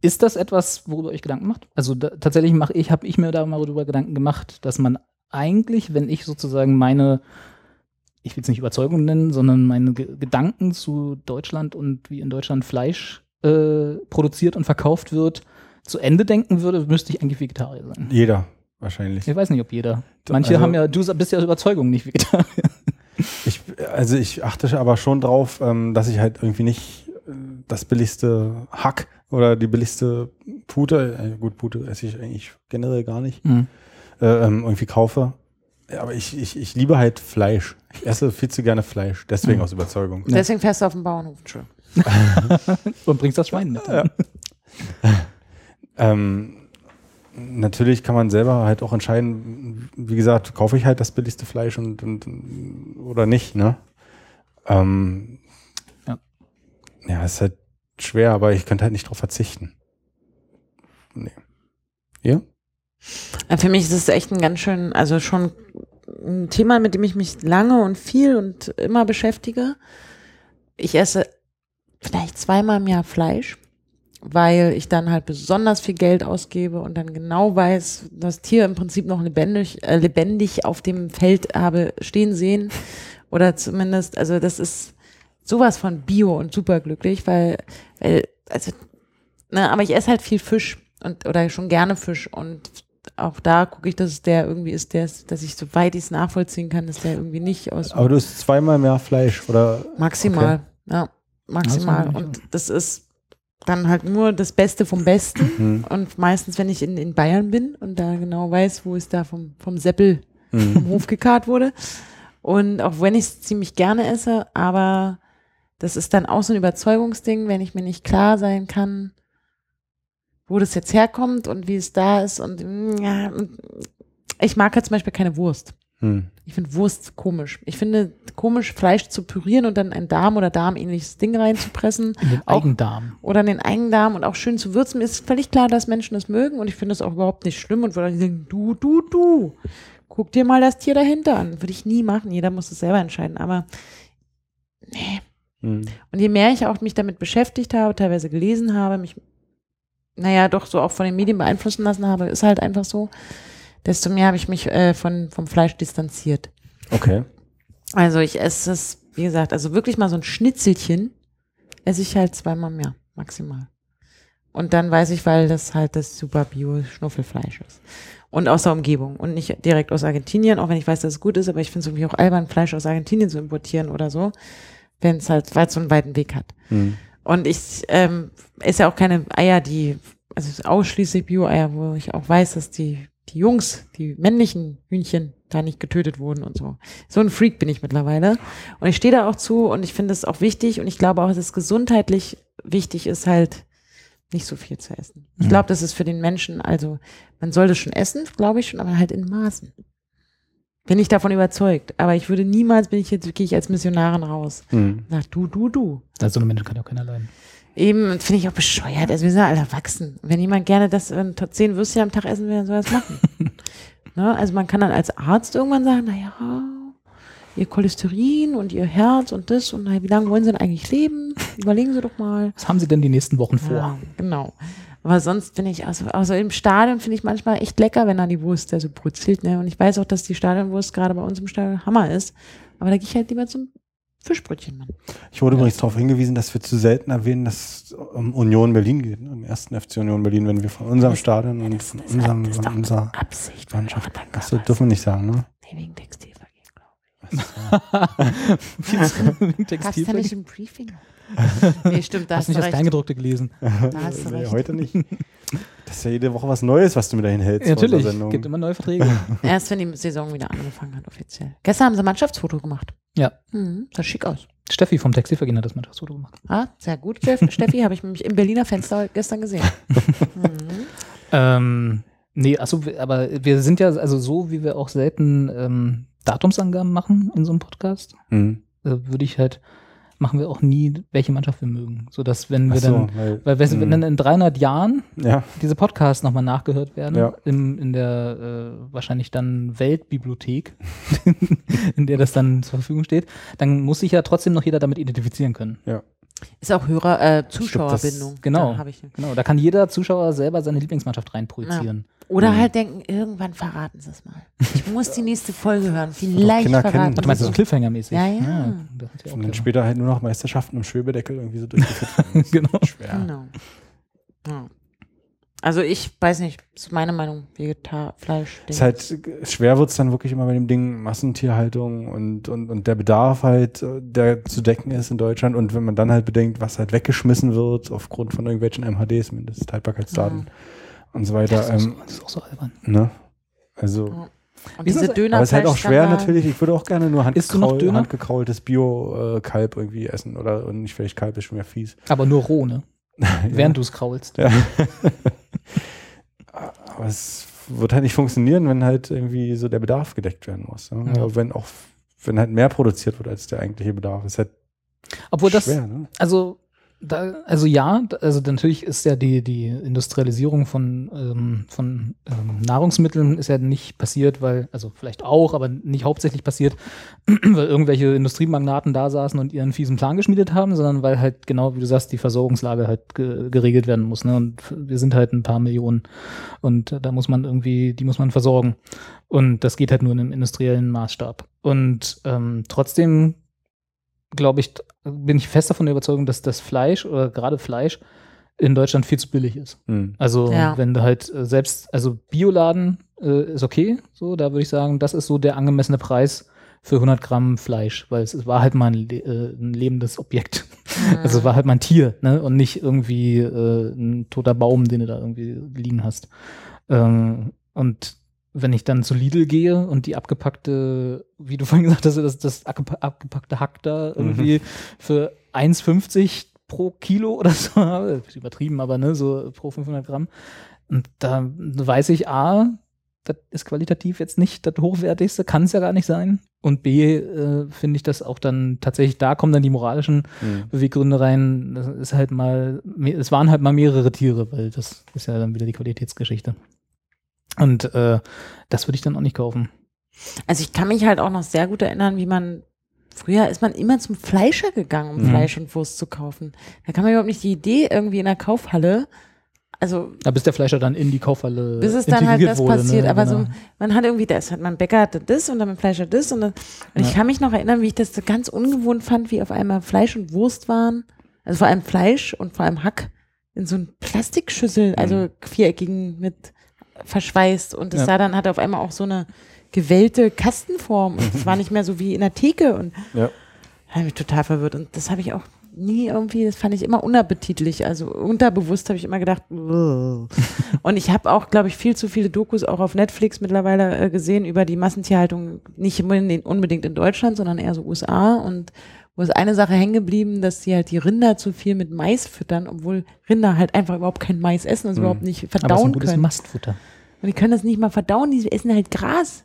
Ist das etwas, worüber ihr euch Gedanken macht? Also da, tatsächlich mache ich, habe ich mir da mal darüber Gedanken gemacht, dass man eigentlich, wenn ich sozusagen meine, ich will es nicht Überzeugung nennen, sondern meine Ge Gedanken zu Deutschland und wie in Deutschland Fleisch äh, produziert und verkauft wird, zu Ende denken würde, müsste ich eigentlich Vegetarier sein. Jeder, wahrscheinlich. Ich weiß nicht, ob jeder. Manche Also- haben ja, du bist ja aus Überzeugung nicht Vegetarier. Ich, also ich achte aber schon drauf, ähm, dass ich halt irgendwie nicht äh, das billigste Hack oder die billigste Pute, äh, gut, Pute esse ich eigentlich generell gar nicht, Mhm. äh, ähm, irgendwie kaufe. Ja, aber ich, ich, ich liebe halt Fleisch. Ich esse viel zu gerne Fleisch, deswegen Mhm. aus Überzeugung. Ja. Deswegen fährst du auf dem Bauernhof. Und bringst das Schwein mit. Ja. Ähm, natürlich kann man selber halt auch entscheiden, wie gesagt, kaufe ich halt das billigste Fleisch und, und oder nicht, ne? Ähm, Ja. ja, ist halt schwer, aber ich könnte halt nicht drauf verzichten. Nee. Ja? Ja, Für mich ist es echt ein ganz schön, also schon ein Thema, mit dem ich mich lange und viel und immer beschäftige. Ich esse vielleicht zweimal im Jahr Fleisch, weil ich dann halt besonders viel Geld ausgebe und dann genau weiß, das Tier im Prinzip noch lebendig, äh, lebendig auf dem Feld habe stehen sehen. Oder zumindest, also das ist sowas von Bio und superglücklich, weil, weil also, ne, aber ich esse halt viel Fisch und oder schon gerne Fisch und auch da gucke ich, dass es der irgendwie ist, der ist, dass ich soweit ich es nachvollziehen kann, dass der irgendwie nicht aus Aber du isst zweimal mehr Fleisch oder? Maximal, ja, maximal. Ist und das ist dann halt nur das Beste vom Besten hm, und meistens, wenn ich in, in Bayern bin und da genau weiß, wo es da vom, vom Seppel hm. vom Hof gekarrt wurde. Und auch wenn ich es ziemlich gerne esse, aber das ist dann auch so ein Überzeugungsding, wenn ich mir nicht klar sein kann, wo das jetzt herkommt und wie es da ist. Und mm, ja, und ich mag halt zum Beispiel keine Wurst. Hm. Ich finde Wurst komisch. Ich finde komisch, Fleisch zu pürieren und dann ein Darm oder Darmähnliches Ding reinzupressen In den Auch- Eigendarm. oder in den Eigendarm und auch schön zu würzen. Mir ist völlig klar, dass Menschen das mögen und ich finde es auch überhaupt nicht schlimm und würde dann sagen, du, du, du, guck dir mal das Tier dahinter an. Würde ich nie machen. Jeder muss es selber entscheiden. Aber nee. Hm. Und je mehr ich auch mich damit beschäftigt habe, teilweise gelesen habe, mich, naja, doch so auch von den Medien beeinflussen lassen habe, ist halt einfach so, desto mehr habe ich mich äh, von, vom Fleisch distanziert. Okay. Also ich esse es, wie gesagt, also wirklich mal so ein Schnitzelchen esse ich halt zweimal mehr, maximal. Und dann weiß ich, weil das halt das super Bio-Schnuffelfleisch ist. Und aus der Umgebung und nicht direkt aus Argentinien, auch wenn ich weiß, dass es gut ist, aber ich finde es irgendwie auch albern, Fleisch aus Argentinien zu importieren oder so, wenn es halt, weil es so einen weiten Weg hat. Hm. Und ich ähm, esse ja auch keine Eier, die, also ausschließlich Bio-Eier, wo ich auch weiß, dass die, die Jungs, die männlichen Hühnchen da nicht getötet wurden und so. So ein Freak bin ich mittlerweile. Und ich stehe da auch zu und ich finde es auch wichtig und ich glaube auch, dass es gesundheitlich wichtig ist, halt nicht so viel zu essen. Ich Mhm. glaube, das ist für den Menschen, also man soll das schon essen, glaube ich schon, aber halt in Maßen. Bin ich davon überzeugt. Aber ich würde niemals, bin ich jetzt, gehe ich als Missionarin raus. Hm. Sag du, du, du. Also so eine Menschen kann ja auch keiner leiden. Eben, finde ich auch bescheuert. Also wir sind ja alle erwachsen. Wenn jemand gerne das äh, zehn Würstchen am Tag essen will, dann soll er das machen. ne? Also man kann dann als Arzt irgendwann sagen, naja, ihr Cholesterin und ihr Herz und das und naja, wie lange wollen sie denn eigentlich leben? Überlegen Sie doch mal. Was haben Sie denn die nächsten Wochen vor? Ja, genau. Aber sonst finde ich, also, also im Stadion finde ich manchmal echt lecker, wenn da die Wurst da so brutzelt. Ne? Und ich weiß auch, dass die Stadionwurst gerade bei uns im Stadion Hammer ist. Aber da gehe ich halt lieber zum Fischbrötchen, Mann. Ich wurde übrigens darauf hingewiesen, dass wir zu selten erwähnen, dass es um Union Berlin geht. ne? Im ersten FC Union Berlin, wenn wir von unserem Stadion und von unserem, das ist von doch unserer Absicht. Mannschaft. Das dürfen wir nicht sagen, ne? Nee, wegen Textilvergehen, glaube ich. Hast du Textil. ja nicht im Briefing? nee, stimmt, da Hast hast nicht das recht. Kleingedruckte gelesen? Da hast du Nee, recht. heute nicht. Das ist ja jede Woche was Neues, was du mir dahin hältst. Ja, natürlich. Sendung. Gibt immer neue Verträge. Erst wenn die Saison wieder angefangen hat, offiziell. Gestern haben sie ein Mannschaftsfoto gemacht. ja. Mhm, sah schick aus. Steffi vom Textilvergehen hat das Mannschaftsfoto gemacht. Ah, sehr gut. Steffi, habe ich nämlich im Berliner Fenster gestern gesehen. Mhm. Ähm, nee, achso, aber wir sind ja, also so wie wir auch selten ähm, Datumsangaben machen in so einem Podcast, Hm. äh, würde ich halt, machen wir auch nie, welche Mannschaft wir mögen. So dass wenn wir so, dann, weil, weil wenn, wenn hm. dann in 300 Jahren ja, diese Podcasts nochmal nachgehört werden, Ja. im, in der äh, wahrscheinlich dann Weltbibliothek, in der das dann zur Verfügung steht, dann muss sich ja trotzdem noch jeder damit identifizieren können. Ist auch Hörer, äh, Zuschauerbindung. genau. Genau, da kann jeder Zuschauer selber seine Lieblingsmannschaft reinprojizieren. Oder Mhm. halt denken, irgendwann verraten sie es mal. Ich muss die nächste Folge hören. Vielleicht Kinder verraten kennen- meinst sie so es. Cliffhanger-mäßig? Ja, ja. das ist ja auch und dann später halt nur noch Meisterschaften im Schwebedeckel irgendwie so durchgeführt genau. Schwer. Genau. Ja. Also ich weiß nicht, ist meine Meinung, Vegetar, Fleisch. Ist halt schwer wird's dann wirklich immer bei dem Ding Massentierhaltung und, und, und der Bedarf halt, äh, der zu decken ist in Deutschland. Und wenn man dann halt bedenkt, was halt weggeschmissen wird aufgrund von irgendwelchen MHDs, Mindesthaltbarkeitsdaten und so weiter. Das ist, ähm, auch so, das ist auch so albern. ne? Also, Ja. Und ist diese das- Döner aber es ist halt auch schwer natürlich. Ich würde auch gerne nur Döner? handgekraultes Bio-Kalb irgendwie essen. Oder und nicht vielleicht Kalb ist schon wieder fies. Aber nur roh, ne? Während du es kraulst. Ja. Aber es wird halt nicht funktionieren, wenn halt irgendwie so der Bedarf gedeckt werden muss. Ne? Ja. Aber Wenn auch, wenn halt mehr produziert wird als der eigentliche Bedarf, ist halt Obwohl das, schwer. Ne? also, da, also ja, also natürlich ist ja die, die Industrialisierung von, ähm, von ähm, Nahrungsmitteln ist ja nicht passiert, weil, also vielleicht auch, aber nicht hauptsächlich passiert, weil irgendwelche Industriemagnaten da saßen und ihren fiesen Plan geschmiedet haben, sondern weil halt genau, wie du sagst, die Versorgungslage halt ge geregelt werden muss. Ne? Und wir sind halt ein paar Millionen und da muss man irgendwie, die muss man versorgen. Und das geht halt nur in einem industriellen Maßstab. Und ähm, trotzdem glaube ich, bin ich fest davon der Überzeugung, dass das Fleisch oder gerade Fleisch in Deutschland viel zu billig ist. Hm. Also Ja. wenn du halt äh, selbst, also Bioladen äh, ist okay, so, da würde ich sagen, das ist so der angemessene Preis für 100 Gramm Fleisch, weil es, es war halt mal ein, äh, ein lebendes Objekt. Also es war halt mal ein Tier, ne? Und nicht irgendwie äh, ein toter Baum, den du da irgendwie liegen hast. Ähm, und wenn ich dann zu Lidl gehe und die abgepackte, wie du vorhin gesagt hast, das, das abgepa- abgepackte Hack da irgendwie für 1,50 pro Kilo oder so übertrieben, aber ne, so pro 500 Gramm. Und da weiß ich, A, das ist qualitativ jetzt nicht das Hochwertigste, kann es ja gar nicht sein. Und B, äh, finde ich das auch dann tatsächlich, da kommen dann die moralischen Hm. Beweggründe rein. Das ist halt mal, es waren halt mal mehrere Tiere, weil das ist ja dann wieder die Qualitätsgeschichte. Und äh, das würde ich dann auch nicht kaufen. Also ich kann mich halt auch noch sehr gut erinnern, wie man früher ist man immer zum Fleischer gegangen, um Mhm. Fleisch und Wurst zu kaufen. Da kam man überhaupt nicht die Idee irgendwie in der Kaufhalle. Also Da bis der Fleischer dann in die Kaufhalle bis es dann halt das wurde, passiert, ne? aber Genau. so man hat irgendwie das, hat man Bäcker hatte das und dann mit Fleischer das und dann und ich Ja. kann mich noch erinnern, wie ich das so ganz ungewohnt fand, wie auf einmal Fleisch und Wurst waren, also vor allem Fleisch und vor allem Hack in so einen Plastikschüssel, also viereckigen mit verschweißt und es Ja. sah dann hat auf einmal auch so eine gewellte Kastenform und es war nicht mehr so wie in der Theke und Ja. hat mich total verwirrt und das habe ich auch nie irgendwie, das fand ich immer unappetitlich. Also unterbewusst habe ich immer gedacht, "Ugh." und ich habe auch, glaube ich, viel zu viele Dokus auch auf Netflix mittlerweile äh, gesehen über die Massentierhaltung, nicht unbedingt unbedingt in Deutschland, sondern eher so USA und wo ist eine Sache hängen geblieben, dass sie halt die Rinder zu viel mit Mais füttern, obwohl Rinder halt einfach überhaupt kein Mais essen und es Mhm. überhaupt nicht aber es ist ein verdauen gutes können. Mastfutter. Und die können das nicht mal verdauen, die essen halt Gras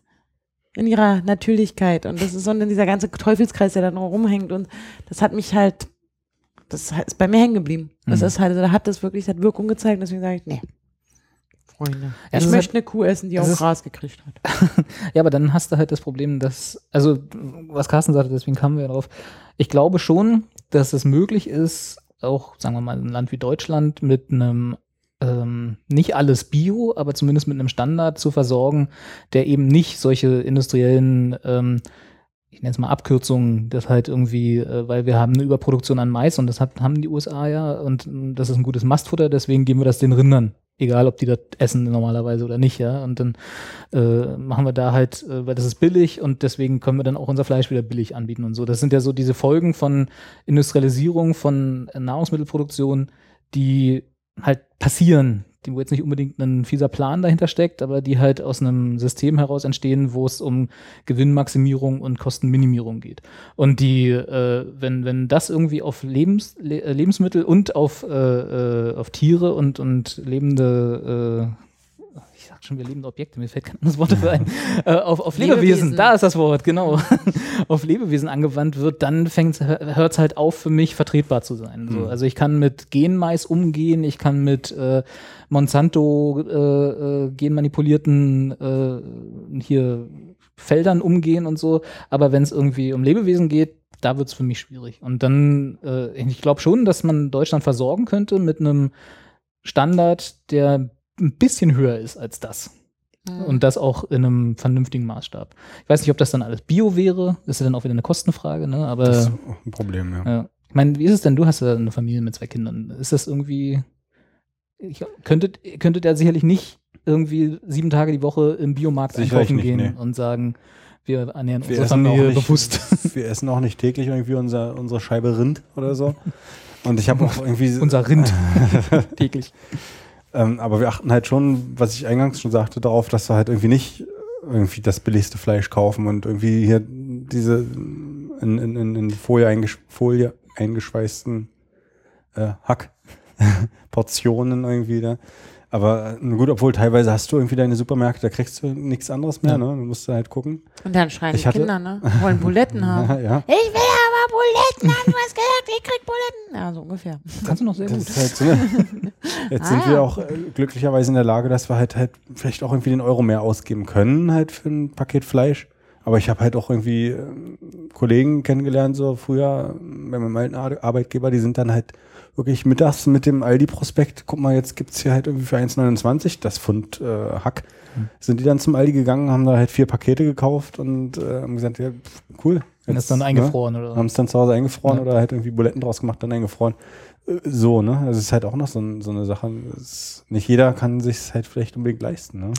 in ihrer Natürlichkeit. Und das ist so dieser ganze Teufelskreis, der da noch rumhängt. Und das hat mich halt, das ist bei mir hängen geblieben. Das Mhm. ist halt, da hat das wirklich, das hat Wirkung gezeigt, deswegen sage ich, nee. Freunde. das ich möchte eine Kuh essen, die auch Gras gekriegt hat. Ja, aber dann hast du halt das Problem, dass, also was Carsten sagte, deswegen kamen wir darauf. Ich glaube schon, dass es möglich ist, auch, sagen wir mal, ein Land wie Deutschland mit einem ähm, nicht alles Bio, aber zumindest mit einem Standard zu versorgen, der eben nicht solche industriellen, ähm, ich nenne es mal Abkürzungen, das halt irgendwie, äh, weil wir haben eine Überproduktion an Mais und das hat, haben die USA ja und ähm, das ist ein gutes Mastfutter, deswegen geben wir das den Rindern. Egal, ob die das essen normalerweise oder nicht, ja. Und dann äh, machen wir da halt, äh, weil das ist billig und deswegen können wir dann auch unser Fleisch wieder billig anbieten und so. Das sind ja so diese Folgen von Industrialisierung, von Nahrungsmittelproduktion, die halt passieren, die wo jetzt nicht unbedingt ein fieser Plan dahinter steckt, aber die halt aus einem System heraus entstehen, wo es um Gewinnmaximierung und Kostenminimierung geht. Und die, äh, wenn, wenn das irgendwie auf Lebens, Le äh, Lebensmittel und auf, äh, äh, auf Tiere und, und lebende äh, ich sag schon, wir lebende Objekte, mir fällt kein anderes Wort dafür ein, äh, auf, auf Lebewesen, Lebewesen. da ist das Wort, genau, auf Lebewesen angewandt wird, dann hört es halt auf für mich vertretbar zu sein. So, also ich kann mit Genmais umgehen, ich kann mit äh, Monsanto äh, äh, genmanipulierten äh, hier Feldern umgehen und so, aber wenn es irgendwie um Lebewesen geht, da wird es für mich schwierig. Und dann, äh, ich glaube schon, dass man Deutschland versorgen könnte mit einem Standard, der ein bisschen höher ist als das. Und das auch in einem vernünftigen Maßstab. Ich weiß nicht, ob das dann alles Bio wäre. Das ist ja dann auch wieder eine Kostenfrage, ne? Aber Das ist auch ein Problem, ja. ja. ich meine, wie ist es denn? Du hast ja eine Familie mit zwei Kindern. Ist das irgendwie. Ich, könntet, könntet ihr sicherlich nicht irgendwie sieben Tage die Woche im Biomarkt Sicherlich einkaufen nicht, gehen nee. und sagen, wir ernähren Wir unsere essen, auch Familie nicht, bewusst. wir essen auch nicht täglich irgendwie unser, unsere Scheibe Rind oder so. Und ich habe auch irgendwie. Unser Rind täglich. Ähm, aber wir achten halt schon, was ich eingangs schon sagte, darauf, dass wir halt irgendwie nicht irgendwie das billigste Fleisch kaufen und irgendwie hier diese in, in, in, in Folie, eingesch Folie eingeschweißten äh, Hack-Portionen irgendwie da. Aber äh, gut, obwohl teilweise hast du irgendwie deine Supermärkte, da kriegst du nichts anderes mehr, Ja. ne? Du musst halt gucken. Und dann schreien Ich die hatte- Kinder, ne? Wollen Buletten haben. Ja, ja. Ich will Buletten haben, du hast gesagt, ich krieg Buletten. Ja, so ungefähr. Kannst du noch sehr Das gut. halt so? Jetzt sind Ah, wir ja. auch äh, glücklicherweise in der Lage, dass wir halt halt vielleicht auch irgendwie den Euro mehr ausgeben können, halt für ein Paket Fleisch. Aber ich habe halt auch irgendwie ähm, Kollegen kennengelernt, so früher bei meinem alten Ar Arbeitgeber, die sind dann halt wirklich mittags mit dem Aldi-Prospekt, guck mal, jetzt gibt's hier halt irgendwie für 1,29 das Pfund äh, Hack. Sind die dann zum Aldi gegangen, haben da halt vier Pakete gekauft und äh, haben gesagt, ja, pf, cool. Und das dann ne? eingefroren oder Haben es dann zu Hause eingefroren Ja. oder halt irgendwie Buletten draus gemacht, dann eingefroren. Äh, So, ne? Das ist halt auch noch so, so eine Sache. Nicht jeder kann sich halt vielleicht unbedingt leisten, ne?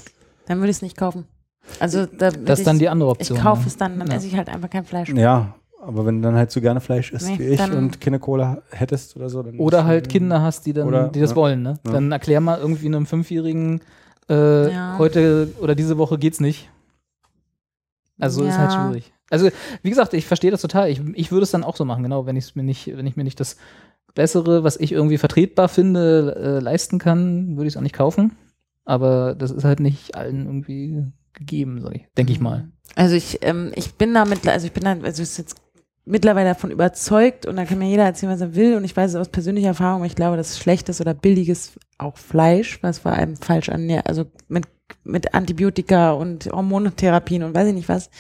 Dann würde ich es nicht kaufen. Also da Das ist dann ich- die andere Ich Option. kaufe ne? es dann, dann Ja. esse ich halt einfach kein Fleisch. mehr. Ja, aber wenn du dann halt so gerne Fleisch isst Nee, wie ich und keine Cola hättest oder so, dann. Oder halt Kinder hast, die dann, Oder- die das ja. wollen, ne? Ja. Dann erklär mal irgendwie einem Fünfjährigen, äh, Ja. heute oder diese Woche geht's nicht. Also ist halt Ja. schwierig. Also, wie gesagt, ich verstehe das total. Ich, ich würde es dann auch so machen, genau, wenn ich mir nicht, wenn ich mir nicht das Bessere, was ich irgendwie vertretbar finde, äh, leisten kann, würde ich es auch nicht kaufen. Aber das ist halt nicht allen irgendwie gegeben, so, denke ich mal. Also ich, ähm, ich bin damit, also ich bin da, also ich ist jetzt mittlerweile davon überzeugt und da kann mir jeder erzählen, was er will und ich weiß es aus persönlicher Erfahrung, ich glaube, dass schlechtes oder billiges auch Fleisch, was vor allem falsch an, also mit, mit Antibiotika und Hormontherapien und weiß ich nicht was,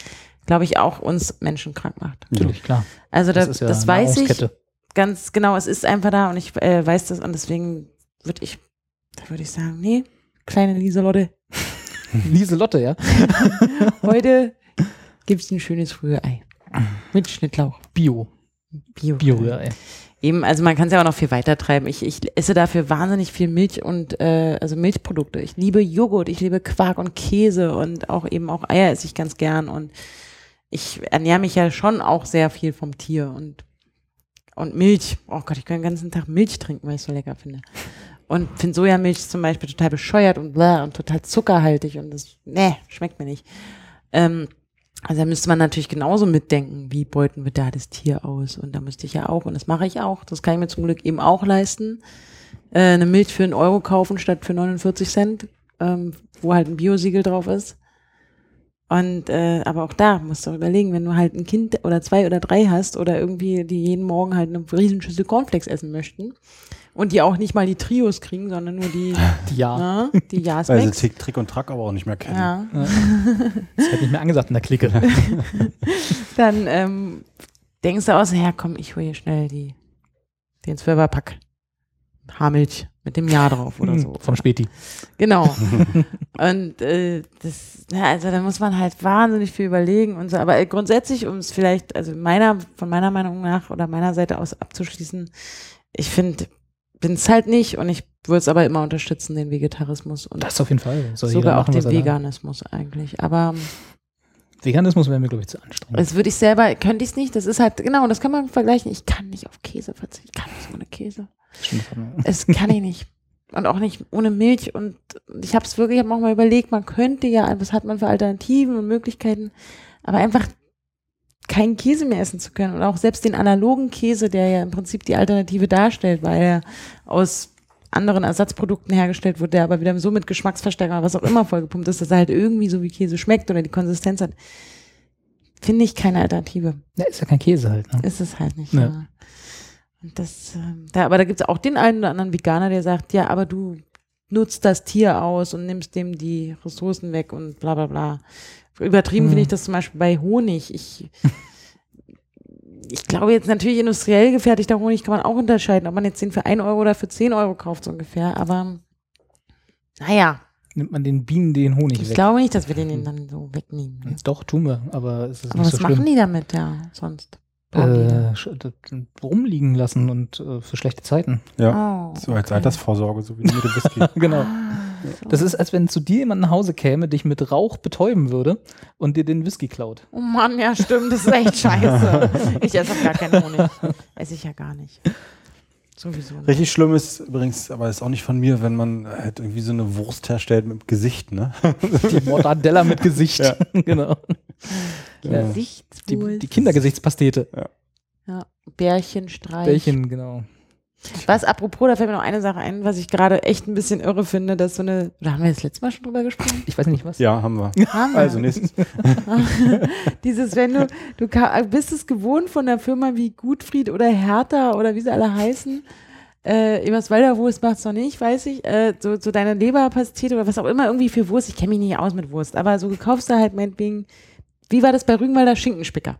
glaube ich auch uns Menschen krank macht. Natürlich, klar. Also da, Das das, ist ja weiß ich ganz genau, es ist einfach da und ich äh, weiß das und deswegen würde ich, da würde ich sagen, nee, kleine Lieselotte, Lieselotte, ja. heute gibt's ein schönes Rührei mit Schnittlauch. Bio. Bio. Bio, ja, ey. Eben, also man kann es ja auch noch viel weiter treiben. Ich, ich esse dafür wahnsinnig viel Milch und äh, also Milchprodukte. Ich liebe Joghurt, ich liebe Quark und Käse und auch eben auch Eier esse ich ganz gern und ich ernähre mich ja schon auch sehr viel vom Tier und und Milch. Oh Gott, ich kann den ganzen Tag Milch trinken, weil ich es so lecker finde. Und finde Sojamilch zum Beispiel total bescheuert und bläh und total zuckerhaltig und das, nee, schmeckt mir nicht. Ähm, also da müsste man natürlich genauso mitdenken, wie beuten wir da das Tier aus. Und da müsste ich ja auch, und das mache ich auch, das kann ich mir zum Glück eben auch leisten, äh, eine Milch für einen Euro kaufen statt für 49 Cent, ähm, wo halt ein Biosiegel drauf ist. Und äh, aber auch da musst du überlegen, wenn du halt ein Kind oder zwei oder drei hast oder irgendwie die jeden Morgen halt eine Riesenschüssel Cornflakes essen möchten und die auch nicht mal die Trios kriegen, sondern nur die, Die ja. ja, die Weil sie. Tick, Trick und Track aber auch nicht mehr kennen. Ja, Das hätte nicht mehr angesagt in der Clique. dann ähm, denkst du aus, ja komm, ich hole hier schnell die, den Zwölferpack Haarmilch mit dem Jahr drauf oder so. Vom Späti. Genau. und äh, das, ja, also da muss man halt wahnsinnig viel überlegen und so. Aber äh, grundsätzlich, um es vielleicht, also meiner, von meiner Meinung nach oder meiner Seite aus abzuschließen, ich finde, bin es halt nicht und ich würde es aber immer unterstützen, den Vegetarismus und Das auf jeden Fall. Soll sogar auch machen, was den er da- Veganismus eigentlich. Aber Veganismus wäre mir, glaube ich, zu anstrengend. das würde ich selber, könnte ich es nicht. Das ist halt, genau, das kann man vergleichen. Ich kann nicht auf Käse verzichten. Ich kann nicht ohne Käse. Das kann ich nicht. Und auch nicht ohne Milch. Und ich habe es wirklich, ich habe auch mal überlegt, man könnte ja, was hat man für Alternativen und Möglichkeiten, aber einfach keinen Käse mehr essen zu können. Und auch selbst den analogen Käse, der ja im Prinzip die Alternative darstellt, weil er aus anderen Ersatzprodukten hergestellt wird, der aber wieder so mit Geschmacksverstärker oder was auch immer vollgepumpt ist, dass er halt irgendwie so wie Käse schmeckt oder die Konsistenz hat, finde ich keine Alternative. Ja, ist ja kein Käse halt. Ne? Ist es halt nicht. Ja. Ja. Und das, ähm, da, aber da gibt es auch den einen oder anderen Veganer, der sagt, ja, aber du nutzt das Tier aus und nimmst dem die Ressourcen weg und bla bla bla. Übertrieben Hm. finde ich das zum Beispiel bei Honig. Ich, ich glaube jetzt natürlich industriell gefertigter Honig kann man auch unterscheiden, ob man jetzt den für 1 Euro oder für 10 Euro kauft, so ungefähr. Aber naja, Nimmt man den Bienen den Honig ich weg. glaube nicht, dass wir den dann so wegnehmen. Ne? Doch, tun wir, aber es ist Aber nicht was so machen schlimm. die damit, ja, sonst? Äh, rumliegen lassen und äh, für schlechte Zeiten. Ja. Oh, So als okay. Altersvorsorge, so wie mit dem Whisky. Genau. Ah, so. Das ist, als wenn zu dir jemand nach Hause käme, dich mit Rauch betäuben würde und dir den Whisky klaut. Oh Mann, ja stimmt, das ist echt scheiße. Ich esse auch gar keinen Honig. Esse ich ja gar nicht. Sowieso nicht. Richtig schlimm ist übrigens, aber ist auch nicht von mir, wenn man halt irgendwie so eine Wurst herstellt mit Gesicht, ne? Die Mortadella mit Gesicht. Ja. genau. Ja. Die, Gesichtswurst. die Kindergesichtspastete. Ja, Bärchenstreich. Bällchen, genau. Was, apropos, da fällt mir noch eine Sache ein, was ich gerade echt ein bisschen irre finde, dass so eine, oder haben wir das letzte Mal schon drüber gesprochen? Ich weiß nicht was. Ja, haben wir. Haben wir. Also nächstes. Dieses, wenn du, du bist es gewohnt von einer Firma wie Gutfried oder Hertha oder wie sie alle heißen, äh, Eberswalder Wurst macht's noch nicht, weiß ich, äh, so, so deine Leberpastete oder was auch immer irgendwie für Wurst, ich kenne mich nicht aus mit Wurst, aber so gekaufst du halt meinetwegen, wie war das bei Rügenwalder Schinkenspicker?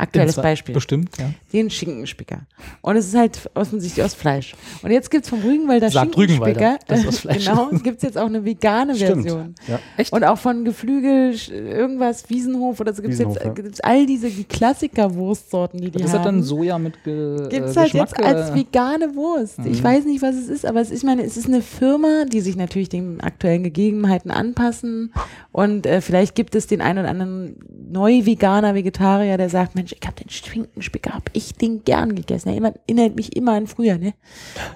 Aktuelles Beispiel. Bestimmt, ja. Den Schinkenspicker. Und es ist halt offensichtlich aus Fleisch. Und jetzt gibt's vom Rügenwalder Sagt Schinkenspicker, Rügenwalder, dass es aus Fleisch genau, ist. gibt's jetzt auch eine vegane Stimmt. Version. Ja. Echt? Und auch von Geflügel, irgendwas, Wiesenhof oder so gibt's Wiesenhof, jetzt ja. gibt's all diese die Klassiker-Wurstsorten, die die das haben. hat dann Soja mit Ge Gibt's äh, halt Geschmack, jetzt als äh, vegane Wurst. Ich Mhm. weiß nicht, was es ist, aber es ist, ich meine, es ist eine Firma, die sich natürlich den aktuellen Gegebenheiten anpassen. Und äh, vielleicht gibt es den einen oder anderen Neu-Veganer, Vegetarier, der sagt, Mensch, ich habe den Schinkenspicker, hab ich den gern gegessen. Er immer- erinnert mich immer an früher, ne?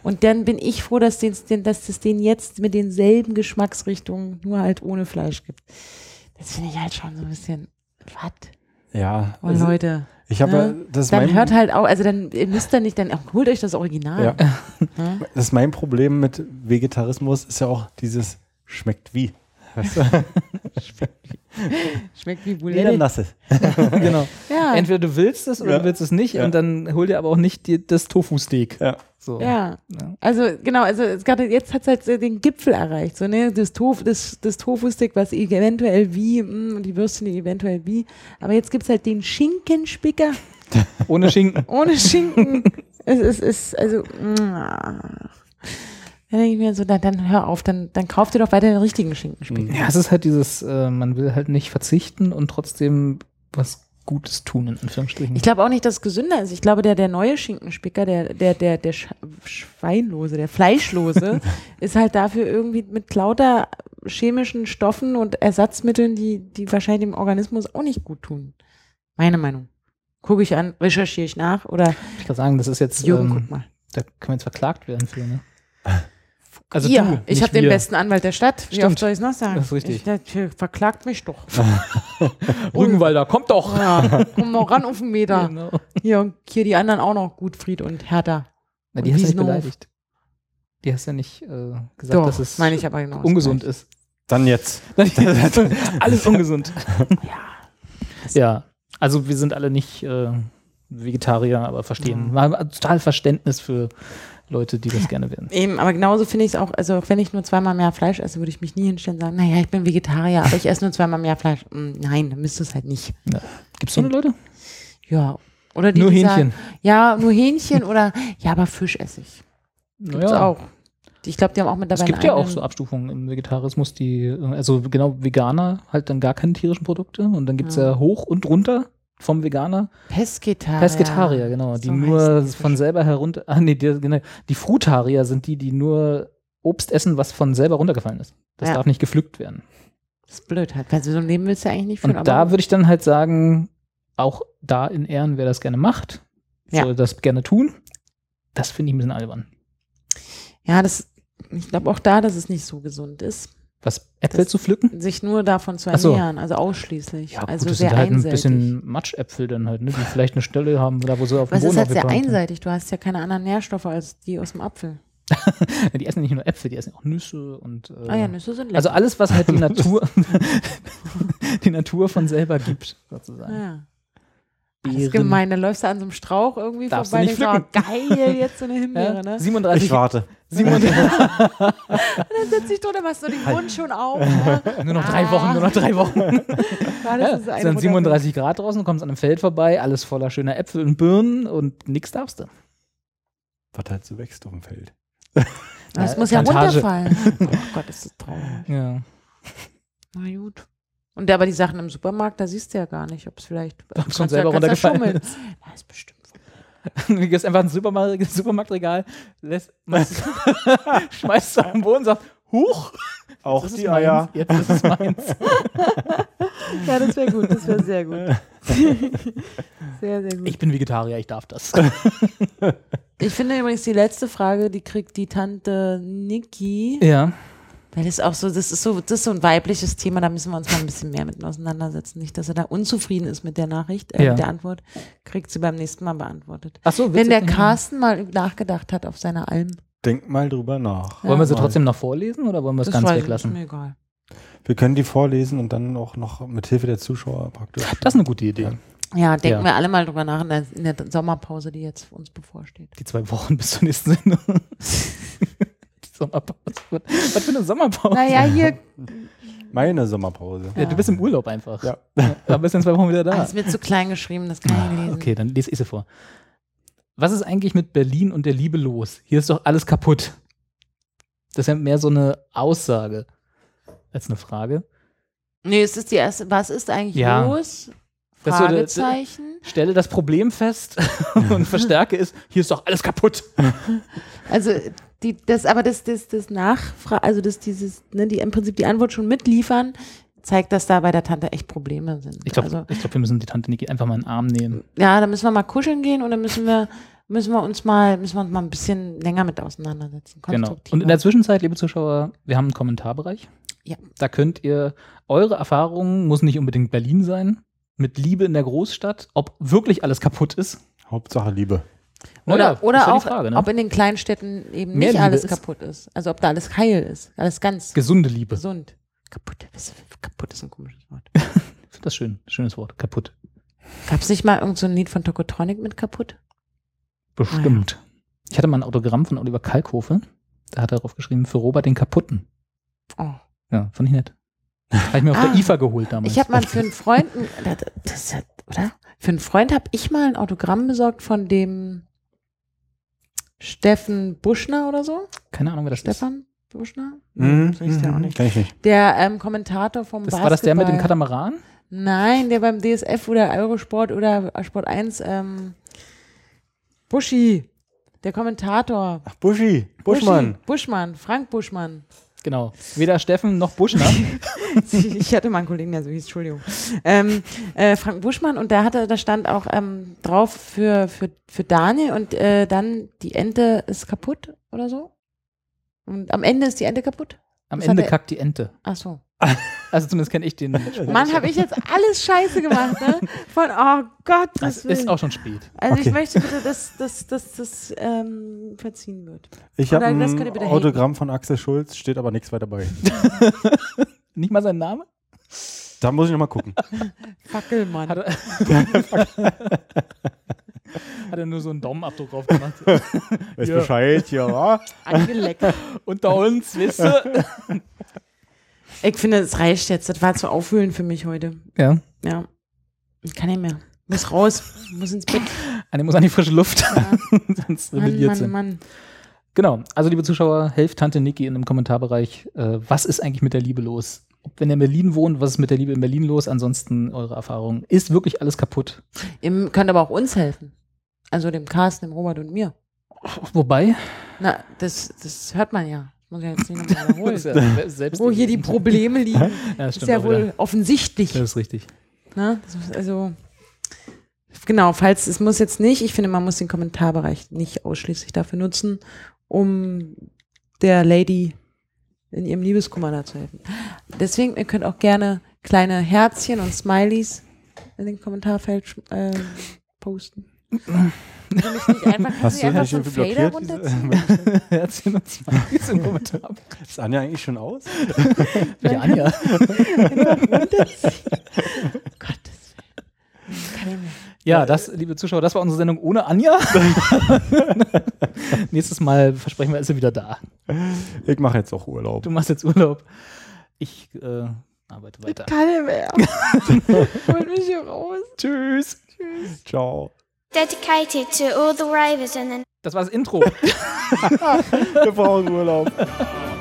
Und dann bin ich froh, dass, den, dass es den jetzt mit denselben Geschmacksrichtungen nur halt ohne Fleisch gibt. Das finde ich halt schon so ein bisschen, was? Ja. Oh, also Leute. ich habe, ne? das Dann hört halt auch, also dann ihr müsst ihr nicht, dann holt euch das Original. Ja. Ja. das ist mein Problem mit Vegetarismus, ist ja auch dieses schmeckt wie. Weißt du? Schmeckt wie Jeder Boulette. nasse. genau. Ja. Entweder du willst es oder Ja. du willst es nicht Ja. und dann hol dir aber auch nicht die, das Tofu-Steak. Ja. So. ja. Ja. Also genau, also gerade jetzt hat es halt den Gipfel erreicht. So, ne? Das, Tofu, das, das Tofu-Stick, was eventuell wie, mh, und die Würstchen eventuell wie. Aber jetzt gibt es halt den Schinkenspicker Ohne Schinken. ohne Schinken. es ist, ist also. mh. Da denke ich mir so, dann, dann hör auf, dann, dann kauf dir doch weiter den richtigen Schinkenspicker. Ja, es ist halt dieses, äh, man will halt nicht verzichten und trotzdem was Gutes tun, in Anführungsstrichen. Ich glaube auch nicht, dass es gesünder ist. Ich glaube, der, der neue Schinkenspicker, der, der, der, der Sch Schweinlose, der Fleischlose, ist halt dafür irgendwie mit lauter chemischen Stoffen und Ersatzmitteln, die, die wahrscheinlich dem Organismus auch nicht gut tun. Meine Meinung. Gucke ich an, recherchiere ich nach oder ich kann sagen, das ist jetzt, Jürgen, ähm, guck mal. da können wir jetzt verklagt werden für, ne? Also Hier, du, ich habe den wir. besten Anwalt der Stadt. Wie Stimmt. oft soll ich es noch sagen? Das ist richtig. Ich, der, der verklagt mich doch. Rügenwalder, kommt doch! Ja, komm mal ran auf den Meter. Genau. Hier, hier die anderen auch noch, Gutfried und Hertha. Na, die Und hast du nicht beleidigt. Die hast ja nicht äh, gesagt, Doch, dass es meine ich genau. ungesund ist. Dann jetzt. Alles ungesund. ja, also wir sind alle nicht äh, Vegetarier, aber verstehen. Wir haben total Verständnis für Leute, die das gerne werden. Eben, aber genauso finde ich es auch, also auch wenn ich nur zweimal mehr Fleisch esse, würde ich mich nie hinstellen und sagen, naja, ich bin Vegetarier, aber ich esse nur zweimal mehr Fleisch. Mm, Nein, dann müsste es halt nicht. Gibt es so eine Leute? Ja. Oder die, Nur die Hähnchen. Sagen, ja, nur Hähnchen oder, ja, aber Fisch esse ich. Gibt's Naja. auch. Ich glaube, die haben auch mit dabei Es gibt ja auch so Abstufungen im Vegetarismus, die, äh, also genau Veganer halt dann gar keine tierischen Produkte und dann gibt es Ja. ja hoch und runter vom Veganer Pesketarier. Pesketarier, genau, die So nur die von Fische. selber herunter, ah nee, die, genau, die Frutarier sind die, die nur Obst essen, was von selber runtergefallen ist. Das Ja. darf nicht gepflückt werden. Das ist blöd halt, weil so ein Leben willst du eigentlich nicht führen. Und da würde ich dann halt sagen, auch da in Ehren, wer das gerne macht, Ja. soll das gerne tun. Das finde ich ein bisschen albern. ja, das, ich glaube auch da, dass es nicht so gesund ist, Was, Äpfel Das- zu pflücken? sich nur davon zu Ach so. ernähren, also ausschließlich. Ja, also gut, das sehr sind halt ein einseitig. bisschen Matschäpfel dann halt, ne, die vielleicht eine Stelle haben, da wo sie auf dem Was Boden ist halt sehr einseitig? Du hast ja keine anderen Nährstoffe als die aus dem Apfel. Die essen nicht nur Äpfel, die essen auch Nüsse und äh, Ah ja, Nüsse sind lecker. also alles, was halt die Natur, die Natur von selber gibt, sozusagen. Ah, ja. Das ist gemein, dann läufst du an so einem Strauch irgendwie Darfst du vorbei nicht denkst, oh, geil, jetzt so eine Himbeere, Ja, ne? 37, Ich warte. 37 Dann setzt dich drunter, machst du den Mund schon auf. Ne? nur noch drei Wochen, nur noch drei Wochen. Ja, Ja, das ist sind Mutter- 37 Grad draußen, kommst an einem Feld vorbei, alles voller schöner Äpfel und Birnen und nix darfst du. Was halt so wächst auf dem Feld. Das Ja, muss ja Plantage. runterfallen. Oh Gott, ist das traurig. Ja. Na gut. Und aber die Sachen im Supermarkt, da siehst du ja gar nicht, ob es vielleicht Ob es ja- selber ja runtergefallen schummeln. Ja, ist bestimmt. Du gehst einfach ins Supermarkt, Supermarktregal, lässt, machst, schmeißt es auf den Boden und sagst, Huch, Auch die meins, Eier. Jetzt ist es meins. Ja, das wäre gut, das wäre sehr gut. sehr, sehr gut. Ich bin Vegetarier, ich darf das. Ich finde übrigens die letzte Frage, die kriegt die Tante Niki, Ja. Weil das auch so, das ist so, das ist so ein weibliches Thema, da müssen wir uns mal ein bisschen mehr mit auseinandersetzen. Nicht, dass er da unzufrieden ist mit der Nachricht, äh, Ja. mit der Antwort, kriegt sie beim nächsten Mal beantwortet. Ach so, Wenn der. Carsten mal nachgedacht hat auf seine Alm. Denk mal drüber nach. Wollen wir sie trotzdem noch vorlesen oder wollen wir es ganz weglassen? Ist mir egal. Wir können die vorlesen und dann auch noch mit Hilfe der Zuschauer praktisch. Das ist eine gute Idee. Ja, denken Ja. wir alle mal drüber nach in der, in der Sommerpause, die jetzt uns bevorsteht. Die zwei Wochen bis zur nächsten Sendung. Sommerpause. Was für eine Sommerpause? Naja, hier Meine Sommerpause. Ja, du bist im Urlaub einfach. Ja. Aber bist in zwei Wochen wieder da. alles wird zu klein geschrieben, das kann ich nicht lesen. Ah, Okay, dann lese ich sie vor. Was ist eigentlich mit Berlin und der Liebe los? Hier ist doch alles kaputt. Das ist ja mehr so eine Aussage als eine Frage. Nee, es ist die erste, was ist eigentlich Ja. los? Das ist so Fragezeichen. Stelle das Problem fest und verstärke es, hier ist doch alles kaputt. Also die, das, aber das, das, das Nachfra also das, dieses, ne, die im Prinzip die Antwort schon mitliefern, zeigt, dass da bei der Tante echt Probleme sind. Ich glaube, also, ich glaub, wir müssen die Tante Niki einfach mal in den Arm nehmen. ja, da müssen wir mal kuscheln gehen und dann müssen wir, müssen wir uns mal, müssen wir uns mal ein bisschen länger mit auseinandersetzen. Genau. Und in der Zwischenzeit, liebe Zuschauer, wir haben einen Kommentarbereich. Ja. Da könnt ihr eure Erfahrungen, muss nicht unbedingt Berlin sein, mit Liebe in der Großstadt, ob wirklich alles kaputt ist. Hauptsache Liebe. Oder, Naja, ist oder ja auch, Frage, ne? ob in den kleinen Städten eben Mehr nicht Liebe alles ist. kaputt ist. Also ob da alles heil ist. Alles ganz Gesunde Liebe. gesund. Kaputt, was- kaputt ist ein komisches Wort. Ich finde das schön. Schönes Wort. Kaputt. Gab es nicht mal irgend so ein Lied von Tokotronic mit kaputt? Bestimmt. Ich hatte mal ein Autogramm von Oliver Kalkofe. Da hat er darauf geschrieben, für Robert den Kaputten. Oh. Ja, fand ich nett. Habe ich mir auf Ah. der IFA geholt damals. Ich habe mal für einen Freund, ein- das das ist ja, oder? Für einen Freund habe ich mal ein Autogramm besorgt von dem Steffen Buschner oder so. Keine Ahnung, wer das ist. Stefan Buschner? Mhm. So hieß der auch Mhm. nicht. Kenn ich nicht. Der ähm, Kommentator vom Das, Basketball. war das der mit dem Katamaran? Nein, der beim DSF oder Eurosport oder Sport 1, ähm, Buschi, der Kommentator. Ach, Buschi. Buschmann. Buschi, Buschmann, Frank Buschmann. Genau. Weder Steffen noch Buschner. ich hatte mal einen Kollegen, der so hieß, Entschuldigung. Ähm, äh, Frank Buschmann und da hatte, da stand auch ähm, drauf für, für, für Daniel und äh, dann die Ente ist kaputt oder so. Und am Ende ist die Ente kaputt. Am Das Ende kackt die Ente. Ach so. Also zumindest kenne ich den. Spruch. Mann, habe ich jetzt alles scheiße gemacht, ne? Von, oh Gott, Das das ist auch schon spät. Also Okay. ich möchte bitte, dass dass, dass das ähm, verziehen wird. Ich habe ein Autogramm von Axel Schulz, steht aber nichts weiter bei. Nicht mal sein Name? Da muss ich nochmal gucken. Fackelmann. Hat er, hat er nur so einen Daumenabdruck drauf gemacht. Weiß Ja. Bescheid, ja. Angeleckt. Unter uns, wisst ihr? Ich finde, es reicht jetzt. Das war zu aufwühlend für mich heute. Ja. Ja. Ich kann nicht mehr. Muss raus. Muss ins Bett. Eine muss an die frische Luft. Ja. Sonst Mann, rebelliert Mann, sie. Mann. Genau. Also, liebe Zuschauer, helft Tante Niki in dem Kommentarbereich. Äh, was ist eigentlich mit der Liebe los? Ob, wenn ihr in Berlin wohnt, was ist mit der Liebe in Berlin los? Ansonsten eure Erfahrung. Ist wirklich alles kaputt? Ihr könnt aber auch uns helfen. Also dem Carsten, dem Robert und mir. Wobei, Na, das, das hört man ja. Muss ich jetzt nicht nochmal wiederholen. Wo hier die Probleme liegen, Ja, das ist ja wohl wieder. offensichtlich. Das ist richtig. Ne? Das ist Also, genau, falls es muss jetzt nicht, ich finde, man muss den Kommentarbereich nicht ausschließlich dafür nutzen, um der Lady in ihrem Liebeskummer da zu helfen. Deswegen, ihr könnt auch gerne kleine Herzchen und Smileys in den Kommentarfeld äh, posten. Nicht einfach, Hast du einfach nicht so einen Fader blockiert? runterziehen? Herzchen und Smileys im Kommentar. Ist Anja eigentlich schon aus? Ja, Anja. Gottes Willen. Ja, das, liebe Zuschauer, das war unsere Sendung ohne Anja. Nächstes Mal versprechen wir, ist sie wieder da. Ich mache jetzt auch Urlaub. Du machst jetzt Urlaub. Ich äh, arbeite weiter. Kann ich mehr. Holt mich hier raus. Tschüss. Ciao. Dedicated to all the ravers in the Das war das Intro. Wir brauchen Urlaub.